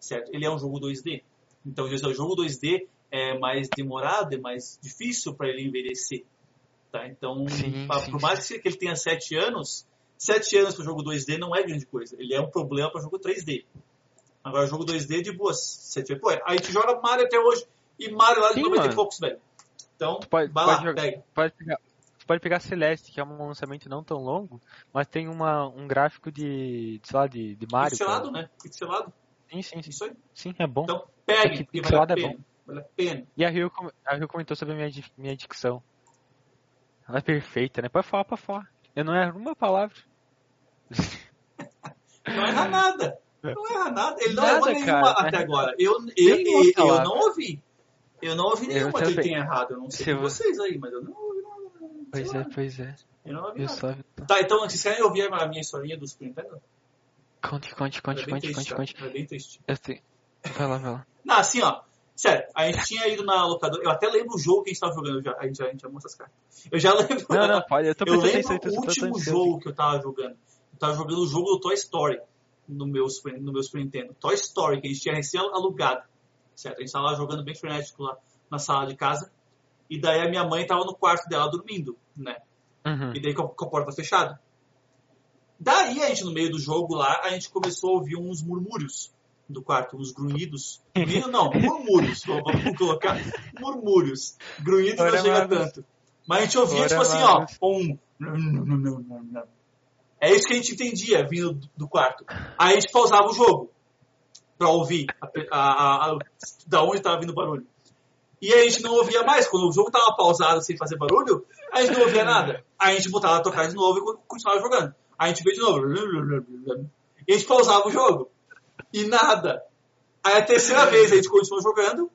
certo? Ele é um jogo 2D. Então, o jogo 2D é mais demorado, é mais difícil para ele envelhecer. Tá? Então, Sim, pa- sim, por mais que ele tenha 7 anos, 7 anos para jogo 2D não é grande coisa. Ele é um problema para jogo 3D. Agora, jogo 2D de boas. Você vê, pô, a gente joga Mario até hoje e Mario lá de Sim, 90 e poucos, velho. Então, Tu pode- vai pode lá, jogar- pega. Pode pegar, pode pegar Celeste, que é um lançamento não tão longo, mas tem uma, um gráfico de, de, sei lá, de, de Mario. Pixelado, cara. né? Pixelado. Sim, sim, sim. Isso aí. Sim, é bom. Então, pegue, que porque vale a pixelado é pena. Vale a pena. E a Rio, a Rio comentou sobre a minha, minha dicção. Ela é perfeita, né? Pode falar, pode falar. Eu não erro uma palavra. Não erra nada. Não erra nada. Ele não Nada, errou nenhuma cara. até agora. Eu, eu, eu, eu não ouvi. Eu não ouvi nenhuma que ele tenha errado. Eu não sei Se vocês aí, mas eu não ouvi Pois é, pois é. Eu não ouvi Eu nada. só. Tá, então vocês querem ouvir a minha historinha do Super Nintendo? Conte, conte, conte, conte, conte, conte. É bem triste. Eu tenho. Vai lá, vai lá. Não, assim, ó. Sério, a gente tinha ido na locadora. Eu até lembro o jogo que a gente tava jogando. já- a, gente já, a gente já mostra as cartas. Eu já lembro. Não, não, pode. Eu tô eu lembro o último jogo que eu tava jogando. Eu tava jogando o jogo do Toy Story no meu, Super- no meu Super Nintendo. Toy Story, que a gente tinha recém alugado. Certo? A gente tava lá jogando bem frenético lá na sala de casa. E daí a minha mãe tava no quarto dela dormindo, né? Uhum. E daí com a, com a porta fechada. Daí a gente, no meio do jogo lá, a gente começou a ouvir uns murmúrios do quarto, uns grunhidos. Grunhido não, murmúrios. Vamos colocar murmúrios. Grunhido não Ora, chega magos. tanto. Mas a gente ouvia, Ora, tipo assim, ó, um. É isso que a gente entendia vindo do- quarto. Aí a gente pausava o jogo pra ouvir a, a- a- da onde tava vindo o barulho. E a gente não ouvia mais. Quando o jogo tava pausado sem fazer barulho, a gente não ouvia nada. Aí a gente botava a tocar de novo e continuava jogando. Aí a gente veio de novo. E a gente pausava o jogo. E nada. Aí a terceira vez a gente continuou jogando.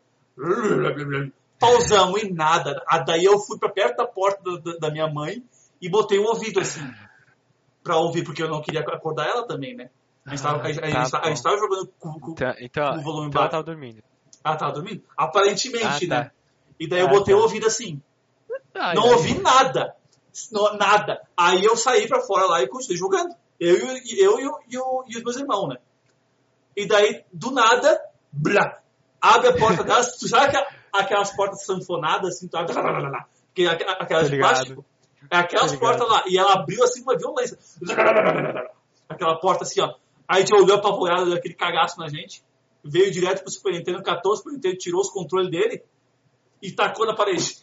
Pausamos e nada. Ah, Daí eu fui pra perto da porta da- da, minha mãe e botei o ouvido assim. Pra ouvir, porque eu não queria acordar ela também, né? A gente tava, a gente- a gente Tá a gente bom. tava jogando com, com, Então, então, com o volume então ela baixo. tava dormindo. Ah, tava dormindo? Aparentemente, Ah, tá. né? E daí eu Ah, botei tá. o ouvido assim. Ai, não ai. ouvi nada. Não- nada. Aí eu saí pra fora lá e continuei jogando. Eu, eu, e, o- e, o- e os meus irmãos, né? E daí, do nada, blá, abre a porta delas. Tu sabe aquela- aquelas portas sanfonadas, assim, tu abre, blá, blá, blá, que é aqu- aquelas de ligado. plástico? É aquelas ligado. portas lá. E ela abriu assim com uma violência. Aquela porta assim, ó. Aí a gente olhou apavorado daquele cagaço na gente. Veio direto pro Super Nintendo, catou o Super Nintendo, tirou os controles dele e tacou na parede.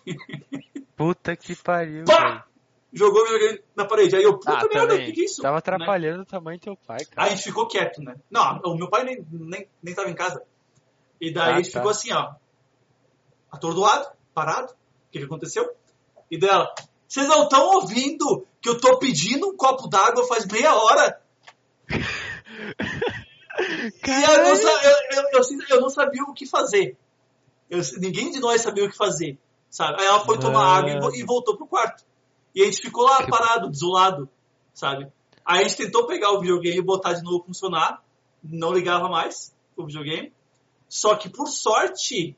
Puta que pariu. Pá! Jogou o videogame na parede. Aí eu, puta Ah, merda, o que, é isso? Tava Né? atrapalhando o tamanho do teu pai, Aí cara. a gente ficou quieto, né? Não, o meu pai nem, nem, nem tava em casa. E daí Ah, a gente tá. ficou assim, ó. Atordoado, parado. O que, que aconteceu? E dela, vocês não estão ouvindo que eu tô pedindo um copo d'água faz meia hora? E eu eu, eu, eu, não sabia o que fazer. Ninguém de nós sabia o que fazer. Sabe? Aí ela foi tomar Mano. água e e, voltou pro quarto. E a gente ficou lá parado, desolado, sabe? Aí a gente tentou pegar o videogame e botar de novo funcionar. Não ligava mais o videogame. Só que por sorte,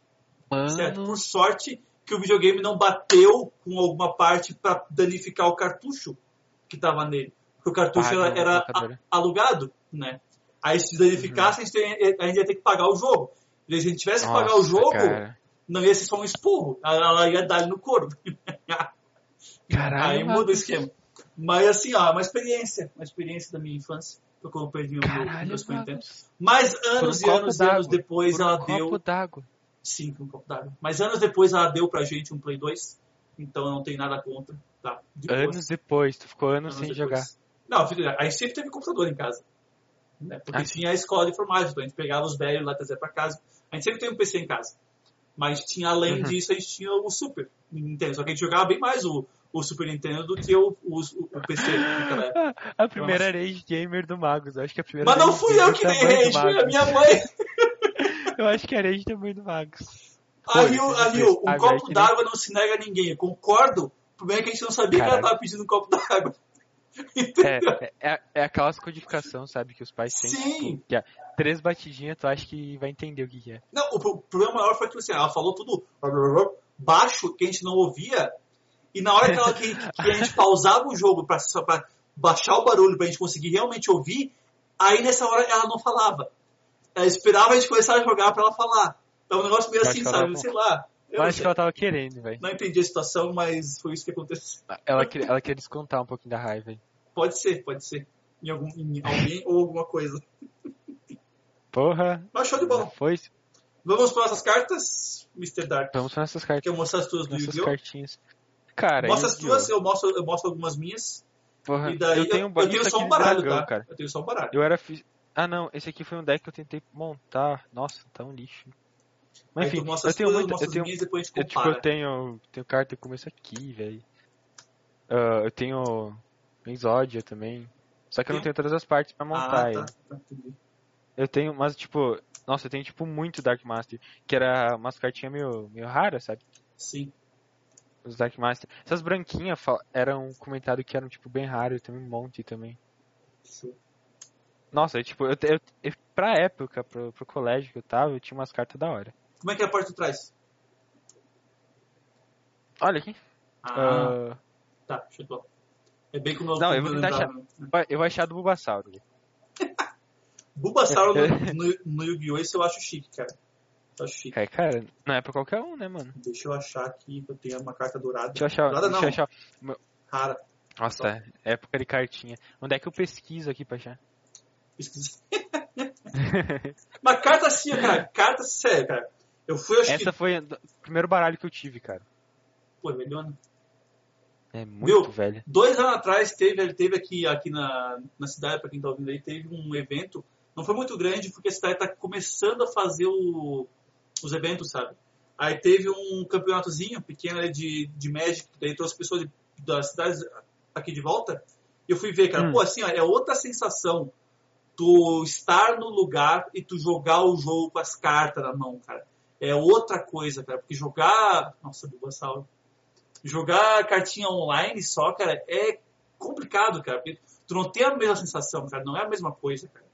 certo? Mano, Por sorte que o videogame não bateu com alguma parte para danificar o cartucho que tava nele. Porque o cartucho Ah, era, era a- alugado, né? Aí se danificasse, a, gente tem- a gente ia ter que pagar o jogo. E se a gente tivesse que pagar o nossa, jogo, cara. não ia ser só um esporro. Ela ia dar no couro. Caralho, Aí muda o esquema. Mas assim, ó, uma experiência. Uma experiência da minha infância. Eu perdi o meu, Caralho, meu Super mano. Nintendo. Mas anos um e anos e anos depois um ela copo deu. d'água. Sim, um copo d'água. Mas anos depois ela deu pra gente um Play 2. Então eu não tenho nada contra. Tá? De boa. Anos depois, tu ficou anos, Anos sem depois. jogar. Não, filho, a gente sempre teve computador em casa. Né? Porque Ah, tinha a escola de informática, então a gente pegava os velhos lá, trazia pra casa. A gente sempre teve um PC em casa. Mas tinha, além Uhum. disso, a gente tinha o Super Nintendo. Só que a gente jogava bem mais o, o Super Nintendo do que o, o, o PC naquela época. A primeira rage gamer do Magos. Eu acho que a primeira Mas não fui eu que dei rage, foi a minha mãe. Eu acho que é rage também do Magos. Aí, o- esse ali, preço, um sabe, copo aí d'água não se nega a ninguém. Eu concordo, problema é que a gente não sabia Caraca. que ela tava pedindo um copo d'água. É, é, é aquelas codificação, sabe, que os pais têm. Sim. Tipo, que é, três batidinhas, tu acha que vai entender o que, que é. Não, o, problema maior foi que assim, ela falou tudo baixo, que a gente não ouvia, e na hora que, ela, que, que a gente pausava o jogo pra, só pra baixar o barulho pra gente conseguir realmente ouvir, aí nessa hora ela não falava. Ela esperava a gente começar a jogar pra ela falar. Então um negócio meio assim, sabe? Sei lá. Eu acho que ela tava querendo, velho. Não entendi a situação, mas foi isso que aconteceu. Ela, ela queria descontar um pouquinho da raiva, hein? Pode ser, pode ser. Em, algum, em alguém ou alguma coisa. Porra. Mas show de bola. Foi. Vamos para nossas cartas, Mr. Dark. Vamos para nossas cartas. Quer mostrar as tuas do Yu-Gi-Oh? cartinhas. Cara, Mostra as tuas, eu mostro, eu mostro algumas minhas. Porra, e daí eu tenho, um eu, eu tenho só um baralho, dragão, tá? Cara. Eu tenho só um baralho. Eu era... Ah, não. Esse aqui foi um deck que eu tentei montar. Nossa, tá um lixo. Mas enfim, eu tenho muito. Eu tenho, eu, tipo, eu tenho, tenho carta que começa aqui, velho. Uh, eu tenho Exódia também. Só que eu não tenho todas as partes pra montar ah, tá, tá, eu tenho, mas tipo, nossa, eu tenho tipo muito Dark Master, que era umas cartinhas meio, meio raras, sabe? Sim. Os Dark Master. Essas branquinhas eram comentado que eram tipo bem raros, eu tenho um monte também. Sim. Nossa, eu, tipo, eu, eu, eu, pra época, pro, pro colégio que eu tava, eu tinha umas cartas da hora. Como é que é a parte de trás? Olha aqui. Ah, uh... tá, chutou. É bem como eu Não, eu vou tentar achar. Eu vou achar do Bulbasauro. Bulbasauro no, no Yu-Gi-Oh! Isso eu acho chique, cara. Eu acho chique. É, cara, não é pra qualquer um, né, mano? Deixa eu achar aqui que eu tenho uma carta dourada. Deixa eu achar. Dourada deixa não. Eu achar. Rara. Nossa, é época de cartinha. Onde é que eu pesquiso aqui pra achar? Pesquisa. Uma carta assim, cara. Carta séria, cara. Eu fui, acho Essa que... foi o primeiro baralho que eu tive, cara. Pô, é melhor, É muito velho. Dois anos atrás teve, teve aqui, aqui na, na cidade, pra quem tá ouvindo aí, teve um evento. Não foi muito grande, porque a cidade tá começando a fazer o, os eventos, sabe? Aí teve um campeonatozinho pequeno de, de Magic, daí trouxe pessoas de, das cidades aqui de volta. E eu fui ver, cara, hum. pô, assim, ó, é outra sensação tu estar no lugar e tu jogar o jogo com as cartas na mão, cara é outra coisa, cara. Porque jogar. Nossa, Bulbasauro. Jogar cartinha online só, cara, é complicado, cara. Porque tu não tem a mesma sensação, cara. Não é a mesma coisa, cara.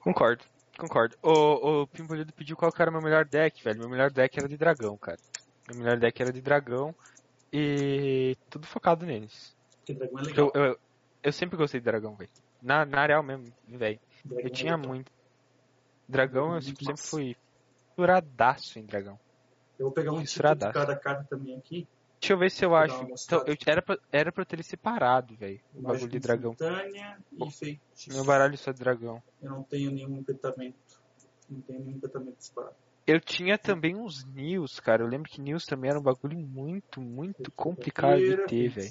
Concordo, concordo. O, o Pimbolido pediu qual era o meu melhor deck, velho. Meu melhor deck era de dragão, cara. Meu melhor deck era de dragão e tudo focado neles. Porque dragão é legal. Eu, eu, eu sempre gostei de dragão, velho. Na, na real mesmo, velho. Eu é tinha muito. Dragão eu sempre, sempre fui Fissuradaço em dragão. Eu vou pegar um tipo de cada carta também aqui. Deixa eu ver se eu acho. Então, eu, era, pra, era pra eu ter ele separado, velho. O bagulho de dragão. Feitiço. Meu baralho só de dragão. Eu não tenho nenhum encantamento. Não tenho nenhum encantamento disparado. Eu tinha também uns News, cara. Eu lembro que News também era um bagulho muito, muito complicado de ter, velho.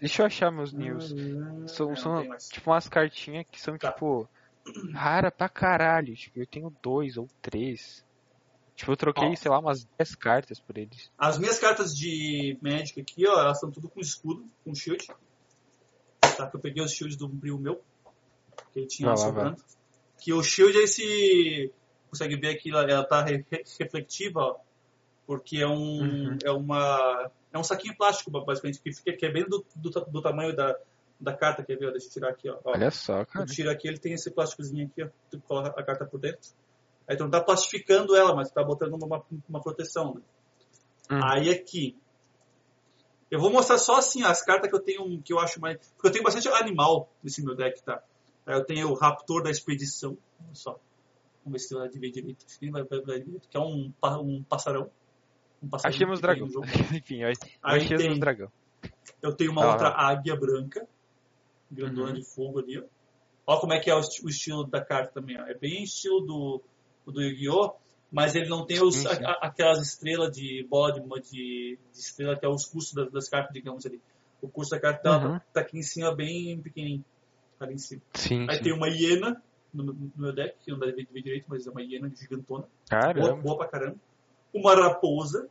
Deixa eu achar meus News. São, são tipo umas cartinhas que são tá. tipo rara pra caralho. Tipo, eu tenho dois ou três. Tipo, eu troquei, ó, sei lá, umas 10 cartas por eles. As minhas cartas de Magic aqui, ó, elas estão tudo com escudo, com shield. Tá? Que eu peguei os shields do primo meu. Que ele tinha lá, sobrando. Que o shield é esse. Consegue ver aqui, ela tá re reflectiva, ó. Porque é um. Uhum. É uma. É um saquinho plástico, basicamente, que, fica, que é bem do, do, do tamanho da, da carta, quer ver? Deixa eu tirar aqui, ó. Olha só, cara. Tu tira aqui, ele tem esse plásticozinho aqui, ó. Tu coloca a carta por dentro. Aí tu não tá plastificando ela, mas tu tá botando uma, uma proteção, né? Hum. Aí aqui. Eu vou mostrar só assim as cartas que eu tenho, que eu acho mais. Porque eu tenho bastante animal nesse meu deck, tá? Aí eu tenho o Raptor da Expedição. Olha só. Vamos ver se vai ver direito. Vai, vai, vai direito. Que é um, um passarão. Um passarão Achemos dragão. Enfim, eu, achei dragão. Eu tenho uma ah, outra águia branca grandona uhum. de fogo ali, ó. Olha como é que é o, estilo da carta também, ó. É bem estilo do, do Yu-Gi-Oh! Mas ele não tem os, a, a, aquelas estrelas de bola de, de, estrela, que é os custos das, das, cartas, digamos ali. O custo da carta tá, uhum. tá, aqui em cima bem pequenininho. Tá ali em cima. Sim, Aí sim. tem uma hiena no, no, meu deck, que não deve ver direito, mas é uma hiena gigantona. Caramba. Boa, boa pra caramba. Uma raposa.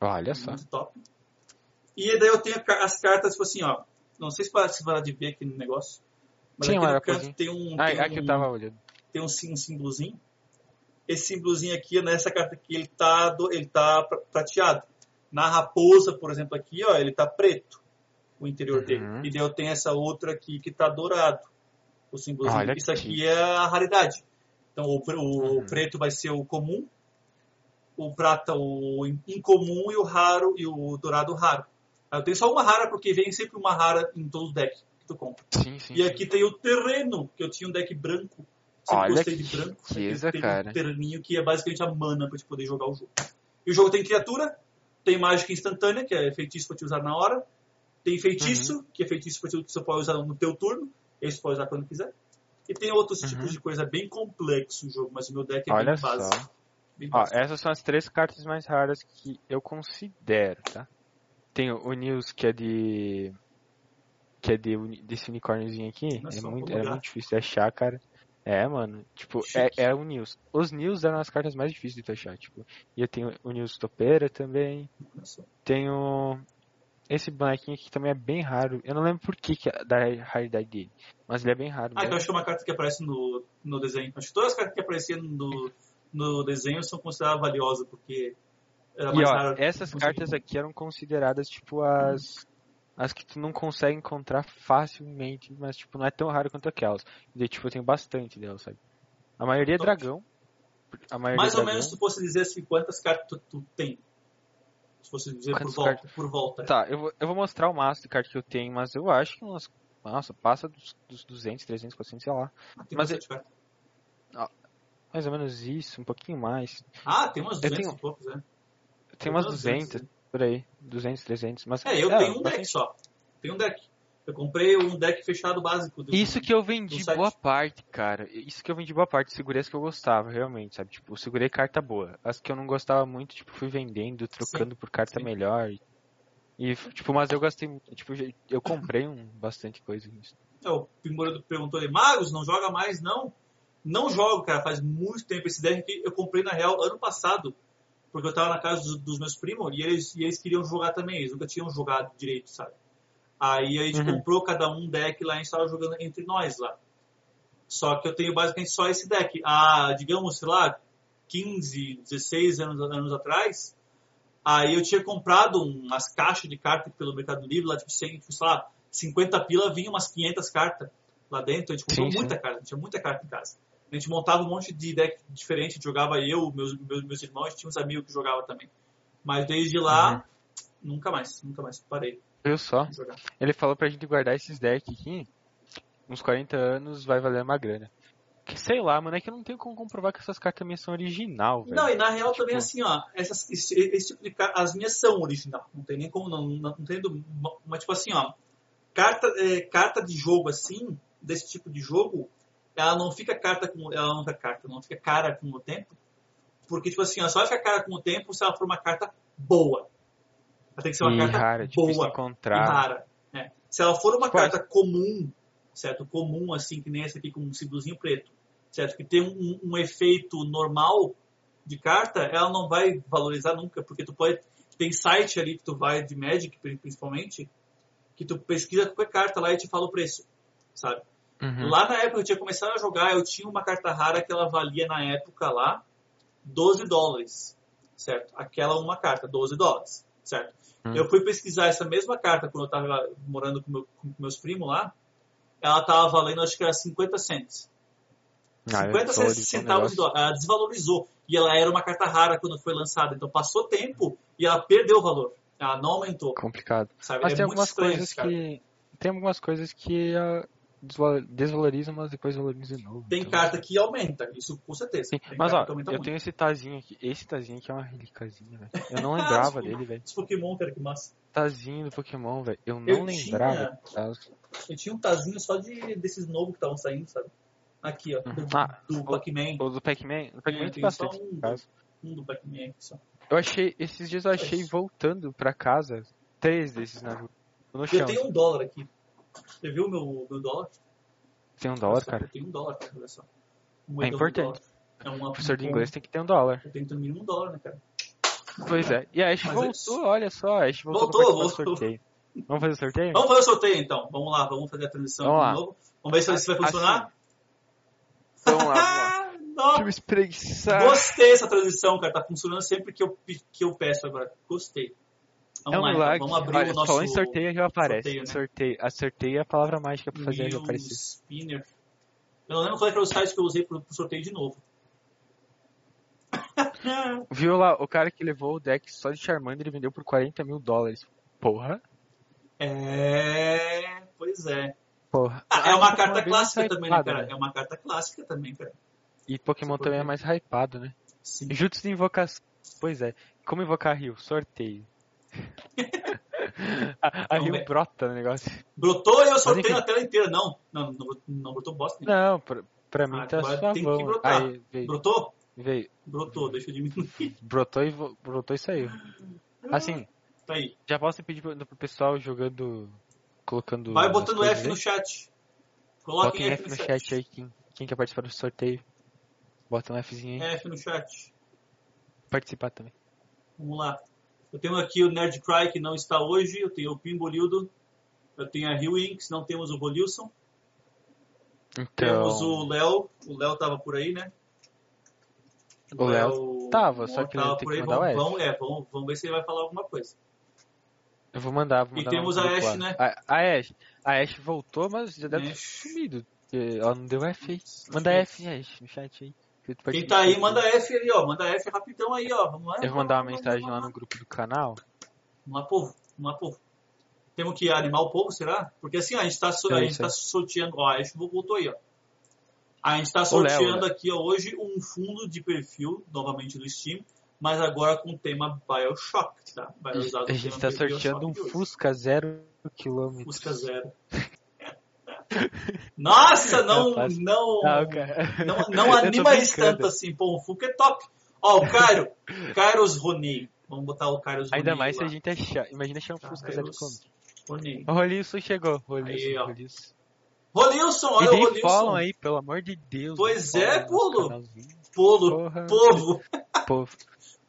Olha só. Muito top. E daí eu tenho as cartas, tipo assim, ó. Não sei se vai de ver aqui no negócio. Mas Sim, aqui no canto tem um. Ah, tem aqui um, eu tava olhando. Tem um, um símbolozinho. Esse símbolozinho aqui, nessa carta aqui, ele tá, do, ele tá prateado. Na raposa, por exemplo, aqui, ó, ele tá preto, o interior Uhum. dele. E daí eu tenho essa outra aqui que tá dourado, o símbolozinho. Olha Isso aqui é a raridade. Então o, o Uhum. preto vai ser o comum, o prata o in- incomum e o raro e o dourado o raro. Eu tenho só uma rara porque vem sempre uma rara em todos os decks que tu compra. Sim, sim. E aqui tem o terreno, que eu tinha um deck branco. Sempre Olha gostei que de branco. riqueza, Aqui tem cara. um terreninho que é basicamente a mana pra te poder jogar o jogo. E o jogo tem criatura, tem mágica instantânea, que é feitiço pra te usar na hora. Tem feitiço, Uhum. que é feitiço pra te, que você pode usar no teu turno. Esse pode usar quando quiser. E tem outros Uhum. tipos de coisa bem complexo o jogo, mas o meu deck é Olha bem básico. Ó, essas são as três cartas mais raras que eu considero, tá? Tem o News que é de. Que é de, desse unicórniozinho aqui. Nossa, é muito, gato. muito difícil de achar, cara. É, mano. Tipo, é, é o News. Os News eram as cartas mais difíceis de achar, tipo. E eu tenho o News Topeira também. Só. Tenho esse bonequinho aqui também é bem raro. Eu não lembro por que, que é da raridade dele. Mas ele é bem raro. Ah, mesmo. então acho que é uma carta que aparece no, no desenho. Acho que todas as cartas que apareciam no, no desenho são consideradas valiosas, porque era E ó, raro. essas conseguir cartas aqui eram consideradas tipo as as que tu não consegue encontrar facilmente, mas tipo não é tão raro quanto aquelas. E daí, tipo eu tenho bastante delas, sabe? A maioria é Top. dragão. A maioria Mais é ou dragão. menos se tu fosse dizer assim, quantas cartas tu, tu tem. Se fosse dizer por Quantas volta, por volta. Tá, eu vou, eu vou mostrar o maço de carta que eu tenho, mas eu acho que umas nossa, passa dos, dos 200, 300, 400, sei lá. Ah, tem mas bastante carta. Mais ou menos isso, um pouquinho mais. Ah, tem umas eu 200 tenho- e poucos, né? Tem umas tenho 200, por aí. 200, 300, mas... É, eu tenho um bastante. deck só. Tenho um deck. Eu comprei um deck fechado básico. do- Isso que eu vendi boa parte, cara. Isso que eu vendi boa parte. Segurei as que eu gostava, realmente, sabe? Tipo, eu segurei carta boa. As que eu não gostava muito, tipo, fui vendendo, trocando por carta sim. melhor. E, tipo, mas eu gastei, tipo, eu comprei um, bastante coisa nisso. É, o Pimborado perguntou ali, Magos, não joga mais? Não. Não jogo, cara. Faz muito tempo. Esse deck aqui eu comprei, na real, ano passado. Porque eu tava na casa dos, dos meus primos e eles, e eles queriam jogar também. Eles nunca tinham jogado direito, sabe? Aí a gente Uhum. comprou cada um deck lá e a gente tava jogando entre nós lá. Só que eu tenho basicamente só esse deck. Há, digamos, sei lá, 15, 16 anos, anos atrás, aí eu tinha comprado umas caixas de cartas pelo Mercado Livre, lá tipo, 100, tipo, sei lá, 50 pila, vinha umas 500 cartas lá dentro. A gente comprou Sim, sim. muita carta, tinha muita carta em casa. A gente montava um monte de deck diferente, jogava eu, meus, meus, meus irmãos, tinha uns amigos que jogavam também. Mas desde lá, Uhum. nunca mais, nunca mais parei Viu só? Ele falou pra gente guardar esses decks aqui. Uns 40 anos vai valer uma grana. Que sei lá, mano, é que eu não tenho como comprovar que essas cartas minhas são original, velho. Não, e na real Tipo- também assim, ó, essas, esse, esse tipo de as minhas são original, não tem nem como, não, não, não tem, do- mas tipo assim, ó, carta, é, carta de jogo assim, desse tipo de jogo, ela não fica carta com, ela não fica carta, não fica cara com o tempo, porque tipo assim, ó, só vai ficar cara com o tempo se ela for uma carta boa. Ela tem que ser uma e carta rara, de boa e encontrar. rara. né? Se ela for uma Tipo, carta comum, certo? Comum, assim, que nem essa aqui com um símbolozinho preto, certo? Que tem um, um efeito normal de carta, ela não vai valorizar nunca, porque tu pode. Tem site ali que tu vai de Magic, principalmente, que tu pesquisa qualquer carta lá e te fala o preço, sabe? Uhum. Lá na época que eu tinha começado a jogar, eu tinha uma carta rara que ela valia na época lá 12 dólares, certo? Aquela uma carta, 12 dólares, certo? Hum. Eu fui pesquisar essa mesma carta quando eu tava morando com, meu- com meus primos lá, ela tava valendo acho que era 50 cents. Ah, 50 desvalorizou o centavos de dólar. Ela desvalorizou. E ela era uma carta rara quando foi lançada. Então passou tempo e ela perdeu o valor. Ela não aumentou. Complicado. Sabe? Mas é tem muito algumas estranho coisas cara. que. Tem algumas coisas que desval- desvalorizam, mas depois valorizam de novo. Tem Então, carta que aumenta, isso com certeza. Mas ó, eu muito. tenho esse tazinho aqui. Esse tazinho aqui é uma relicazinha, velho. Eu não lembrava dele, velho. Esse Pokémon, cara, que massa. Tazinho do Pokémon, velho. Eu não Eu lembrava. tinha-. Eu tinha um tazinho só de, desses novos que estavam saindo, sabe? Aqui, ó. Do, Uhum. Ah, do Pac-Man. O do Pac-Man. O Pac-Man tem bastante um. Um do Pac-Man aqui só. Eu achei. Esses dias eu achei voltando pra casa três desses na rua. Chão. Eu tenho um dólar aqui. Você viu o meu, meu dólar? Tem um dólar, Nossa, cara. Tenho um dólar, cara, olha só. Um É importante. É um Professor de inglês tem que ter um dólar. Eu tenho no mínimo um dólar, né, cara? Pois é. E a Ash Mas voltou, é- olha só. A Ash voltou, Voltou, voltou. sorteio. Vamos fazer o sorteio? Vamos fazer o sorteio então. Vamos lá, vamos fazer a transição Vamos de lá. novo. Vamos ver se isso vai funcionar. Assim. Vamos lá, vamos lá. Ah, Deixa eu espreguiçar. Gostei dessa transição, cara. Tá funcionando sempre que eu, que eu peço agora. Gostei. Vamos é um lá, então, milagre. vamos abrir Olha, o nosso Falando em sorteio, já aparece. sorteio, né? Sorteio. A sorteio é a palavra mágica pra fazer Wheel aparecer. Spinner. Eu não lembro qual era o site que eu usei pro, pro sorteio de novo. Viu lá, o cara que levou o deck só de Charmander, ele vendeu por 40 mil dólares. Porra. É. Pois é. Porra. Ah, é Ah, uma Pokémon carta clássica também, né, hypado, cara? né? É uma carta clássica também, cara. E Pokémon também é mais hypado, né? Sim. Jutsu de invocação. Pois é. Como invocar Rio? Sorteio. A a Vamos Rio ver. brota no negócio. Brotou e eu sorteio enfim. na tela inteira. Não, não, não, não brotou bosta nenhuma. Não, pra, pra mim tá Agora tem que suavão. brotar. Aí, veio, Brotou? veio. Brotou, deixa eu diminuir. Brotou e, brotou e saiu. Assim, Tá aí. já posso pedir pro, pro pessoal jogando. Colocando. Vai botando F aí? no chat. Coloca Bota um F no chat aí quem, quem quer participar do sorteio. Bota um Fzinho aí. F no chat. Participar também. Vamos lá. Eu tenho aqui o Nerd Cry, que não está hoje. Eu tenho o Pimbolildo. Eu tenho a Rio Inks. Não temos o Bolilson. Então. Temos o Léo. O Léo tava por aí, né? O Léo tava, só que ele tem que mandar o Vamos, vamos, é, vamos, vamos ver se ele vai falar alguma coisa. Eu vou mandar, vou E mandar temos no a Ash, né? A, a Ash. A Ash voltou, mas já deve ter sumido. porque Ela não deu F aí. Manda F, Ash, no chat aí. Quem tá aí, manda. F ali, ó. Manda F rapidão aí, ó. Vamos lá. Eu vou mandar uma mensagem lá no grupo do canal. Vamos lá, povo. Vamos lá, povo. Temos que animar o povo, será? Porque assim, a gente tá, so- É a gente tá aí. sorteando. Ó, a Ash voltou aí, ó. A gente tá sorteando aqui ó, hoje um fundo de perfil, novamente do Steam, mas agora com o tema Bioshock, tá? Vai usar A gente tá Bioshock sorteando um. Fusca 0 km. Fusca Zero. Nossa, não, É não, Não, não, anima isso tanto assim. Pô, o Fusca é top. Ó, o Cairo, Kairos Rony. Vamos botar o Kairos Rony. Ainda mais se lá. a gente achar. Imagina achar um Fusca 0 Kairos km. Rony. O Rolilson chegou. Aí, Rolilson, ó. Rolilson. Rolilson, olha o Rolilson. follow aí, pelo amor de Deus. Pois é, Polo. Polo, povo, Povo.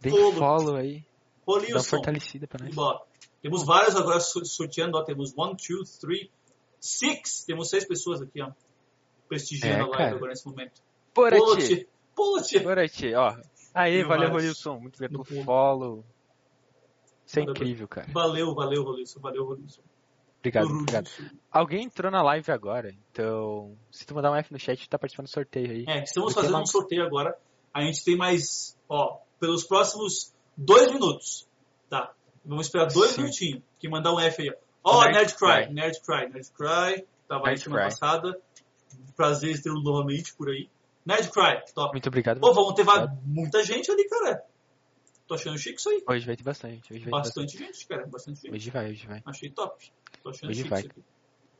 Dei Polo. follow aí. Dá Rolilson. fortalecida pra nós. Ó, temos vários agora so- sorteando, ó. Temos one, two, three, six. Temos seis pessoas aqui, ó. Prestigiando É, a live cara. agora nesse momento. Tio. Bora, tio. Ó. Aê, Tem valeu. Rolilson. Muito obrigado pelo follow. Isso é Valeu, incrível, cara. Valeu, valeu, Rolilson. Valeu, Rolilson. Obrigado, obrigado. Alguém entrou na live agora, então se tu mandar um F no chat, tá participando do sorteio aí. É, estamos Porque fazendo um sorteio agora. A gente tem mais, ó, pelos próximos dois minutos, tá? Vamos esperar dois Sim. minutinhos. Que mandar um F aí, ó. Ó, Nerd Cry. Nerd Cry, Nerd Cry. Tava aí Nerd semana Cry. passada. Prazer em tê-lo novamente por aí. Nerd Cry, top. Muito obrigado. Pô, vamos ter Obrigado. muita gente ali, cara. Tô achando chique isso aí. Hoje vai ter bastante. Hoje vai ter bastante. Bastante gente, cara. Bastante gente. Hoje vai, hoje vai. Achei top. Tô achando Hoje chique vai. isso aqui.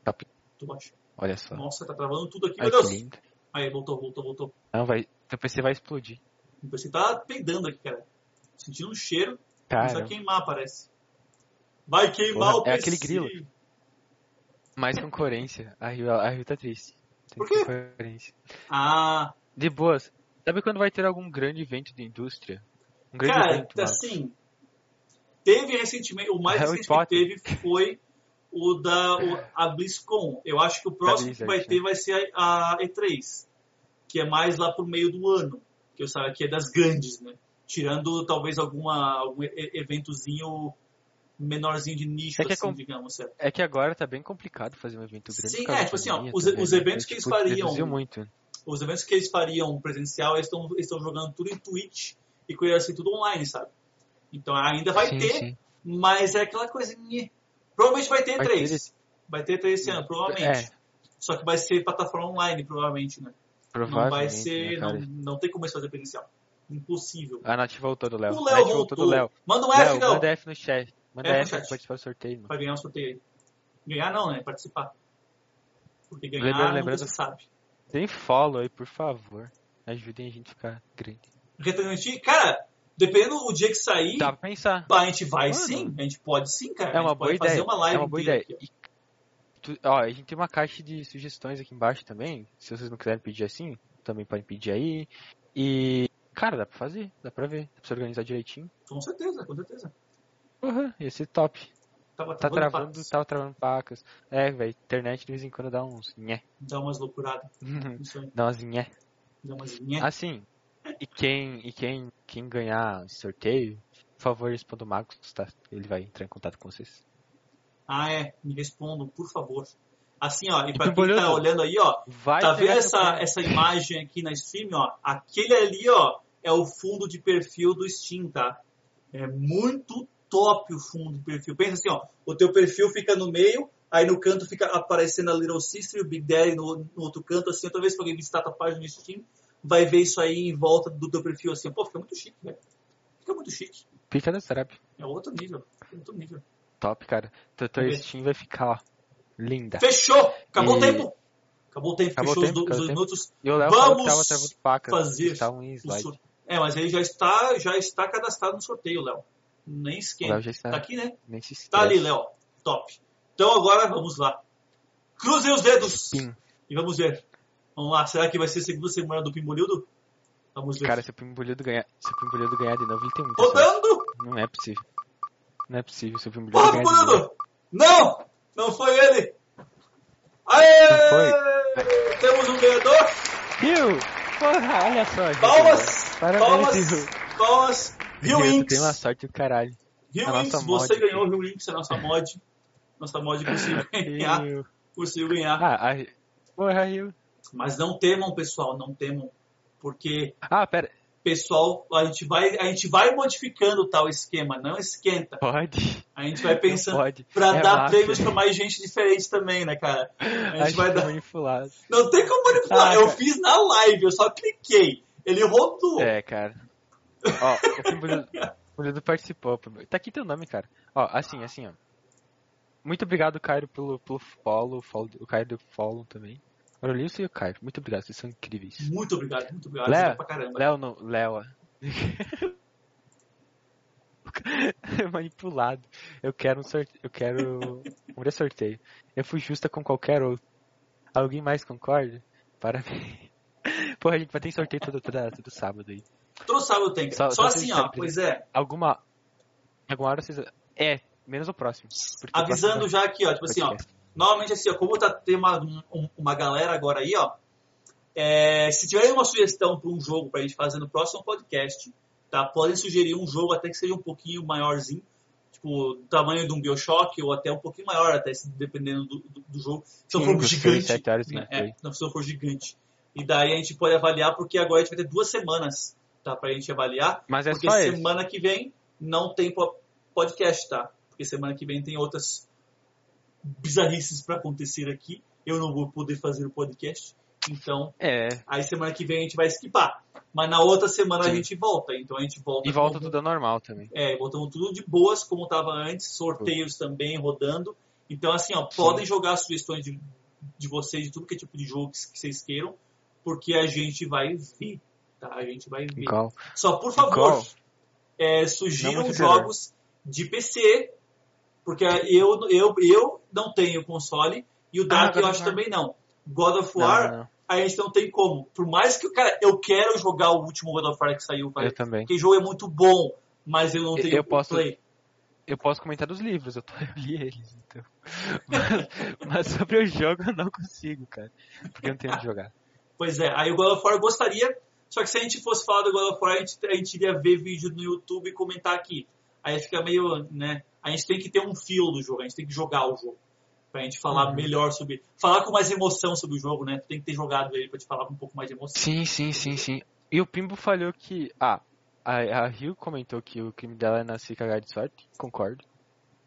Top. Tu acha? Olha só. Nossa, tá travando tudo aqui. Ai, Meu Deus. lindo. Aí, voltou, voltou, voltou. Não, vai. Teu PC vai explodir. O PC tá peidando aqui, cara. Sentindo um cheiro. Cara, Começa a queimar, parece. Vai queimar Porra, o é PC. aquele grilo. mais concorrência. A Rio, a Rio tá triste. Tem Por quê? concorrência. Ah, De boas. Sabe quando vai ter algum grande evento de indústria? Um grande cara, evento, assim, teve recentemente, o mais Harry recente Potter. que teve foi o da o, a BlizzCon. Eu acho que o próximo que vai ter vai ser a, a E3, que é mais lá pro meio do ano, que eu sabe que é das grandes, né? Tirando talvez alguma algum eventozinho menorzinho de nicho, É é assim, com- digamos, certo? É que agora tá bem complicado fazer um evento grande. Sim, é, tipo assim, ó, os- também, os né? eventos que eles tipo, fariam- muito. os eventos que eles fariam presencial, eles estão jogando tudo em Twitch e coisa assim, tudo online, sabe? Então ainda vai Sim, ter, sim. mas é aquela coisinha. Provavelmente vai ter Vai três. Vai ter três esse ano, provavelmente. É. Só que vai ser plataforma online, provavelmente, né? Não Provavelmente, vai ser. né, não, não tem como eles fazer presencial. Impossível. A Nath voltou do Léo. O Léo Nath voltou do voltou. Léo. Manda um F, Léo. manda F no chat. Manda no F pra chat. participar do sorteio, mano. Vai ganhar um sorteio aí. Ganhar não, né? Participar. Porque ganhar nunca lembrando- se sabe. Tem follow aí, por favor. Ajudem a gente a ficar grande. Retransmitir, cara, dependendo do dia que sair, Dá pra pensar. a gente vai Mano. sim. A gente pode sim, cara. É a uma boa pode fazer ideia. uma live É uma boa ideia. E tu- ó, a gente tem uma caixa de sugestões aqui embaixo também. Se vocês não quiserem pedir assim, também podem pedir aí. E, cara, dá pra fazer, dá pra ver. Dá pra se organizar direitinho. Com certeza, com certeza. Porra, ia ser top. Tava Tá travando travando, pacas. tava travando pacas. É, velho, internet de vez em quando dá uns nhé. Dá umas loucuradas. Aí. Dá umas nhé. Dá umas nhé. Assim, e quem, e quem, quem ganhar sorteio, por favor, responda o Marcos, tá? Ele vai entrar em contato com vocês. Ah, é. Me respondam, por favor. Assim, ó, e pra E quem Pimbolhudo, tá olhando aí, ó, Vai tá vendo essa, essa imagem aqui na stream, ó? Aquele ali, ó, é o fundo de perfil do Steam, tá? É muito top o fundo de perfil. Pensa assim, ó, o teu perfil fica no meio, aí no canto fica aparecendo a Little Sister e o Big Daddy no, no outro canto, assim, toda vez que alguém visitar a tua página no Steam, vai ver isso aí em volta do teu perfil, assim. Pô, fica muito chique, velho. Fica muito chique. Pica da Serap. É outro nível. É outro nível. Top, cara. Vamos ver. Steam vai ficar, ó, linda. Fechou! Acabou o E- tempo! Acabou o tempo, Acabou fechou o os tempo, do- os dois o minutos. E o Léo Vamos fazer Tá um o slide. É, mas ele já está, já está cadastrado no sorteio, Léo. Nem esquenta. já está. Tá aqui, né? Nem se Tá ali. Léo. Top. Então agora vamos lá. Cruzem os dedos Pim. e vamos ver. Vamos lá. Será que vai ser a segunda semana do Pimbolildo? Vamos ver. Cara, se o Pimbolido ganhar, se o Pimbolido ganhar de novo, ele tem muita sorte. Rodando! Não é possível. Não é possível se o Pimbolido Porra, ganhar de novo. Pimbolildo! Não! Não foi ele! Aê! Não Temos um ganhador! Rio! Porra, olha só. Palmas! Parabéns, palmas! Rio. Palmas! Tu Inks! tem uma sorte do caralho. Nossa Inks, mod você aqui. ganhou Rio Inks, a nossa mod. Nossa mod conseguiu ganhar. Conseguiu ganhar. Ah, a... Porra, Rio. Mas não temam, pessoal, não temam. Porque, Ah, pera. pessoal, a gente vai, a gente vai modificando tal esquema, não esquenta. Pode. A gente vai pensando Pode. pra É dar massa. prêmios pra mais gente diferente também, né, cara? A gente Acho vai dar. manipulado. Não tem como manipular. Ah, eu cara. fiz na live, eu só cliquei. Ele rodou. É, cara. Ó, o Pimbolido participou. Tá aqui teu nome, cara. Ó, assim, assim, ó. Muito obrigado, Cairo, pelo, pelo follow, follow. O Cairo deu follow também. O Lilson e o Cairo. Muito obrigado, vocês são incríveis. Muito obrigado, muito obrigado. Léo, pra caramba. Léo não. Léo. ó. Manipulado. Eu quero um sorteio. Eu quero um sorteio. Eu fui justa com qualquer outro. Alguém mais concorda? Parabéns. Porra, a gente vai ter sorteio todo, todo, todo sábado aí. Todo sábado tem. Só, Só- assim, ó. Pois é. Alguma. Alguma hora vocês. É, menos o próximo. Avisando próximo já aqui, ó. Tipo assim, ó. Normalmente, assim, ó, como tá, tem uma, um- uma galera agora aí, ó. é, se tiverem uma sugestão para um jogo pra gente fazer no próximo podcast, tá? Podem sugerir um jogo até que seja um pouquinho maiorzinho. Tipo, tamanho de um Bioshock ou até um pouquinho maior, até dependendo do, do, do jogo. Se não for seis, gigante. horas né? É, não, se não for gigante. E daí a gente pode avaliar, porque agora a gente vai ter duas semanas, tá? Pra gente avaliar. Mas é Porque só esse. semana que vem não tem po- podcast, tá? Porque semana que vem tem outras bizarrices pra acontecer aqui. Eu não vou poder fazer o podcast. Então, É. aí semana que vem a gente vai skipar. Mas na outra semana a Sim. gente volta. Então a gente volta. E volta tudo normal também. É, voltamos tudo de boas, como estava antes. Sorteios também rodando. Então, assim, ó, podem jogar sugestões de, de vocês, de tudo que é tipo de jogo que, que vocês queiram. Porque a gente vai ver. Tá? A gente vai ver. Só por favor, é, sugiram jogos de PC, porque eu, eu, eu não tenho console e o Dark God eu acho também não. God of War, não, não. a gente não tem como. Por mais que, cara, eu quero jogar o último God of War que saiu, cara, Eu também. porque o jogo é muito bom, mas eu não tenho eu posso- play. Eu posso comentar dos livros, eu, tô, eu li eles, então. Mas, mas sobre o jogo eu não consigo, cara. Porque eu não tenho onde jogar. Pois é, aí o God of War eu gostaria, só que se a gente fosse falar do God of War, a gente, a gente iria ver vídeo no YouTube e comentar aqui. Aí fica meio, né? A gente tem que ter um feel do jogo, a gente tem que jogar o jogo. Pra gente falar Uhum. melhor sobre. Falar com mais emoção sobre o jogo, né? Tu tem que ter jogado ele pra te falar com um pouco mais de emoção. Sim, sim, sim, sim. E o Pimbo falhou que. Ah, a, a Rio comentou que o crime dela é nascer cagar de sorte. Concordo.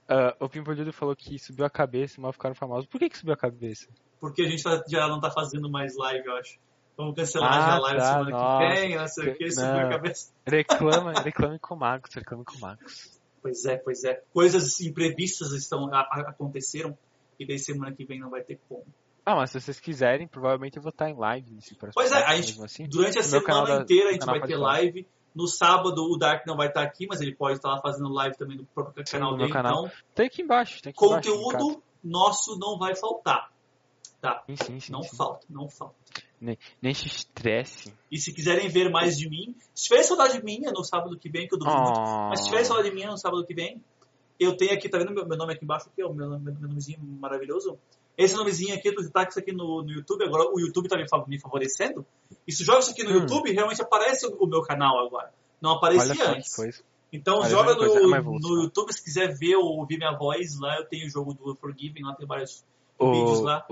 Ah, o Pimbo Lido falou que subiu a cabeça e mal ficaram famosos. Por que, que subiu a cabeça? Porque a gente tá- já não tá fazendo mais live, eu acho. Vamos cancelar Ah, já a live tá, semana nossa. que vem, não sei o que, subiu a Não. cabeça. Reclama, reclame com o Marcos, reclame com o Marcos. Pois é, pois é. Coisas imprevistas estão, a- a- aconteceram e daí semana que vem não vai ter como. Ah, mas se vocês quiserem, provavelmente eu vou estar em live nesse próximo Pois é, a podcast, gente, assim. durante a semana da- inteira a gente vai ter live. No sábado o Dark não vai estar aqui, mas ele pode estar lá fazendo live também no próprio Sim, canal meu dele. canal. Então, Tem aqui embaixo, tem aqui embaixo. conteúdo nosso não vai faltar. Tá? Sim, sim, sim. Não sim. falta, não falta. Nem se estresse. E se quiserem ver mais de mim, se tiverem saudade minha no sábado que vem, que eu duvido muito, Oh. mas se tiverem saudade minha no sábado que vem, eu tenho aqui, tá vendo meu, meu nome aqui embaixo aqui, ó, meu, meu, meu nomezinho maravilhoso? esse nomezinho aqui do destaques aqui no, no YouTube, agora o YouTube tá me, me favorecendo. E se joga isso aqui no Hum. YouTube, realmente aparece o, o meu canal agora. Não aparecia Olha antes. coisa. Então Olha joga é no, evolução. no YouTube se quiser ver ou ouvir minha voz, lá eu tenho o jogo do Forgiven, lá tem vários O- vídeos lá.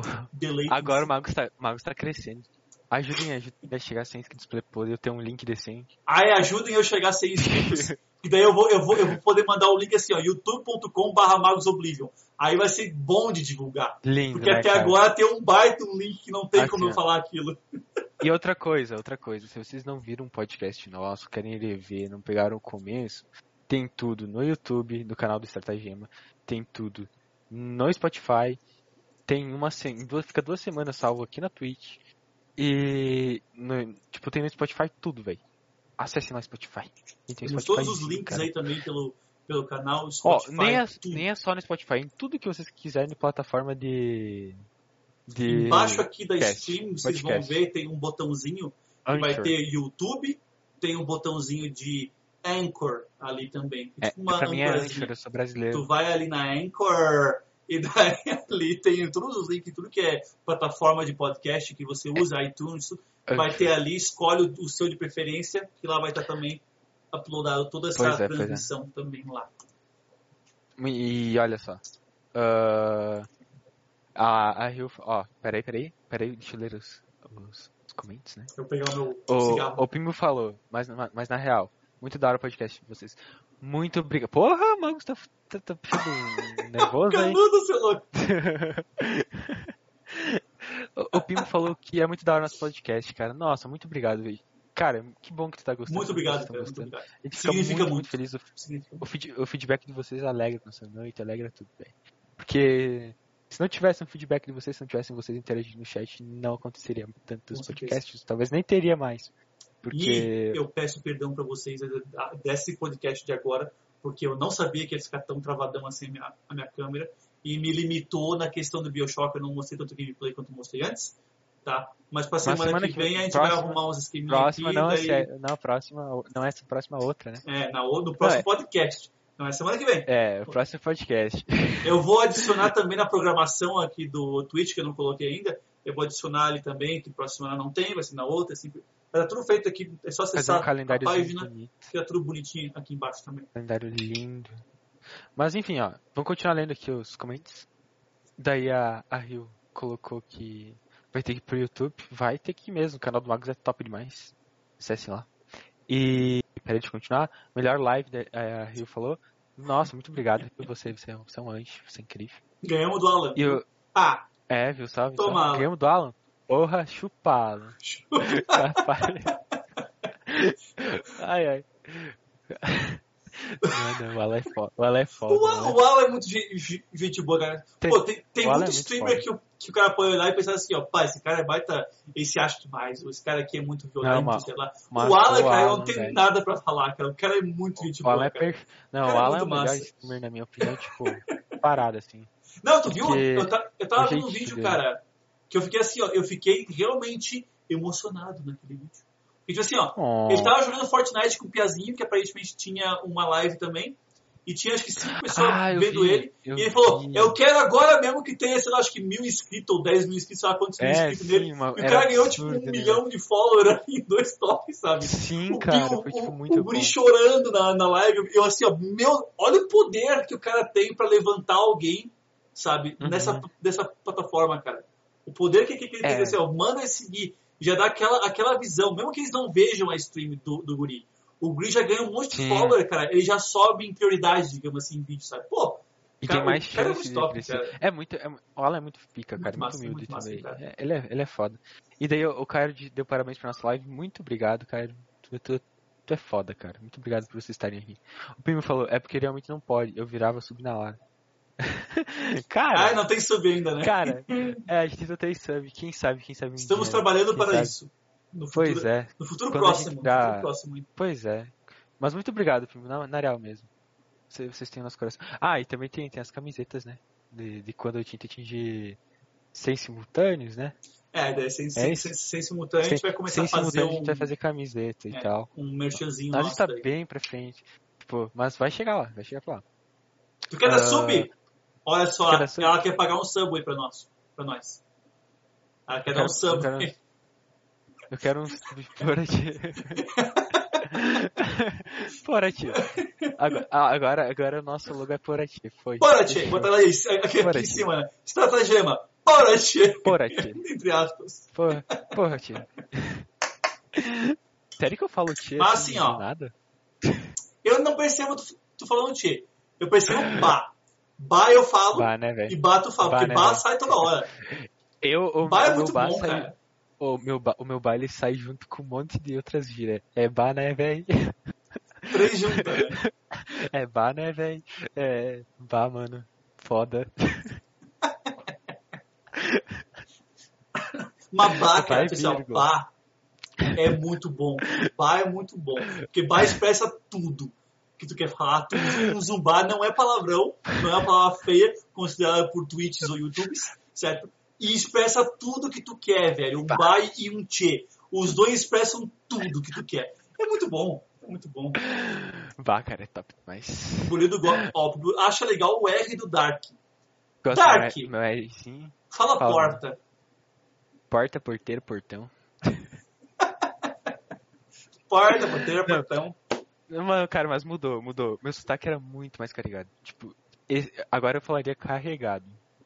Agora o Mago está, o Mago está crescendo. Ajudem, ajudem a chegar a 100 inscritos pra poder ter um link decente. Aí ajudem eu chegar a 100 inscritos. E daí eu vou, eu, vou, eu vou poder mandar o link assim, ó, youtube.com.br magosoblivion. Aí vai ser bom de divulgar. Lindo, Porque né, até cara? agora tem um baita um link que não tem Assim, como eu falar aquilo. E outra coisa, outra coisa, se vocês não viram um podcast nosso, querem rever, não pegaram o começo, tem tudo no YouTube, no canal do Estratagema, tem tudo no Spotify, tem uma duas, fica duas semanas salvo aqui na Twitch. E no- tipo, tem no Spotify tudo, velho. Acesse lá Spotify. Spotify todos os links cara. aí também pelo, pelo canal, Ó, Spotify, nem é, nem é só no Spotify, em tudo que vocês quiserem de plataforma de. de Embaixo aqui da stream, vocês vão ver, tem um botãozinho que vai Anchor. ter YouTube, tem um botãozinho de Anchor ali também. É, Tipo uma pra mim é. Anchor, eu sou brasileiro. Tu vai ali na Anchor e daí ali tem todos os links, tudo que é plataforma de podcast que você usa, iTunes, vai ter ali, escolhe o- seu de preferência, que lá vai estar também uploadado toda essa Pois é, é. transmissão também lá. E olha só. ah, a, a Rio. Ó, peraí, peraí. Peraí, deixa eu ler os, os, os comentários, né? Eu pegar o meu O, cigarro. o Pimo falou, mas, mas na real, muito da hora o podcast de vocês. Muito obrigado. Porra, mano, você tá, tá, tá ficando nervoso aí. Canudo, seu louco. o, o Pimo falou que é muito da hora nosso podcast, cara. Nossa, muito obrigado, velho. Cara, que bom que tu tá gostando. Muito obrigado, cara. Muito gostando. obrigado. A gente fica muito, muito. muito feliz. O, o, feed- o feedback de vocês alegra nossa noite, alegra tudo, velho. Porque se não tivesse um feedback de vocês, se não tivessem vocês interagindo no chat, não aconteceria tantos podcasts. Talvez nem teria mais. E Porque. eu peço perdão pra vocês desse podcast de agora, porque eu não sabia que ia ficar tão travadão assim a minha, a minha câmera e me limitou na questão do Bioshock. Eu não mostrei tanto gameplay quanto mostrei antes, tá? Mas pra semana, semana que que vem a gente próxima- vai arrumar uns esqueminhas Próxima aqui. não, daí, é, não, próxima, não essa próxima outra, né? é, na, no próximo é. podcast. Não é semana que vem. É, o próximo podcast. Eu vou adicionar também na programação aqui do Twitch, que eu não coloquei ainda. Eu vou adicionar ali também, que próxima semana não tem, vai ser na outra. Assim, tá tudo feito aqui, é só acessar um a página, bonito. que tá tudo bonitinho aqui embaixo também. Calendário lindo. Mas enfim, ó, vamos continuar lendo aqui os comentários. Daí a, a Rio colocou que vai ter que ir pro YouTube. Vai ter que ir mesmo, o canal do Magos é top demais. Acessem lá. E, peraí de continuar, melhor live, da- a Rio falou. Nossa, muito obrigado por você, você é um, você é um anjo, você é incrível. Ganhamos do Alan. E eu, Ah, é, viu, salve, Toma. Ganhamos do Alan. Porra, chupado. Rapaz. ai, ai. Mano, o Alan é foda. O Alan é foda. o, né? O Alan é muito ge- ge- gente boa, cara. Tem- Pô, tem, tem o Alan muito é streamer que, o- que o cara pode olhar e pensar assim, ó, pai, esse cara é baita, ele se acha demais, ou esse cara aqui é muito violento, Não, sei lá. mas o Alan, o cara, Alan, não tenho velho. nada pra falar, cara. O cara é muito gente O boa, Alan é perfeito. Não, Cara, o é Alan é o muito melhor massa. streamer, na minha opinião, tipo, parado, assim. Não, tu viu? Eu, ta- eu tava o vendo um vídeo, dele. cara, que eu fiquei assim, ó, eu fiquei realmente emocionado naquele vídeo. E tipo assim, ó, Oh, ele tava jogando Fortnite com o Piazinho, que aparentemente tinha uma live também, e tinha acho que cinco pessoas Ah, vendo vi, ele, e ele falou, vi. eu quero agora mesmo que tenha, sei lá, acho que mil inscritos ou dez mil inscritos, sei lá quantos mil é, inscritos sim, nele. uma, E o cara ganhou tipo um né? milhão de followers em dois toques, sabe? Sim, o, cara, o, foi tipo o- muito o bom. guri chorando na, na live. Eu assim, ó, meu, olha o poder que o cara tem pra levantar alguém, sabe? Uhum. Nessa, dessa plataforma, cara. O poder que, que, que ele É. tem, assim, ó, manda seguir. Já dá aquela, aquela visão, mesmo que eles não vejam a stream do, do guri. O guri já ganha um monte de Sim. follower, cara. Ele já sobe em prioridade, digamos assim, em vídeo, sabe? Pô, E Cara, tem mais cara é chance muito de top, crescer. cara. É muito, é, o Alan é muito pica, cara, Muito muito, massa, humilde muito massa, também. cara. É, ele, é, ele é foda. E daí o, o Caio de- deu parabéns pra nossa live, muito obrigado, Caio. Tu, tu, tu é foda, cara. Muito obrigado por vocês estarem aqui. O Primo falou, é porque realmente não pode, eu virava sub na hora. Cara, ai, não tem sub ainda, né? cara, é, a gente não tem sub, quem sabe, quem sabe Estamos dia, trabalhando para sabe. isso. No futuro, Pois é, no futuro Quando a gente próximo. dá- No futuro próximo. pois é. Mas muito obrigado, Primo, na, na real mesmo. Vocês, vocês têm o nosso coração. Ah, e também tem, tem as camisetas, né? De, de quando eu tinha atingir 100 simultâneos, né? É, daí sem, É sem, isso. sem, sem simultâneo, a gente vai começar a fazer um, a gente vai fazer camiseta e é, tal. um merchanzinho A gente tá daí. bem pra frente. Tipo, mas vai chegar lá, vai chegar pra lá. Tu quer dar Ah, sub? Olha só, sub? ela quer pagar um sub aí pra nós. pra nós. Ela quer dar um sub. Eu quero, eu quero um sub por aqui. Porati. Agora, ah, agora, agora o nosso logo é Porati. Foi. Porati, bota lá aí, aqui, aqui em cima, né? Estratagema. Porati. Porati. Entre aspas. Por, Porati. Sério que eu falo tchê? Mas assim, ó. Nada? Eu não percebo tu, tu falando tchê. Eu percebo ba. Ba eu falo. Bah, né? E ba tu fala. Bah, porque né, sai toda hora. Eu, o, Ba é muito bom, sai, cara. O meu, ba, o meu baile sai junto com um monte de outras gírias. É ba, né, velho? Três juntas, né? É ba, né, velho? É. Ba, mano. Foda. Mas ba, cara, pessoal, ba é muito bom. Ba é muito bom. Porque ba expressa tudo que tu quer falar. Tu, um zumbar não é palavrão, não é uma palavra feia, considerada por tweets ou youtubes, certo? E expressa tudo que tu quer, velho. Um ba e um tchê. Os dois expressam tudo que tu quer. É muito bom. É muito bom. Ba, cara, é top demais. O Bolido go- ó, acha legal o R do Dark. Gosto Dark. do meu R, sim. Fala Fala. porta. Porta, porteiro, portão. Porta, porteira, portão. Mano, cara, mas mudou, mudou. Meu sotaque era muito mais carregado. Tipo, esse- agora eu falaria carregado.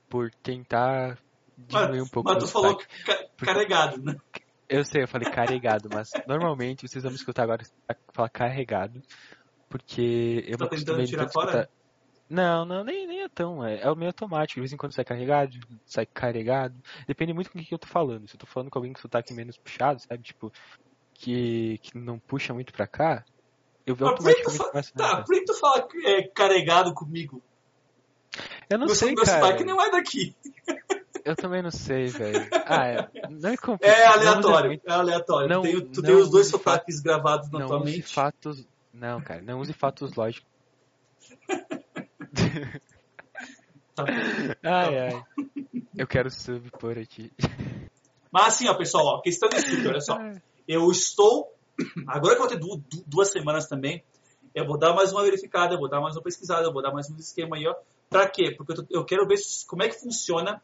Por tentar diminuir um pouco Mas tu falou ca- carregado, né? Eu sei, eu falei carregado, mas normalmente vocês vão me escutar agora falar carregado. Porque eu Tá me acostumei tirar fora? escutar. Não, não, nem, nem é tão. É, é o meio automático. De vez em quando sai carregado, sai carregado. Depende muito com o que eu tô falando. Se eu tô falando com alguém com sotaque menos puxado, sabe? Tipo, que, que não puxa muito pra cá, eu Mas por que tu automaticamente tá, por que tu fala é, carregado comigo? Eu não meu sei, meu cara. sotaque não é daqui. Eu também não sei, velho. Ah, é, não é complicado. É aleatório. É aleatório. Não- tu tem, tu não tem os dois sotaques gravados na Não tua use mente. fatos. Não, cara, não use fatos lógicos. Tá. Ai, ai. Eu quero sub por aqui. Mas assim, ó, pessoal, ó, questão do estúdio, olha só. Eu estou. Agora que eu vou ter du- du- duas semanas também, eu vou dar mais uma verificada, eu vou dar mais uma pesquisada, eu vou dar mais um esquema aí, ó. Pra quê? Porque eu, tô- eu quero ver como é que funciona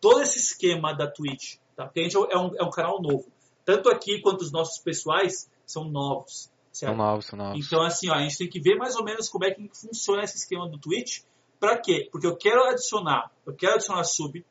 todo esse esquema da Twitch, tá? Porque a gente é um, é um canal novo. Tanto aqui quanto os nossos pessoais são novos, certo? São novos, são novos. Então, assim, ó, a gente tem que ver mais ou menos como é que funciona esse esquema do Twitch. Pra quê? Porque eu quero adicionar, eu quero adicionar sub,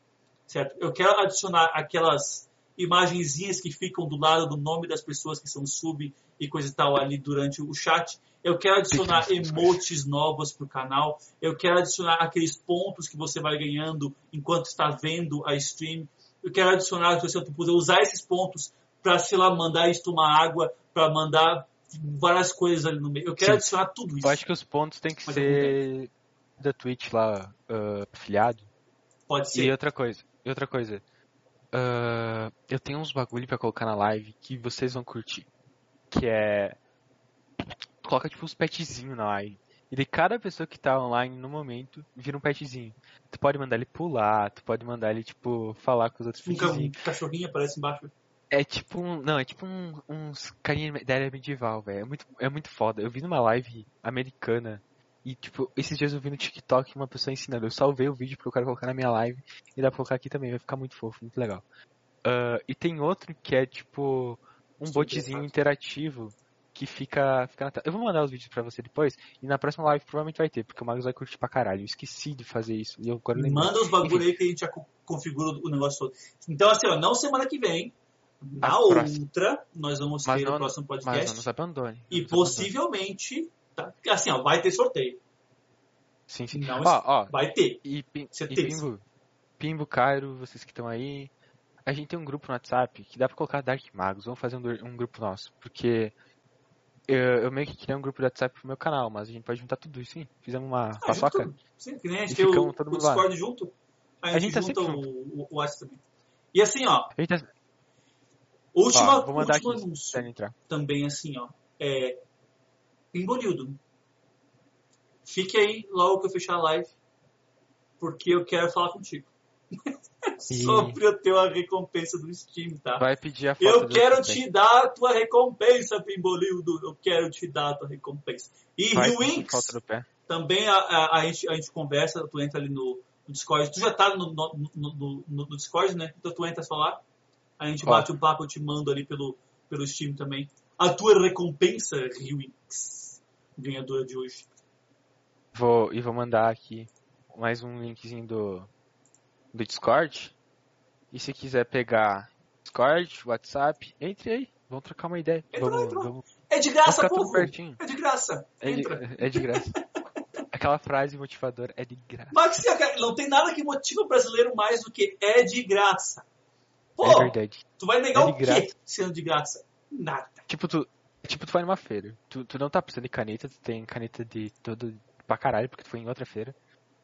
certo? Eu quero adicionar aquelas imagenzinhas que ficam do lado do nome das pessoas que são sub e coisa e tal ali durante o chat. Eu quero adicionar emotes novas pro canal. Eu quero adicionar aqueles pontos que você vai ganhando enquanto está vendo a stream. Eu quero adicionar, você poder usar esses pontos para, sei lá, mandar isso tomar água, para mandar várias coisas ali no meio. Eu quero Sim. adicionar tudo isso. Eu acho que os pontos tem que Mas ser da Twitch lá, ah, afiliado. Pode E ser. outra coisa, e outra coisa. Ah, eu tenho uns bagulho pra colocar na live que vocês vão curtir. Que é. Coloca tipo uns petzinhos na live. E de cada pessoa que tá online no momento, vira um petzinho. Tu pode mandar ele pular, tu pode mandar ele, tipo, falar com os outros ca- um petzinhos. cachorrinho aparece embaixo. É tipo um. Não, é tipo um, uns carinha da era medieval, velho. É muito, é muito foda. Eu vi numa live americana. E, tipo, esses dias eu vi no TikTok uma pessoa ensinando. Eu salvei o vídeo pro cara colocar na minha live. E dá pra colocar aqui também. Vai ficar muito fofo, muito legal. Ah, e tem outro que é, tipo, um Super botzinho fácil. interativo que fica, fica na tela. Eu vou mandar os vídeos pra você depois. E na próxima live provavelmente vai ter, porque o Magus vai curtir pra caralho. Eu esqueci de fazer isso. E eu agora lembrei. Manda os bagulho aí que a gente já co- configura o negócio todo. Então, assim, ó, não semana que vem. Na A próxima. outra, nós vamos Mas ter não- o próximo Mas podcast. não nos abandone. e não nos abandone. Tá? assim, ó, vai ter sorteio. Sim, sim. Não, Ó, ó, vai ter. E, e. Pimbo, Pimbo, Cairo, vocês que estão aí, a gente tem um grupo no WhatsApp que dá pra colocar Dark Magos. Vamos fazer um, um grupo nosso. Porque eu, eu meio que queria um grupo de WhatsApp pro meu canal, mas a gente pode juntar tudo isso, sim. Fizemos uma Ah, paçoca. junto, sim, que nem a gente tem o, o mundo lá. Discord junto. A gente, A gente tá junta o, o, o WhatsApp. E assim, ó, A gente tá... última, ó, vou mandar último aqui anúncio entrar. também, assim, ó. É. Pimbolildo. Fique aí logo que eu fechar a live, porque eu quero falar contigo. Sobre eu ter a recompensa do Steam, tá? Vai pedir a foto Eu quero te dar a tua recompensa, Pimbolildo. Eu quero te dar a tua recompensa. E Rio Inks, também a, a, a gente, a gente conversa, tu entra ali no, no Discord. Tu já tá no, no, no, no, Discord, né? Então tu entra só lá. A gente bate um papo, eu te mando ali pelo, pelo Steam também. A tua recompensa, Riwix, ganhadora de hoje. Vou, e vou mandar aqui mais um linkzinho do, do Discord. E se quiser pegar Discord, WhatsApp, entre aí. Vamos trocar uma ideia. Entra, vamos, entra. Vamos, é de graça, povo. É de graça. É de, é de graça. Aquela frase motivadora é de graça. Mas não tem nada que motiva o brasileiro mais do que é de graça. Pô, é verdade. Tu vai negar é o quê sendo de graça? Nada. Tipo, tu, tipo, tu vai numa feira. Tu, tu não tá precisando de caneta, tu tem caneta de todo pra caralho, porque tu foi em outra feira.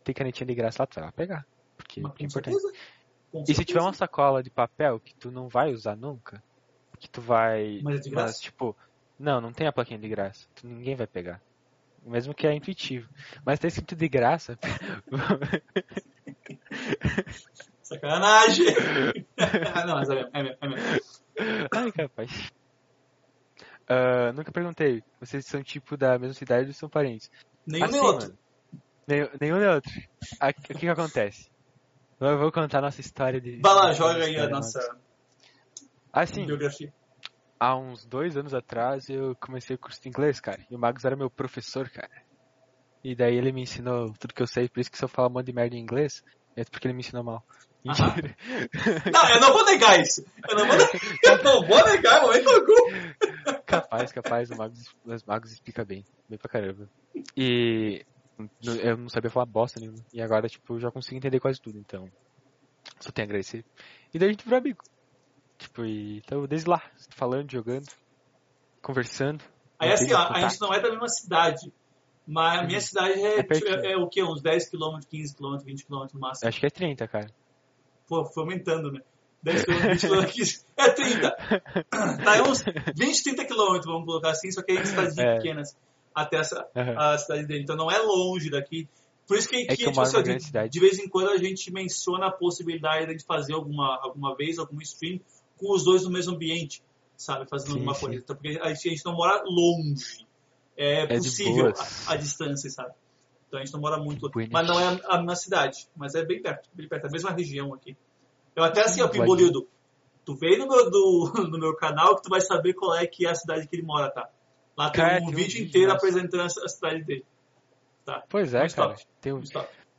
Tem canetinha de graça lá, tu vai lá pegar. Porque é importante. e se tiver uma sacola de papel que tu não vai usar nunca, que tu vai. Mas é de graça? Mas, tipo, não, não tem a plaquinha de graça. Tu, ninguém vai pegar. Mesmo que é intuitivo. Mas tá escrito de graça. Sacanagem! não, mas é mesmo, é mesmo, é mesmo. Ai, capaz. Uh, nunca perguntei. Vocês são tipo da mesma cidade ou são parentes? Nenhum assim, nem outro. nenhum, nenhum nem outro. o que que acontece? Eu vou contar a nossa história de. Vai lá, joga aí a nossa assim, biografia. Há uns dois anos atrás eu comecei o curso de inglês, cara. E o Magus era meu professor, cara. E daí ele me ensinou tudo que eu sei, por isso que se eu falar um monte de merda em inglês, é porque ele me ensinou mal. Mentira. Não, eu não vou negar isso. Eu não vou, negar, eu não vou negar, momento algum. Capaz, capaz, o Magus, o Magus explica bem. Bem pra caramba. E eu não sabia falar bosta nenhuma. E agora, tipo, eu já consigo entender quase tudo, então. Só tenho a agradecer. E daí a gente virou amigo. Tipo, e então desde lá, falando, jogando, conversando. Aí assim, ó, a gente não é da mesma cidade. Mas a minha uhum. cidade é, é, tipo, é, é o quê? Uns 10km, 15km, 20km no máximo. Acho que é 30, cara. Pô, foi aumentando, né? 10 km, 20 km, 15 É 30. Tá, é uns 20, 30 km, vamos colocar assim, só que aí cidades é. pequenas até essa, uhum. a cidade dele. Então não é longe daqui. Por isso que, é que, que tipo, assim, de, de, vez em quando a gente menciona a possibilidade de fazer alguma, alguma vez, algum stream com os dois no mesmo ambiente, sabe? Fazendo sim, alguma sim. coisa. Então, porque a gente não mora longe. É, é possível a, a, distância, sabe? Então a gente não mora muito. Mas não é a, a minha cidade, mas é bem perto, bem perto, é a mesma região aqui. Eu até assim, ó, Pimbolildo, tu vem no meu, do, no meu canal que tu vai saber qual é que é a cidade que ele mora, tá? Lá tem cara, um tem vídeo um inteiro nossa. apresentando a cidade dele. Tá. Pois é, cara. Tem um...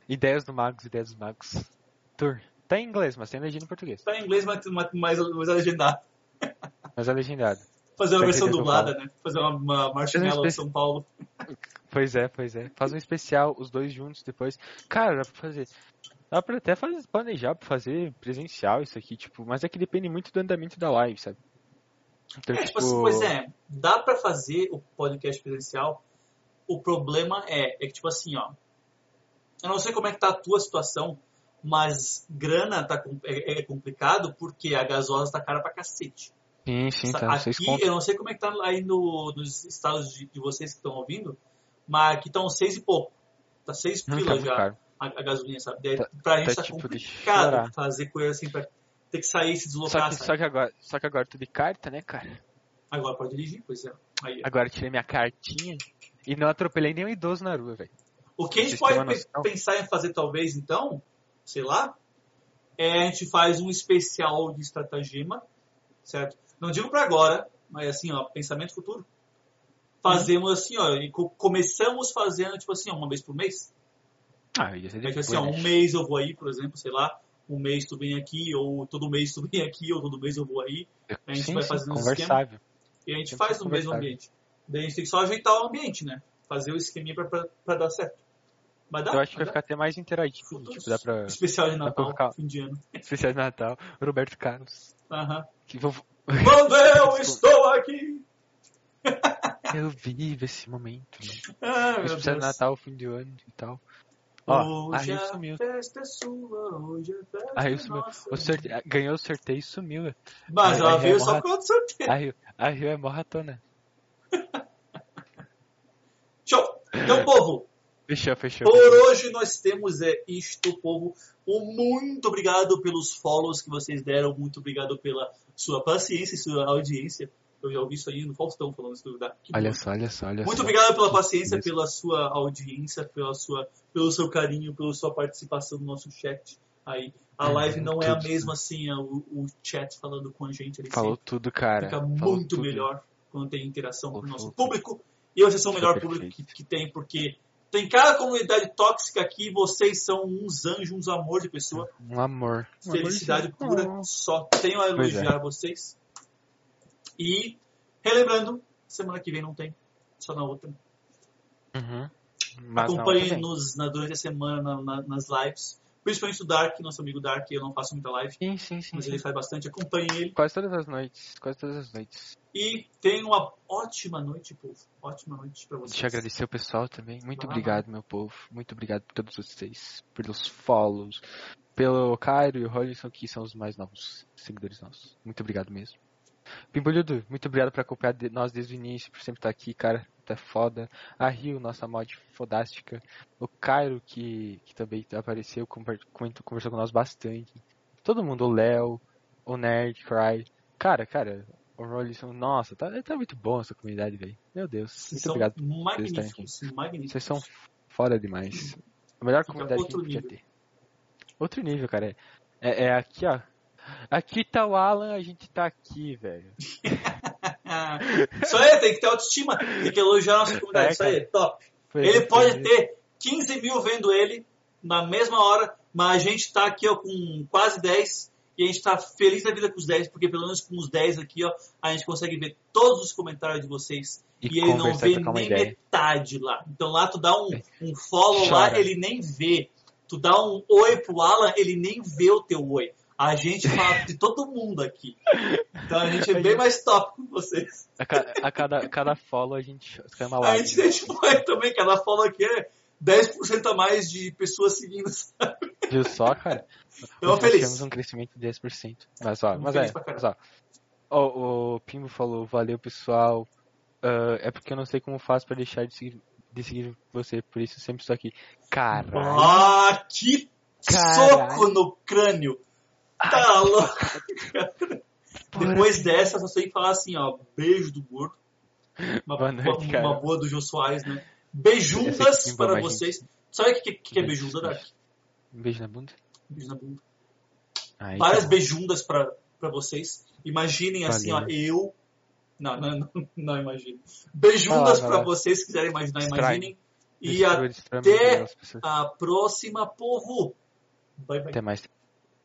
Ideias do Magos, ideias dos Magos. Tour. Tá em inglês, mas tem legenda em português. Tá em inglês, mas mais, mais, mais legendado. Mas é legendado. Fazer uma versão dublada, né? Fazer uma, uma Marshmallow espe... São Paulo. Pois é, pois é. Faz um especial, os dois juntos depois. Cara, dá pra fazer. Dá pra até fazer, planejar pra fazer presencial isso aqui, tipo, mas é que depende muito do andamento da live, sabe? Então, é, tipo, tipo assim, pois é, dá pra fazer o podcast presencial. O problema é, é que, tipo assim, ó. Eu não sei como é que tá a tua situação, mas grana tá, é, é complicado porque a gasosa tá cara pra cacete. Sim, sim, tá. Aqui, eu não sei como é que tá aí no, nos estados de, de vocês que estão ouvindo, mas aqui estão seis e pouco. Tá seis pila já a, a, gasolina, sabe? Daí, tá, pra gente tá, tá tipo complicado fazer coisa assim pra ter que sair e se deslocar. Só que, só que, agora, só que agora tu de carta, né, cara? Agora pode dirigir, pois é. Aí, agora tirei minha cartinha e não atropelei nenhum idoso na rua, velho. O que a gente pode pensar em fazer, talvez, então, sei lá, é a gente faz um especial de estratagema, certo? Não digo para agora, mas assim, ó, pensamento futuro. Fazemos assim, ó, e começamos fazendo, tipo assim, ó, uma vez por mês. Ah, ia ser depois, assim, ó, um mês eu vou aí, por exemplo, sei lá, um mês tu vem aqui, ou todo mês tu vem aqui, ou todo mês eu vou aí. A gente sim, vai fazendo sim, esquema. E a gente faz no mesmo ambiente. Daí a gente tem que só ajeitar o ambiente, né? Fazer o esqueminha pra, pra, pra dar certo. Mas dá, eu acho que vai ficar até mais interativo. Tipo, dá pra, Especial de Natal, fim de ano. Especial de Natal, Roberto Carlos. Aham. Uh -huh. Que. Quando eu estou aqui! eu vivo esse momento. Ah, especial de Natal, fim de ano e tal. Ó, hoje a Rio sumiu. Festa é sua, hoje a festa a Rio sumiu. O sorte... Ganhou o sorteio e sumiu. Mas ela veio só por outro sorteio. A Rio, a Rio é morratona. Show! Então, povo, Fechou, fechou. Por hoje nós temos é isto, povo. Um muito obrigado pelos follows que vocês deram, muito obrigado pela sua paciência e sua audiência. Eu já ouvi isso aí no Faustão falando isso do Dark. Olha só, olha só, olha Muito só. obrigado pela paciência, Isso. pela sua audiência, pela sua, pelo seu carinho, pela sua participação no nosso chat. Aí, a Uhum, live não é a mesma assim, é o, o chat falando com a gente. Ele Falou sempre tudo, cara. fica Falou muito tudo. melhor quando tem interação com o Falou nosso tudo. público. E vocês são o melhor público que, que tem, porque tem cada comunidade tóxica aqui, vocês são uns anjos, uns amor de pessoa. Um amor. Um Felicidade amorzinho. pura, só tenho a é. elogiar vocês. E, relembrando, semana que vem não tem, só na outra. Uhum. Mas não, Acompanhe também. nos, na, durante a semana na- na- nas lives. Principalmente o Dark, nosso amigo Dark, eu não faço muita live, Sim, sim, sim. mas ele faz bastante. Acompanhe ele. Quase todas as noites. Quase todas as noites. E tenha uma ótima noite, povo. Ótima noite pra vocês. Deixa eu agradecer o pessoal também. Muito obrigado, meu povo. Muito obrigado por todos vocês. Pelos follows. Pelo Cairo e o Rollinson, que são os mais novos seguidores nossos. Muito obrigado mesmo. Pimpolhudo, muito obrigado por acompanhar de- nós desde o início, por sempre estar aqui, cara. É foda. A Rio, nossa mod fodástica. O Cairo, que, que também apareceu, conversou com nós bastante. Todo mundo, o Léo, o Nerd, Cry. Cara, cara, o Rollinson, nossa, tá, tá muito bom essa comunidade, velho. Meu Deus. Vocês Muito obrigado magníficos. Magníficos. vocês são foda demais. A melhor Fica comunidade que a gente podia ter. Outro nível, cara. É, é aqui, ó. Aqui tá o Alan, a gente tá aqui, velho. Isso aí, tem que ter autoestima. Tem que elogiar a nossa comunidade. É, isso aí, top. Foi- Ele foi- pode ter 15 mil vendo ele na mesma hora, mas a gente tá aqui ó, com quase 10 e a gente tá feliz da vida com os 10, porque pelo menos com os 10 aqui, ó, a gente consegue ver todos os comentários de vocês E e, ele não vê nem ideia. metade lá. Então lá tu dá um, um follow Chora. lá, ele nem vê. Tu dá um oi pro Alan, ele nem vê o teu oi. A gente fala de todo mundo aqui. Então a gente é bem mais top com vocês. A, ca- a cada, cada follow a gente cai uma A gente deixa um like também, cada follow aqui é 10% a mais de pessoas seguindo. Viu só, cara? Eu Nós feliz. Temos um crescimento de 10%. Mas ó, mas é, mas ó. O, o Pimbo falou, valeu pessoal. Ah, é porque eu não sei como faço pra deixar de seguir, de seguir você, por isso eu sempre estou aqui. Caralho. Ah, que Caralho. soco no crânio! Tá louco. Depois dessa, só sei falar assim, ó. Beijo do gordo. Uma, Boa noite, uma- uma boa do Jô Soares, né? Beijundas aqui para vocês. Sabe o que, que, que é beijunda, Dark? Um beijo na bunda. Beijo na bunda. Aí, Várias tá. beijundas pra vocês. Imaginem assim, ó, Valeu. eu. Não, não, não, não imagino. Beijundas pra lá. vocês, se quiserem imaginar, imaginem. E até a próxima, povo. Bye, bye. Até mais.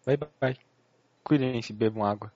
Bye, bye. Cuidem-se, bebam água.